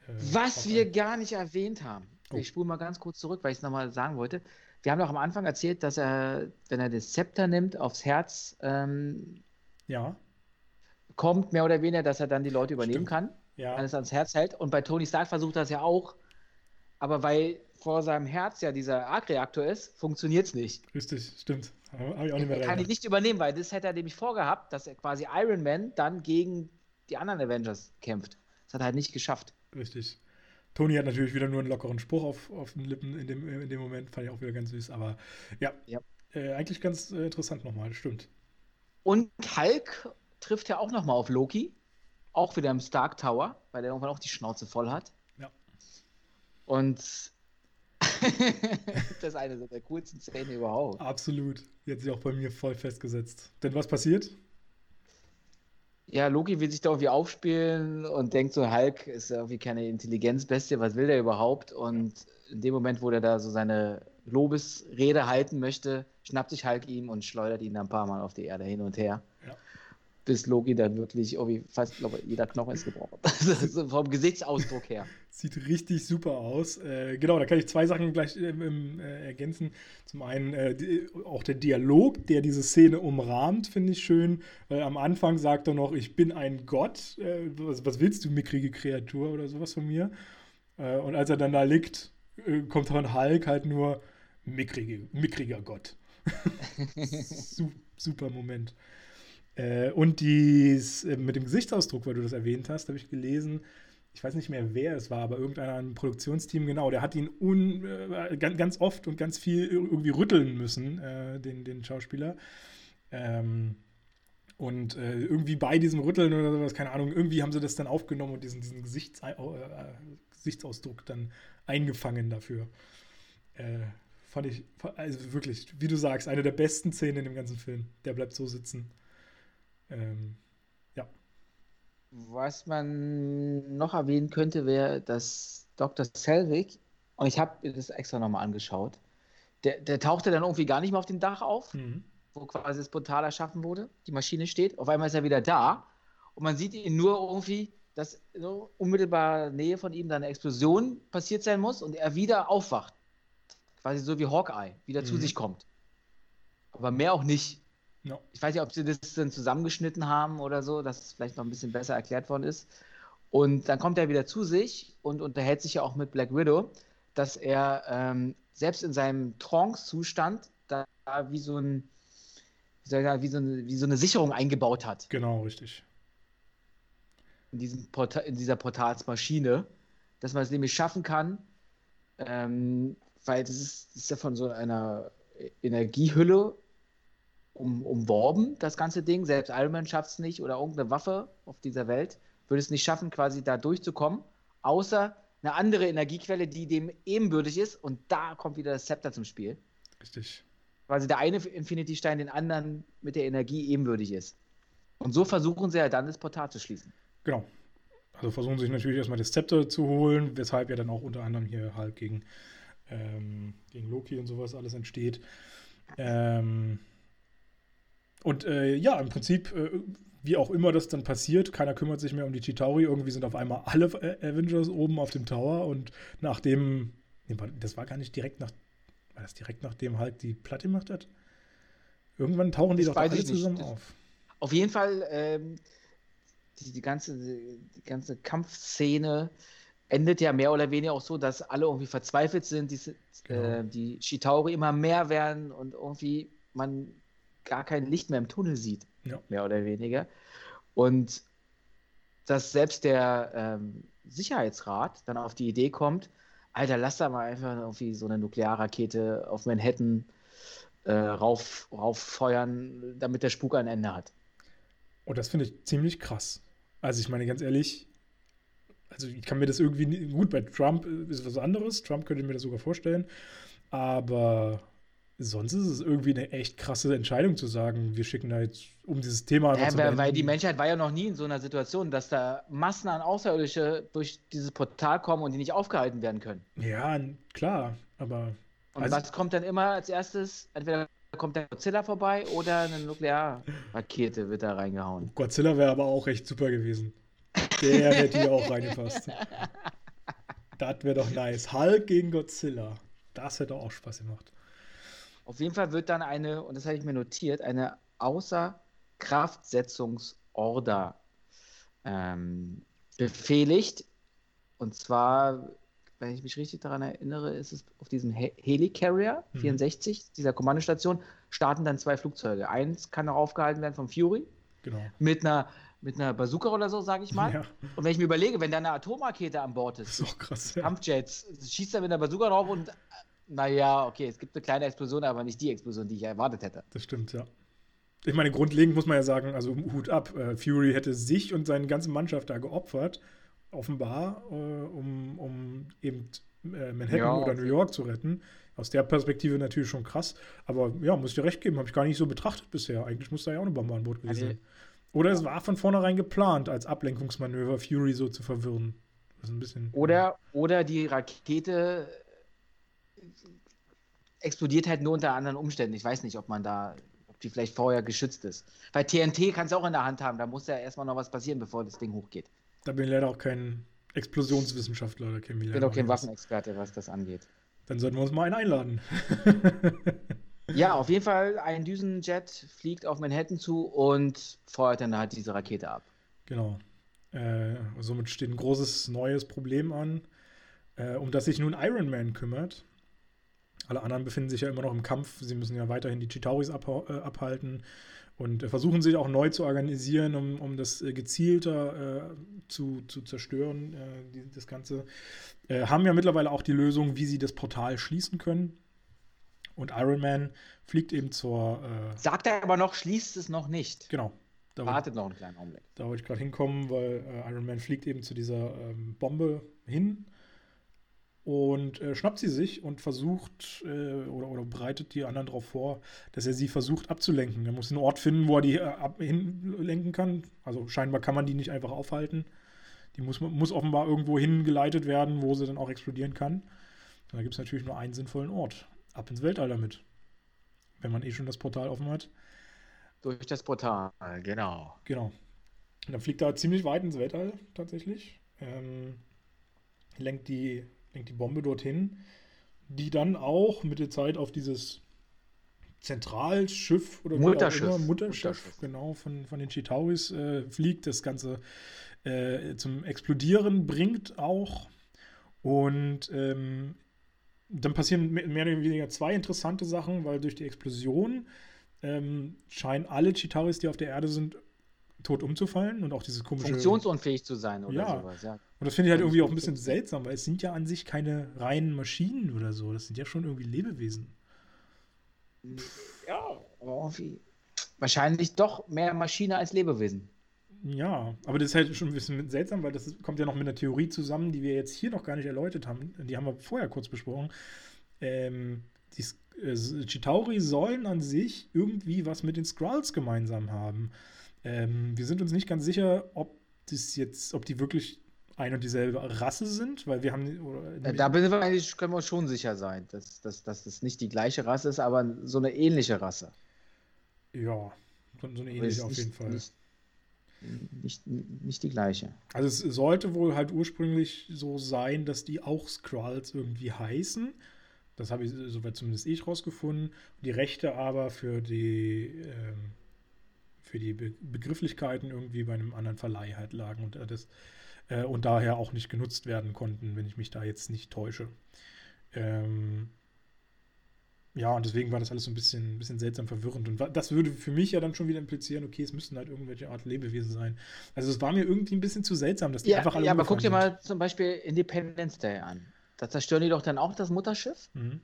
Äh, Was wir gar nicht erwähnt haben. Oh. Ich spule mal ganz kurz zurück, weil ich es nochmal sagen wollte. Wir haben doch am Anfang erzählt, dass er, wenn er das Zepter nimmt, aufs Herz ähm, ja. kommt, mehr oder weniger, dass er dann die Leute übernehmen Stimmt. kann. Ja. Wenn es ans Herz hält. Und bei Tony Stark versucht er es ja auch, aber weil vor seinem Herz ja dieser Arc-Reaktor ist, funktioniert es nicht. Richtig, stimmt. Habe ich auch nicht mehr Kann ich nicht übernehmen, weil das hätte er nämlich vorgehabt, dass er quasi Iron Man dann gegen die anderen Avengers kämpft. Das hat er halt nicht geschafft. Richtig. Tony hat natürlich wieder nur einen lockeren Spruch auf, auf den Lippen in dem, in dem Moment, fand ich auch wieder ganz süß, aber ja, ja. Äh, eigentlich ganz äh, interessant nochmal, stimmt. Und Hulk trifft ja auch nochmal auf Loki, auch wieder im Stark Tower, weil der irgendwann auch die Schnauze voll hat. Ja. Und das ist eine der coolsten Szenen überhaupt. Absolut. Die hat sich auch bei mir voll festgesetzt. Denn was passiert? Ja, Loki will sich da irgendwie aufspielen und denkt so, Hulk ist irgendwie keine Intelligenzbestie, was will der überhaupt? Und in dem Moment, wo der da so seine Lobesrede halten möchte, schnappt sich Hulk ihm und schleudert ihn dann ein paar Mal auf die Erde hin und her. Ja. Bis Loki dann wirklich irgendwie fast, glaube jeder Knochen ist gebrochen. Vom Gesichtsausdruck her. Sieht richtig super aus. Äh, genau, da kann ich zwei Sachen gleich äh, äh, ergänzen. Zum einen äh, die, auch der Dialog, der diese Szene umrahmt, finde ich schön. Weil am Anfang sagt er noch, ich bin ein Gott. Äh, was, was, willst du, mickrige Kreatur oder sowas von mir? Äh, und als er dann da liegt, kommt von Hulk halt nur mickrige, mickriger Gott. super Moment. und dies mit dem Gesichtsausdruck, weil du das erwähnt hast, habe ich gelesen ich weiß nicht mehr, wer es war, aber irgendeiner im Produktionsteam, genau, der hat ihn un, äh, ganz, oft und ganz viel irgendwie rütteln müssen, äh, den, den Schauspieler. Ähm, und äh, irgendwie bei diesem Rütteln oder sowas, keine Ahnung, irgendwie haben sie das dann aufgenommen und diesen, diesen Gesichts, äh, Gesichtsausdruck dann eingefangen dafür. Äh, fand ich, also wirklich, wie du sagst, eine der besten Szenen in dem ganzen Film. Der bleibt so sitzen. Ähm, was man noch erwähnen könnte, wäre, dass Dr. Selvig, und ich habe das extra nochmal angeschaut, der, der, tauchte dann irgendwie gar nicht mehr auf dem Dach auf, mhm. wo quasi das Portal erschaffen wurde. Die Maschine steht. Auf einmal ist er wieder da und man sieht ihn nur irgendwie, dass so unmittelbar Nähe von ihm dann eine Explosion passiert sein muss und er wieder aufwacht. Quasi so wie Hawkeye, wieder mhm. zu sich kommt. Aber mehr auch nicht. No. Ich weiß nicht, ob sie das dann zusammengeschnitten haben oder so, dass es vielleicht noch ein bisschen besser erklärt worden ist. Und dann kommt er wieder zu sich und unterhält sich ja auch mit Black Widow, dass er ähm, selbst in seinem Trance-Zustand da wie so ein wie, sagen, wie, so eine, wie so eine Sicherung eingebaut hat. Genau, richtig. In, Porta in dieser Portalsmaschine, dass man es nämlich schaffen kann, ähm, weil das ist, das ist ja von so einer Energiehülle um, umworben, das ganze Ding. Selbst Iron Man schafft es nicht oder irgendeine Waffe auf dieser Welt würde es nicht schaffen, quasi da durchzukommen, außer eine andere Energiequelle, die dem ebenbürtig ist. Und da kommt wieder das Zepter zum Spiel. Richtig. Quasi der eine Infinity-Stein den anderen mit der Energie ebenbürtig ist. Und so versuchen sie ja dann das Portal zu schließen. Genau. Also versuchen sie sich natürlich erstmal das Zepter zu holen, weshalb ja dann auch unter anderem hier halt gegen, ähm, gegen Loki und sowas alles entsteht. Ähm, und äh, ja, im Prinzip, äh, wie auch immer das dann passiert, keiner kümmert sich mehr um die Chitauri. Irgendwie sind auf einmal alle äh, Avengers oben auf dem Tower und nachdem, das war gar nicht direkt nach, war das direkt nachdem halt die Platte gemacht hat? Irgendwann tauchen die das doch alle zusammen nicht. auf. Auf jeden Fall, ähm, die, die, ganze, die ganze Kampfszene endet ja mehr oder weniger auch so, dass alle irgendwie verzweifelt sind, die, genau. äh, die Chitauri immer mehr werden und irgendwie man gar kein Licht mehr im Tunnel sieht, ja. mehr oder weniger. Und dass selbst der ähm, Sicherheitsrat dann auf die Idee kommt, Alter, lass da mal einfach irgendwie so eine Nuklearrakete auf Manhattan äh, rauf, rauffeuern, damit der Spuk ein Ende hat. Und das finde ich ziemlich krass. Also ich meine ganz ehrlich, also ich kann mir das irgendwie, gut, bei Trump ist was anderes, Trump könnte mir das sogar vorstellen, aber sonst ist es irgendwie eine echt krasse Entscheidung zu sagen, wir schicken da jetzt um dieses Thema. Ja, weil, weil die Menschheit war ja noch nie in so einer Situation, dass da Massen an Außerirdische durch dieses Portal kommen und die nicht aufgehalten werden können. Ja, klar, aber. Und also, was kommt dann immer als erstes? Entweder kommt der Godzilla vorbei oder eine Nuklearrakete wird da reingehauen. Godzilla wäre aber auch echt super gewesen. Der hätte hier auch reingepasst. Das wäre doch nice. Hulk gegen Godzilla. Das hätte auch Spaß gemacht. Auf jeden Fall wird dann eine, und das habe ich mir notiert, eine Außerkraftsetzungsorder ähm, befehligt. Und zwar wenn ich mich richtig daran erinnere, ist es auf diesem He Helicarrier 64, mhm. dieser Kommandostation, starten dann zwei Flugzeuge. Eins kann noch aufgehalten werden vom Fury. Genau. Mit einer, mit einer Bazooka oder so, sage ich mal. Ja. Und wenn ich mir überlege, wenn da eine Atomrakete an Bord ist, ist. Kampfjets, schießt er mit einer Bazooka drauf und naja, okay, es gibt eine kleine Explosion, aber nicht die Explosion, die ich erwartet hätte. Das stimmt, ja. Ich meine, grundlegend muss man ja sagen, also Hut ab. Äh, Fury hätte sich und seine ganze Mannschaft da geopfert, offenbar, äh, um, um eben äh, Manhattan ja, oder New York zu retten. Aus der Perspektive natürlich schon krass. Aber ja, muss ich dir recht geben, habe ich gar nicht so betrachtet bisher. Eigentlich muss da ja auch eine Bombe an Bord gewesen also, sein. Oder es war von vornherein geplant, als Ablenkungsmanöver Fury so zu verwirren. Das ist ein bisschen, oder, oder die Rakete explodiert halt nur unter anderen Umständen. Ich weiß nicht, ob man da, ob die vielleicht vorher geschützt ist. Weil TNT kannst du auch in der Hand haben, da muss ja erstmal noch was passieren, bevor das Ding hochgeht. Da bin ich leider auch kein Explosionswissenschaftler, da kenne ich bin auch kein Waffenexperte, was das angeht. Dann sollten wir uns mal einen einladen. ja, auf jeden Fall, ein Düsenjet fliegt auf Manhattan zu und feuert dann halt diese Rakete ab. Genau. Äh, somit steht ein großes neues Problem an, äh, um das sich nun Iron Man kümmert. Alle anderen befinden sich ja immer noch im Kampf. Sie müssen ja weiterhin die Chitauris abha äh, abhalten und äh, versuchen sich auch neu zu organisieren, um, um das äh, gezielter äh, zu, zu zerstören, äh, die, das Ganze. Äh, haben ja mittlerweile auch die Lösung, wie sie das Portal schließen können. Und Iron Man fliegt eben zur. Sagt er aber noch, schließt es noch nicht. Genau. Da Wartet noch einen kleinen Augenblick. Da wollte ich gerade hinkommen, weil Iron Man fliegt eben zu dieser ähm, Bombe hin und äh, schnappt sie sich und versucht äh, oder, oder bereitet die anderen darauf vor, dass er sie versucht abzulenken. Er muss einen Ort finden, wo er die äh, hinlenken kann. Also scheinbar kann man die nicht einfach aufhalten. Die muss, muss offenbar irgendwo hingeleitet werden, wo sie dann auch explodieren kann. Und da gibt es natürlich nur einen sinnvollen Ort. Ab ins Weltall damit. Wenn man eh schon das Portal offen hat. Durch das Portal, genau. Genau. Und dann fliegt er ziemlich weit ins Weltall tatsächlich. Ähm, lenkt die lenkt die Bombe dorthin, die dann auch mit der Zeit auf dieses Zentralschiff oder Mutterschiff. Immer, Mutterschiff, Mutterschiff, genau, von, von den Chitauris äh, fliegt, das Ganze äh, zum Explodieren bringt auch. Und ähm, dann passieren mehr oder weniger zwei interessante Sachen, weil durch die Explosion ähm, scheinen alle Chitauris, die auf der Erde sind, tot umzufallen und auch dieses komische. Funktionsunfähig zu sein oder ja. sowas, ja. Und das finde ich halt irgendwie auch ein bisschen seltsam, weil es sind ja an sich keine reinen Maschinen oder so. Das sind ja schon irgendwie Lebewesen. Ja, irgendwie. Wahrscheinlich doch mehr Maschine als Lebewesen. Ja, aber das ist halt schon ein bisschen seltsam, weil das kommt ja noch mit einer Theorie zusammen, die wir jetzt hier noch gar nicht erläutert haben. Die haben wir vorher kurz besprochen. Ähm, die äh, Chitauri sollen an sich irgendwie was mit den Skrulls gemeinsam haben. Ähm, wir sind uns nicht ganz sicher, ob das jetzt, ob die wirklich ein und dieselbe Rasse sind, weil wir haben. Oder, da bin wir eigentlich, können wir schon sicher sein, dass, dass, dass das nicht die gleiche Rasse ist, aber so eine ähnliche Rasse. Ja, so eine ähnliche auf nicht, jeden Fall. Nicht, nicht, nicht die gleiche. Also es sollte wohl halt ursprünglich so sein, dass die auch Skrulls irgendwie heißen. Das habe ich soweit zumindest ich rausgefunden. Die Rechte aber für die ähm, für die Be Begrifflichkeiten irgendwie bei einem anderen Verleih halt lagen und, äh, das, äh, und daher auch nicht genutzt werden konnten, wenn ich mich da jetzt nicht täusche. Ähm, ja, und deswegen war das alles so ein bisschen, ein bisschen seltsam verwirrend. Und das würde für mich ja dann schon wieder implizieren, okay, es müssten halt irgendwelche Art Lebewesen sein. Also es war mir irgendwie ein bisschen zu seltsam, dass die ja, einfach alle. Ja, aber guck dir mal zum Beispiel Independence Day an. Da zerstören die doch dann auch das Mutterschiff. Mhm.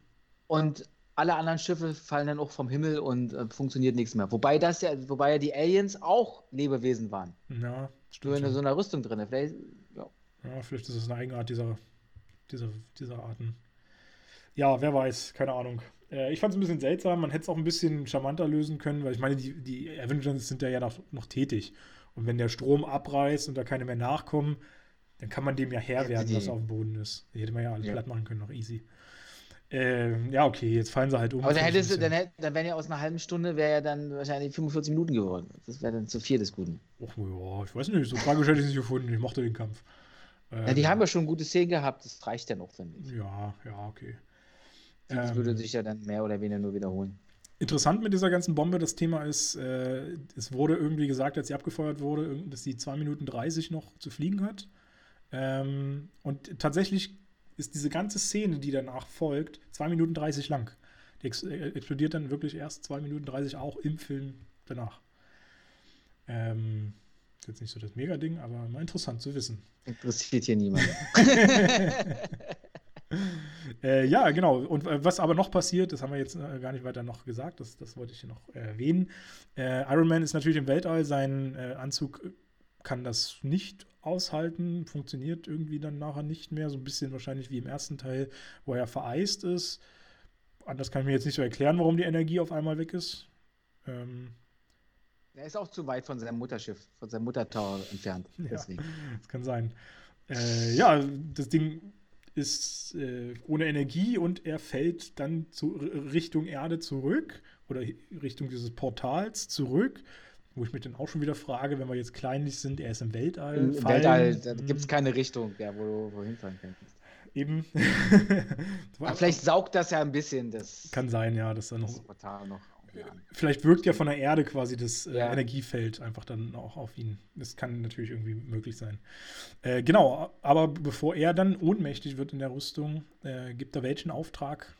Und alle anderen Schiffe fallen dann auch vom Himmel und äh, funktioniert nichts mehr. Wobei das ja, wobei ja die Aliens auch Lebewesen waren. Ja, stimmt. Nur in so einer Rüstung drin. Vielleicht, ja. ja, vielleicht ist es eine Eigenart dieser, dieser, dieser Arten. Ja, wer weiß, keine Ahnung. Äh, ich fand es ein bisschen seltsam, man hätte es auch ein bisschen charmanter lösen können, weil ich meine, die, die Avengers sind ja, ja noch, noch tätig. Und wenn der Strom abreißt und da keine mehr nachkommen, dann kann man dem ja Herr werden, was auf dem Boden ist. Die hätte man ja alle ja. platt machen können, noch easy. Ähm, ja, okay, jetzt fallen sie halt um. Aber dann, hättest du, dann, hätt, dann wären ja aus einer halben Stunde wäre ja dann wahrscheinlich 45 Minuten geworden. Das wäre dann zu viel des Guten. Ach ja, ich weiß nicht, so tragisch hätte ich es nicht gefunden. Ich mochte den Kampf. Ähm, ja, die ähm, haben ja schon gute Szenen gehabt, das reicht ja noch, finde ich. Ja, ja, okay. Das ähm, würde sich ja dann mehr oder weniger nur wiederholen. Interessant mit dieser ganzen Bombe, das Thema ist, äh, es wurde irgendwie gesagt, als sie abgefeuert wurde, dass sie 2 Minuten 30 noch zu fliegen hat. Ähm, und tatsächlich ist diese ganze Szene, die danach folgt, 2 Minuten 30 lang. Die äh, explodiert dann wirklich erst 2 Minuten 30 auch im Film danach. Ähm, ist jetzt nicht so das Mega-Ding, aber mal interessant zu wissen. Interessiert hier niemand. äh, ja, genau. Und äh, was aber noch passiert, das haben wir jetzt äh, gar nicht weiter noch gesagt, das, das wollte ich hier noch erwähnen. Äh, Iron Man ist natürlich im Weltall, sein äh, Anzug kann das nicht aushalten, funktioniert irgendwie dann nachher nicht mehr, so ein bisschen wahrscheinlich wie im ersten Teil, wo er vereist ist. Anders kann ich mir jetzt nicht so erklären, warum die Energie auf einmal weg ist. Ähm, er ist auch zu weit von seinem Mutterschiff, von seinem Muttertower entfernt. Ja, deswegen. das kann sein. Äh, ja, das Ding ist äh, ohne Energie und er fällt dann zu, Richtung Erde zurück oder Richtung dieses Portals zurück. Wo ich mich dann auch schon wieder frage, wenn wir jetzt kleinlich sind, er ist im Weltall. Im fallen. Weltall, da gibt es keine Richtung, ja, wo du wohin fahren kannst. Eben. Aber vielleicht saugt das ja ein bisschen das. Kann sein, ja, dass dann noch. Portal noch Vielleicht wirkt ja von der Erde quasi das äh, ja. Energiefeld einfach dann auch auf ihn. Das kann natürlich irgendwie möglich sein. Äh, genau, aber bevor er dann ohnmächtig wird in der Rüstung, äh, gibt er welchen Auftrag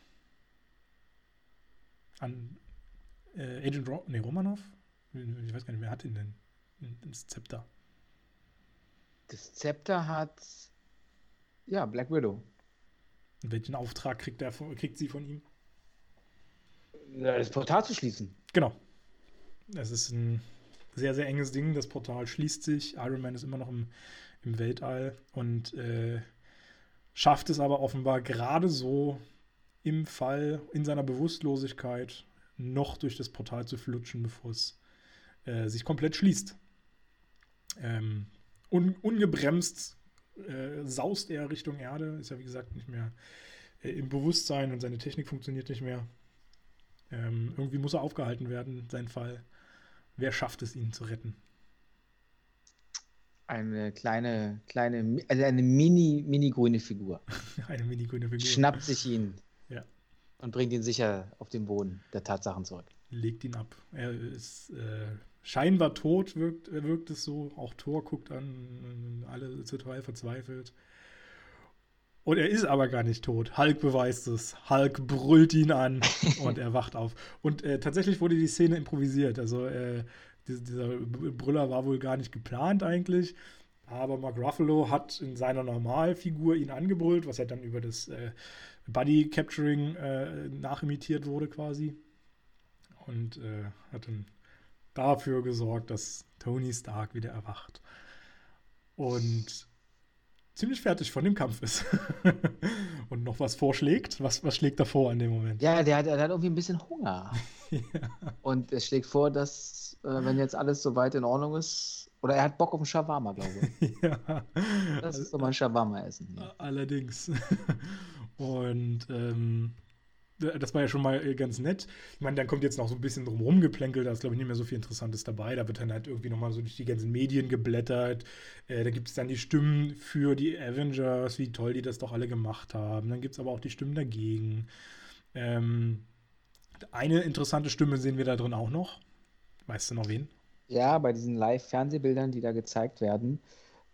an äh, Agent Ro nee, Romanov? Ich weiß gar nicht, wer hat ihn denn? Das Zepter. Das Zepter hat ja Black Widow. Und welchen Auftrag kriegt, er, kriegt sie von ihm? das Portal zu schließen. Genau. Es ist ein sehr, sehr enges Ding. Das Portal schließt sich. Iron Man ist immer noch im, im Weltall und äh, schafft es aber offenbar gerade so im Fall, in seiner Bewusstlosigkeit, noch durch das Portal zu flutschen, bevor es äh, sich komplett schließt. Ähm, un ungebremst äh, saust er Richtung Erde, ist ja wie gesagt nicht mehr äh, im Bewusstsein und seine Technik funktioniert nicht mehr. Ähm, irgendwie muss er aufgehalten werden, sein Fall. Wer schafft es, ihn zu retten? Eine kleine, kleine, also eine mini, mini grüne Figur. eine mini grüne Figur. Schnappt sich ihn. Ja. Und bringt ihn sicher auf den Boden der Tatsachen zurück. Legt ihn ab. Er ist äh, scheinbar tot, wirkt, wirkt es so. Auch Thor guckt an, alle total verzweifelt. Und er ist aber gar nicht tot. Hulk beweist es. Hulk brüllt ihn an und er wacht auf. Und äh, tatsächlich wurde die Szene improvisiert. Also äh, dieser Brüller war wohl gar nicht geplant eigentlich. Aber Mark Ruffalo hat in seiner Normalfigur ihn angebrüllt, was ja dann über das äh, Body Capturing äh, nachimitiert wurde quasi. Und äh, hat dann dafür gesorgt, dass Tony Stark wieder erwacht. Und ziemlich fertig von dem Kampf ist. und noch was vorschlägt. Was, was schlägt er vor in dem Moment? Ja, der, der hat irgendwie ein bisschen Hunger. ja. Und er schlägt vor, dass, äh, wenn jetzt alles soweit in Ordnung ist, oder er hat Bock auf ein Shawarma, glaube ich. ja. Das ist so mein Shawarma-Essen. Allerdings. und ähm, das war ja schon mal äh, ganz nett. Ich meine, dann kommt jetzt noch so ein bisschen drumherum geplänkelt, da ist, glaube ich, nicht mehr so viel Interessantes dabei. Da wird dann halt irgendwie nochmal so durch die ganzen Medien geblättert. Äh, da gibt es dann die Stimmen für die Avengers, wie toll die das doch alle gemacht haben. Dann gibt es aber auch die Stimmen dagegen. Ähm, eine interessante Stimme sehen wir da drin auch noch. Weißt du noch wen? Ja, bei diesen Live-Fernsehbildern, die da gezeigt werden,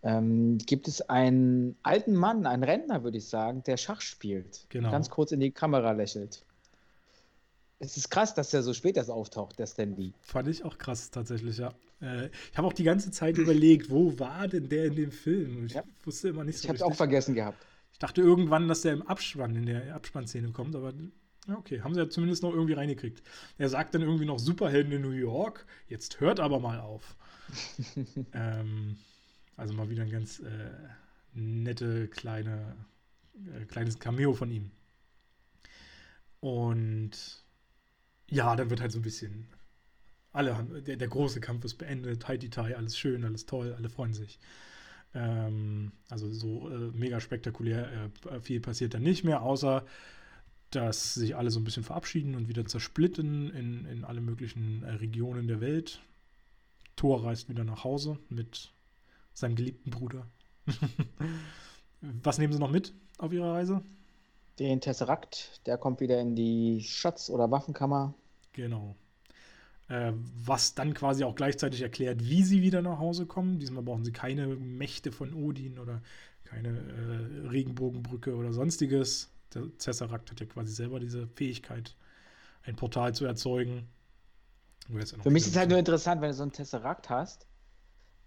ähm, gibt es einen alten Mann, einen Rentner, würde ich sagen, der Schach spielt. Genau. Ganz kurz in die Kamera lächelt. Es ist krass, dass er so spät erst auftaucht, der Stanley. Fand ich auch krass, tatsächlich, ja. Äh, ich habe auch die ganze Zeit überlegt, wo war denn der in dem Film? Ich ja. wusste immer nicht so Ich habe es auch vergessen gehabt. Ich dachte irgendwann, dass der im Abspann, in der Abspannszene kommt, aber okay, haben sie ja zumindest noch irgendwie reingekriegt. Er sagt dann irgendwie noch Superhelden in New York, jetzt hört aber mal auf. ähm, also mal wieder ein ganz äh, nette kleine, äh, kleines Cameo von ihm. Und ja, dann wird halt so ein bisschen alle haben, der, der große Kampf ist beendet, Haiti Tai, alles schön, alles toll, alle freuen sich. Ähm, also so äh, mega spektakulär äh, viel passiert dann nicht mehr, außer dass sich alle so ein bisschen verabschieden und wieder zersplitten in, in alle möglichen äh, Regionen der Welt. Thor reist wieder nach Hause mit seinem geliebten Bruder. Was nehmen Sie noch mit auf Ihrer Reise? Den Tesseract, der kommt wieder in die Schatz- oder Waffenkammer. Genau. Äh, was dann quasi auch gleichzeitig erklärt, wie sie wieder nach Hause kommen. Diesmal brauchen sie keine Mächte von Odin oder keine äh, Regenbogenbrücke oder sonstiges. Der Cesarakt hat ja quasi selber diese Fähigkeit, ein Portal zu erzeugen. Für mich ist es halt nur interessant, wenn du so einen Tesseract hast,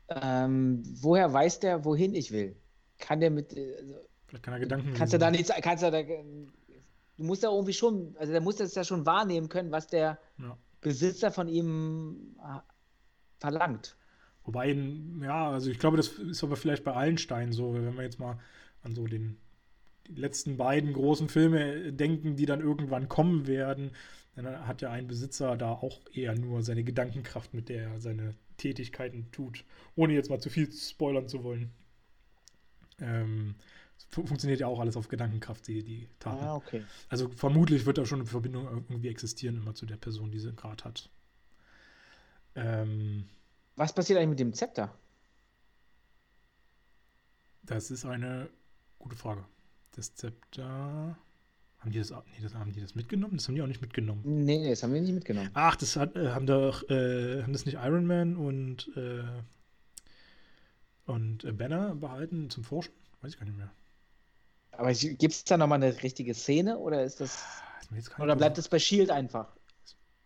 ähm, woher weiß der, wohin ich will? Kann der mit. Also, Vielleicht kann er Gedanken Kannst du da nichts. Kannst du da, du musst ja irgendwie schon. Also, der muss das ja schon wahrnehmen können, was der ja. Besitzer von ihm äh, verlangt. Wobei, ja, also ich glaube, das ist aber vielleicht bei allen Steinen so, wenn wir jetzt mal an so den die letzten beiden großen Filme denken, die dann irgendwann kommen werden, dann hat ja ein Besitzer da auch eher nur seine Gedankenkraft, mit der er seine Tätigkeiten tut, ohne jetzt mal zu viel spoilern zu wollen. Ähm, funktioniert ja auch alles auf Gedankenkraft, die, die Taten. Ah, okay. Also vermutlich wird da schon eine Verbindung irgendwie existieren, immer zu der Person, die sie gerade hat. Ähm, Was passiert eigentlich mit dem Zepter? Das ist eine gute Frage. Das Zepter. Haben die das, nee, das, haben die das mitgenommen? Das haben die auch nicht mitgenommen. Nee, nee das haben wir nicht mitgenommen. Ach, das hat, äh, haben doch, äh, haben das nicht Iron Man und, äh, und äh, Banner behalten zum Forschen? Weiß ich gar nicht mehr. Aber gibt es da nochmal eine richtige Szene oder ist das. Ah, oder bleibt es bei Shield einfach?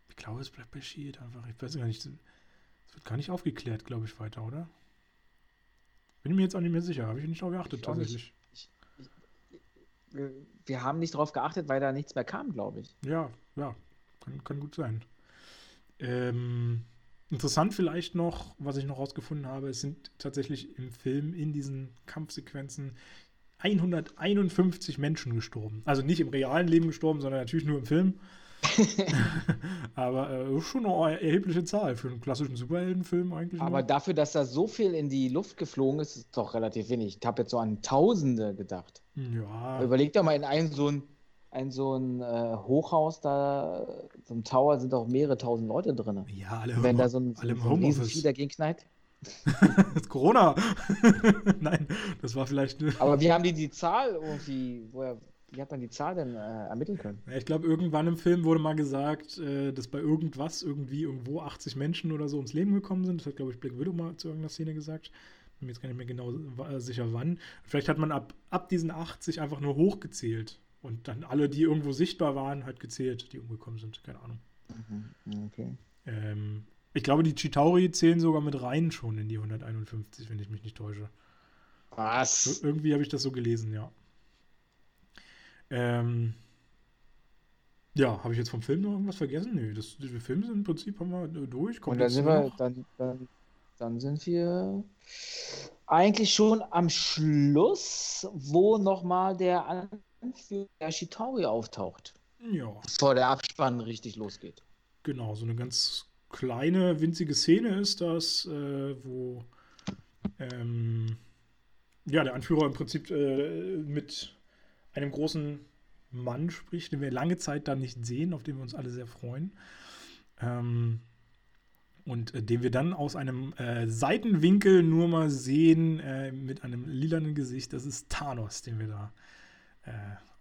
Ich glaube, es bleibt bei Shield einfach. Ich weiß gar nicht. Es wird gar nicht aufgeklärt, glaube ich, weiter, oder? Bin mir jetzt auch nicht mehr sicher. Habe ich nicht darauf geachtet, tatsächlich. Ich, ich, wir haben nicht darauf geachtet, weil da nichts mehr kam, glaube ich. Ja, ja. Kann, kann gut sein. Ähm, interessant vielleicht noch, was ich noch rausgefunden habe, es sind tatsächlich im Film in diesen Kampfsequenzen 151 Menschen gestorben. Also nicht im realen Leben gestorben, sondern natürlich nur im Film. aber äh, schon eine erhebliche Zahl für einen klassischen Superheldenfilm eigentlich. Aber nur. dafür, dass da so viel in die Luft geflogen ist, ist doch relativ wenig. Ich habe jetzt so an Tausende gedacht. Ja. Überleg doch mal in ein so ein, ein, so ein äh, Hochhaus da, so ein Tower sind auch mehrere tausend Leute drin. Ja, alle Wenn da so ein, alle so ein Riesenvieh dagegen knallt. Corona. Nein, das war vielleicht. Aber wie haben die die Zahl irgendwie, woher, wie hat man die Zahl denn äh, ermitteln können? Ja, ich glaube, irgendwann im Film wurde mal gesagt, äh, dass bei irgendwas irgendwie irgendwo 80 Menschen oder so ums Leben gekommen sind. Das hat, glaube ich, Black Widow mal zu irgendeiner Szene gesagt. Bin mir jetzt gar nicht mehr genau äh, sicher wann. Vielleicht hat man ab, ab diesen 80 einfach nur hochgezählt. Und dann alle, die irgendwo sichtbar waren, halt gezählt, die umgekommen sind. Keine Ahnung. Mhm, okay. Ähm, ich glaube, die Chitauri zählen sogar mit rein schon in die 151, wenn ich mich nicht täusche. Was? So, irgendwie habe ich das so gelesen, ja. Ähm, ja, habe ich jetzt vom Film noch irgendwas vergessen? Nö, das, die Filme sind im Prinzip haben wir durch. Kommt Und dann sind wir, dann, dann, dann sind wir eigentlich schon am Schluss, wo nochmal der Anführer der Shitauri auftaucht. Ja. Bevor der Abspann richtig losgeht. Genau, so eine ganz kleine, winzige Szene ist das, äh, wo ähm, ja, der Anführer im Prinzip äh, mit einem großen Mann spricht, den wir lange Zeit dann nicht sehen, auf den wir uns alle sehr freuen. Ähm, und äh, den wir dann aus einem äh, Seitenwinkel nur mal sehen äh, mit einem lilanen Gesicht. Das ist Thanos, den wir da äh,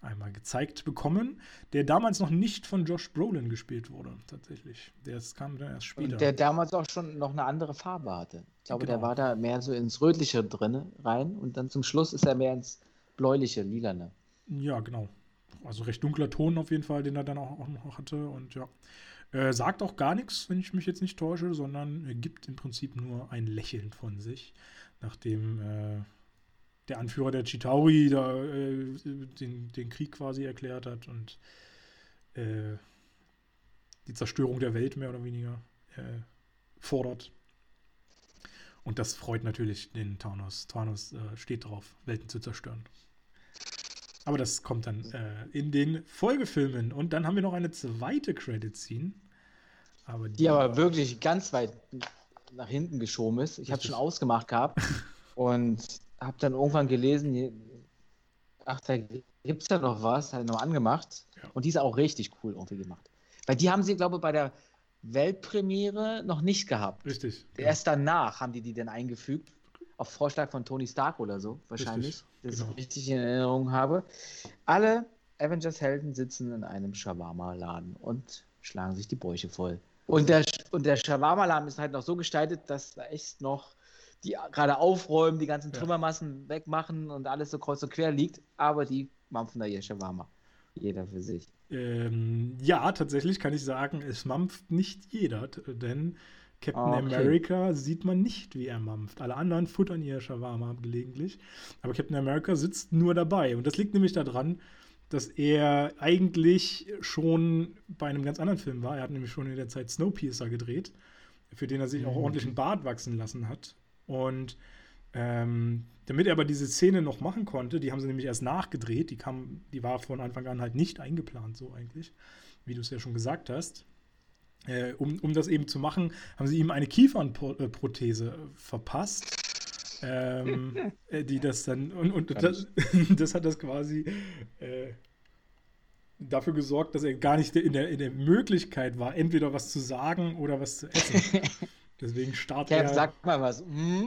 einmal gezeigt bekommen, der damals noch nicht von Josh Brolin gespielt wurde, tatsächlich. Der kam dann erst später. Und der damals auch schon noch eine andere Farbe hatte. Ich glaube, genau. der war da mehr so ins Rötliche drin rein und dann zum Schluss ist er mehr ins Bläuliche, Lilane. Ja, genau. Also recht dunkler Ton auf jeden Fall, den er dann auch, noch hatte und ja. Äh, sagt auch gar nichts, wenn ich mich jetzt nicht täusche, sondern gibt im Prinzip nur ein Lächeln von sich, nachdem äh, der Anführer der Chitauri da, äh, den, den Krieg quasi erklärt hat und äh, die Zerstörung der Welt mehr oder weniger äh, fordert. Und das freut natürlich den Thanos. Thanos äh, steht drauf, Welten zu zerstören. Aber das kommt dann äh, in den Folgefilmen. Und dann haben wir noch eine zweite Credit-Scene. Aber die, die, aber wirklich ganz weit nach hinten geschoben ist. Ich habe schon ausgemacht gehabt. und habe dann irgendwann gelesen, ach, da gibt es ja noch was, halt noch angemacht. Ja. Und die ist auch richtig cool irgendwie gemacht. Weil die haben sie, glaube ich, bei der Weltpremiere noch nicht gehabt. Richtig. Erst ja. danach haben die die dann eingefügt. Auf Vorschlag von Tony Stark oder so, wahrscheinlich. Dass genau. ich richtig in Erinnerung habe. Alle Avengers-Helden sitzen in einem Shawarma-Laden und schlagen sich die Bäuche voll. Und der, und der Shawarma-Laden ist halt noch so gestaltet, dass da echt noch die gerade aufräumen, die ganzen Trümmermassen ja. wegmachen und alles so kreuz und quer liegt, aber die mampfen da ihr Shawarma. Jeder für sich. Ähm, ja, tatsächlich kann ich sagen, es mampft nicht jeder, denn Captain ah, okay. America sieht man nicht, wie er mampft. Alle anderen futtern ihr Shawarma gelegentlich. Aber Captain America sitzt nur dabei. Und das liegt nämlich daran, dass er eigentlich schon bei einem ganz anderen Film war. Er hat nämlich schon in der Zeit Snowpiercer gedreht, für den er sich auch mhm. ordentlich einen Bart wachsen lassen hat. Und ähm, damit er aber diese Szene noch machen konnte, die haben sie nämlich erst nachgedreht, die, kam, die war von Anfang an halt nicht eingeplant, so eigentlich, wie du es ja schon gesagt hast. Äh, um, um das eben zu machen, haben sie ihm eine Kiefernprothese verpasst. ähm, äh, die das dann und, und das, das, hat das quasi äh, dafür gesorgt, dass er gar nicht in der, in der Möglichkeit war, entweder was zu sagen oder was zu essen. Deswegen startet er. sag mal was. Mm.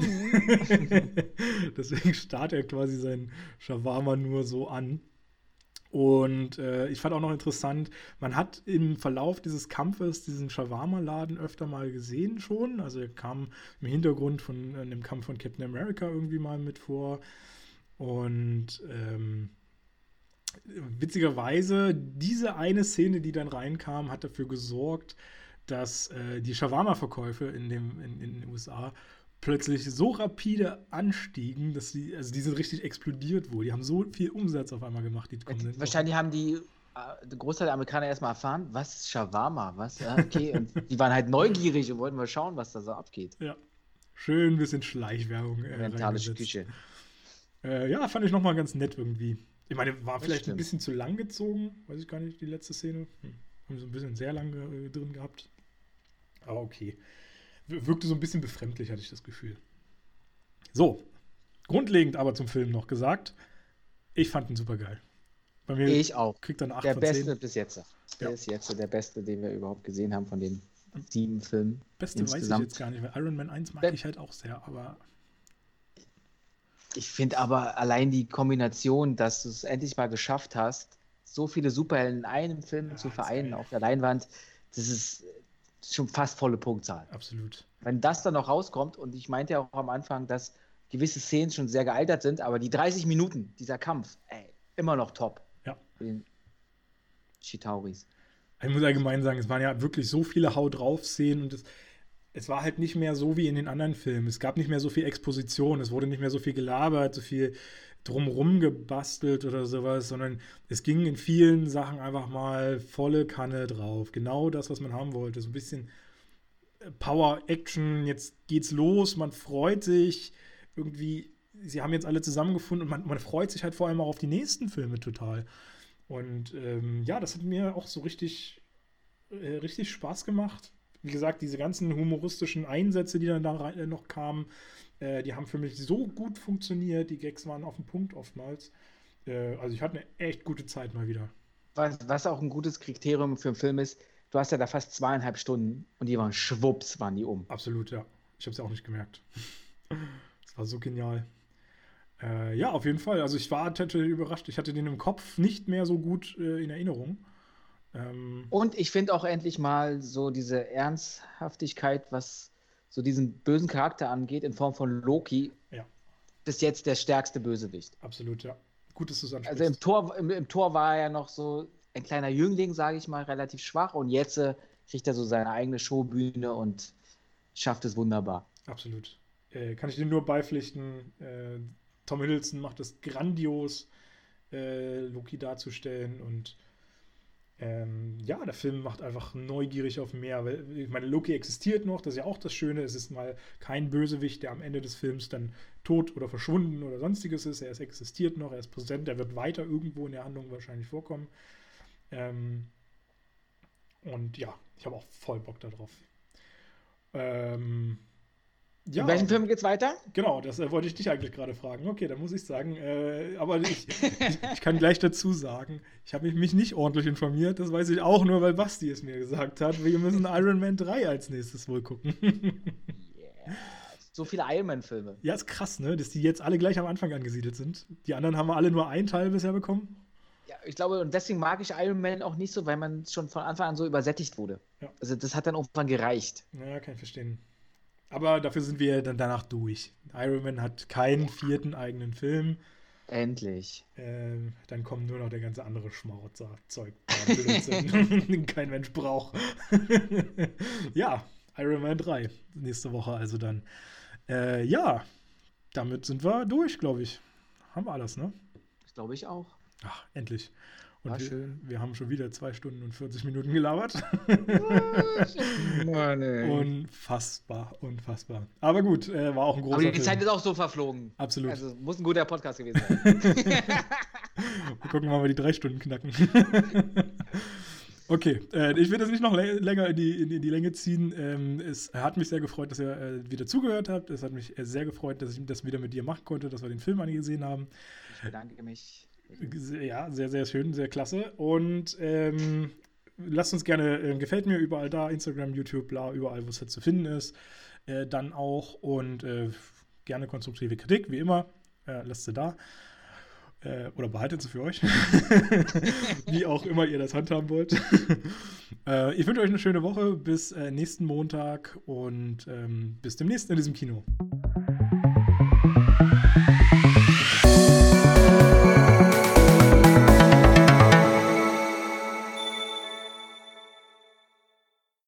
Deswegen startet er quasi seinen Shawarma nur so an. Und äh, ich fand auch noch interessant, man hat im Verlauf dieses Kampfes diesen Shawarma-Laden öfter mal gesehen schon. Also er kam im Hintergrund von äh, dem Kampf von Captain America irgendwie mal mit vor. Und ähm, witzigerweise, diese eine Szene, die dann reinkam, hat dafür gesorgt, dass äh, die Shawarma-Verkäufe in, in, in den USA plötzlich so rapide anstiegen, dass sie, also die sind richtig explodiert wohl. Die haben so viel Umsatz auf einmal gemacht, die kommenden Wahrscheinlich haben die, äh, der Großteil der Amerikaner erstmal erfahren, was ist Shawarma, was, okay, und die waren halt neugierig und wollten mal schauen, was da so abgeht. Ja, schön ein bisschen Schleichwerbung. Äh, Mentalische Küche. Äh, ja, fand ich nochmal ganz nett irgendwie. Ich meine, war vielleicht ein bisschen zu lang gezogen, weiß ich gar nicht, die letzte Szene. Hm. Haben so ein bisschen sehr lange äh, drin gehabt. Aber okay wirkte so ein bisschen befremdlich, hatte ich das Gefühl. So, grundlegend aber zum Film noch gesagt, ich fand ihn super geil. Bei mir ich auch. Kriegt dann 8 der beste 10. bis jetzt. Der ja. ist jetzt der beste, den wir überhaupt gesehen haben von den sieben Filmen. Beste insgesamt. weiß ich jetzt gar nicht, weil Iron Man 1 mag Be ich halt auch sehr, aber. Ich finde aber allein die Kombination, dass du es endlich mal geschafft hast, so viele Superhelden in einem Film ja, zu vereinen auf der Leinwand, das ist schon fast volle Punktzahl. Absolut. Wenn das dann noch rauskommt, und ich meinte ja auch am Anfang, dass gewisse Szenen schon sehr gealtert sind, aber die 30 Minuten, dieser Kampf, ey, immer noch top. Ja. Den Chitauris. Ich muss allgemein sagen, es waren ja wirklich so viele Hau drauf Szenen und es, es war halt nicht mehr so wie in den anderen Filmen. Es gab nicht mehr so viel Exposition, es wurde nicht mehr so viel gelabert, so viel drumrum gebastelt oder sowas, sondern es ging in vielen Sachen einfach mal volle Kanne drauf. Genau das, was man haben wollte. So ein bisschen äh, Power, Action, jetzt geht's los, man freut sich. Irgendwie, sie haben jetzt alle zusammengefunden und man, man freut sich halt vor allem auch auf die nächsten Filme total. Und ähm, ja, das hat mir auch so richtig, äh, richtig Spaß gemacht. Wie gesagt, diese ganzen humoristischen Einsätze, die dann da rein, äh, noch kamen, äh, die haben für mich so gut funktioniert. Die Gags waren auf dem Punkt oftmals. Äh, also ich hatte eine echt gute Zeit mal wieder. Was, was auch ein gutes Kriterium für einen Film ist, du hast ja da fast zweieinhalb Stunden und die waren schwupps, waren die um. Absolut, ja. Ich habe es ja auch nicht gemerkt. Es war so genial. Äh, ja, auf jeden Fall. Also ich war tatsächlich überrascht. Ich hatte den im Kopf nicht mehr so gut äh, in Erinnerung. Ähm, und ich finde auch endlich mal so diese Ernsthaftigkeit, was so diesen bösen Charakter angeht, in Form von Loki, ja. bis jetzt der stärkste Bösewicht. Absolut, ja. Gut, dass du es Also im Tor, im, im, Tor war er ja noch so ein kleiner Jüngling, sage ich mal, relativ schwach und jetzt äh, kriegt er so seine eigene Showbühne und schafft es wunderbar. Absolut. Äh, kann ich dir nur beipflichten. Äh, Tom Hiddleston macht es grandios, äh, Loki darzustellen und ähm, ja, der Film macht einfach neugierig auf mehr. Weil, ich meine, Loki existiert noch, das ist ja auch das Schöne. Es ist mal kein Bösewicht, der am Ende des Films dann tot oder verschwunden oder sonstiges ist. Er ist, existiert noch, er ist präsent, er wird weiter irgendwo in der Handlung wahrscheinlich vorkommen. Ähm, und ja, ich habe auch voll Bock darauf. Ähm, ja, In welchem Film geht's weiter? Genau, das äh, wollte ich dich eigentlich gerade fragen. Okay, dann muss ich sagen, äh, aber ich, ich, ich, kann gleich dazu sagen, ich habe mich, mich, nicht ordentlich informiert. Das weiß ich auch nur, weil Basti es mir gesagt hat. Wir müssen Iron Man 3 als nächstes wohl gucken. yeah. So viele Iron Man-Filme. Ja, ist krass, ne? Dass die jetzt alle gleich am Anfang angesiedelt sind. Die anderen haben wir alle nur einen Teil bisher bekommen. Ja, ich glaube, und deswegen mag ich Iron Man auch nicht so, weil man schon von Anfang an so übersättigt wurde. Ja. Also das hat dann irgendwann gereicht. Ja, kann ich verstehen. Aber dafür sind wir dann danach durch. Iron Man hat keinen vierten eigenen Film. Endlich. Ähm, dann kommt nur noch der ganze andere Schmarotzer-Zeug, den kein Mensch braucht. ja, Iron Man 3 nächste Woche also dann. Äh, ja, damit sind wir durch, glaube ich. Haben wir alles, ne? Das glaube ich auch. Ach, endlich. Und War wir, schön. wir haben schon wieder zwei Stunden und 40 Minuten gelabert. Mann, ey. unfassbar, unfassbar. Aber gut, äh, war auch ein großer Aber die Film. Zeit ist auch so verflogen. Absolut. Also muss ein guter Podcast gewesen sein. Wir gucken mal, ob wir die drei Stunden knacken. okay, äh, ich will das nicht noch lä- länger in die, in, die, in die Länge ziehen. Ähm, es hat mich sehr gefreut, dass ihr äh, wieder zugehört habt. Es hat mich äh, sehr gefreut, dass ich das wieder mit dir machen konnte, dass wir den Film angesehen haben. Ich bedanke mich. Ja, sehr, sehr schön, sehr klasse. Und ähm, lasst uns gerne, äh, gefällt mir überall da, Instagram, YouTube, bla, überall, wo es jetzt zu finden ist. Äh, dann auch und äh, gerne konstruktive Kritik, wie immer. Äh, lasst sie da. Äh, oder behaltet sie für euch. wie auch immer ihr das handhaben wollt. äh, ich wünsche euch eine schöne Woche. Bis nächsten Montag und ähm, bis demnächst in diesem Kino.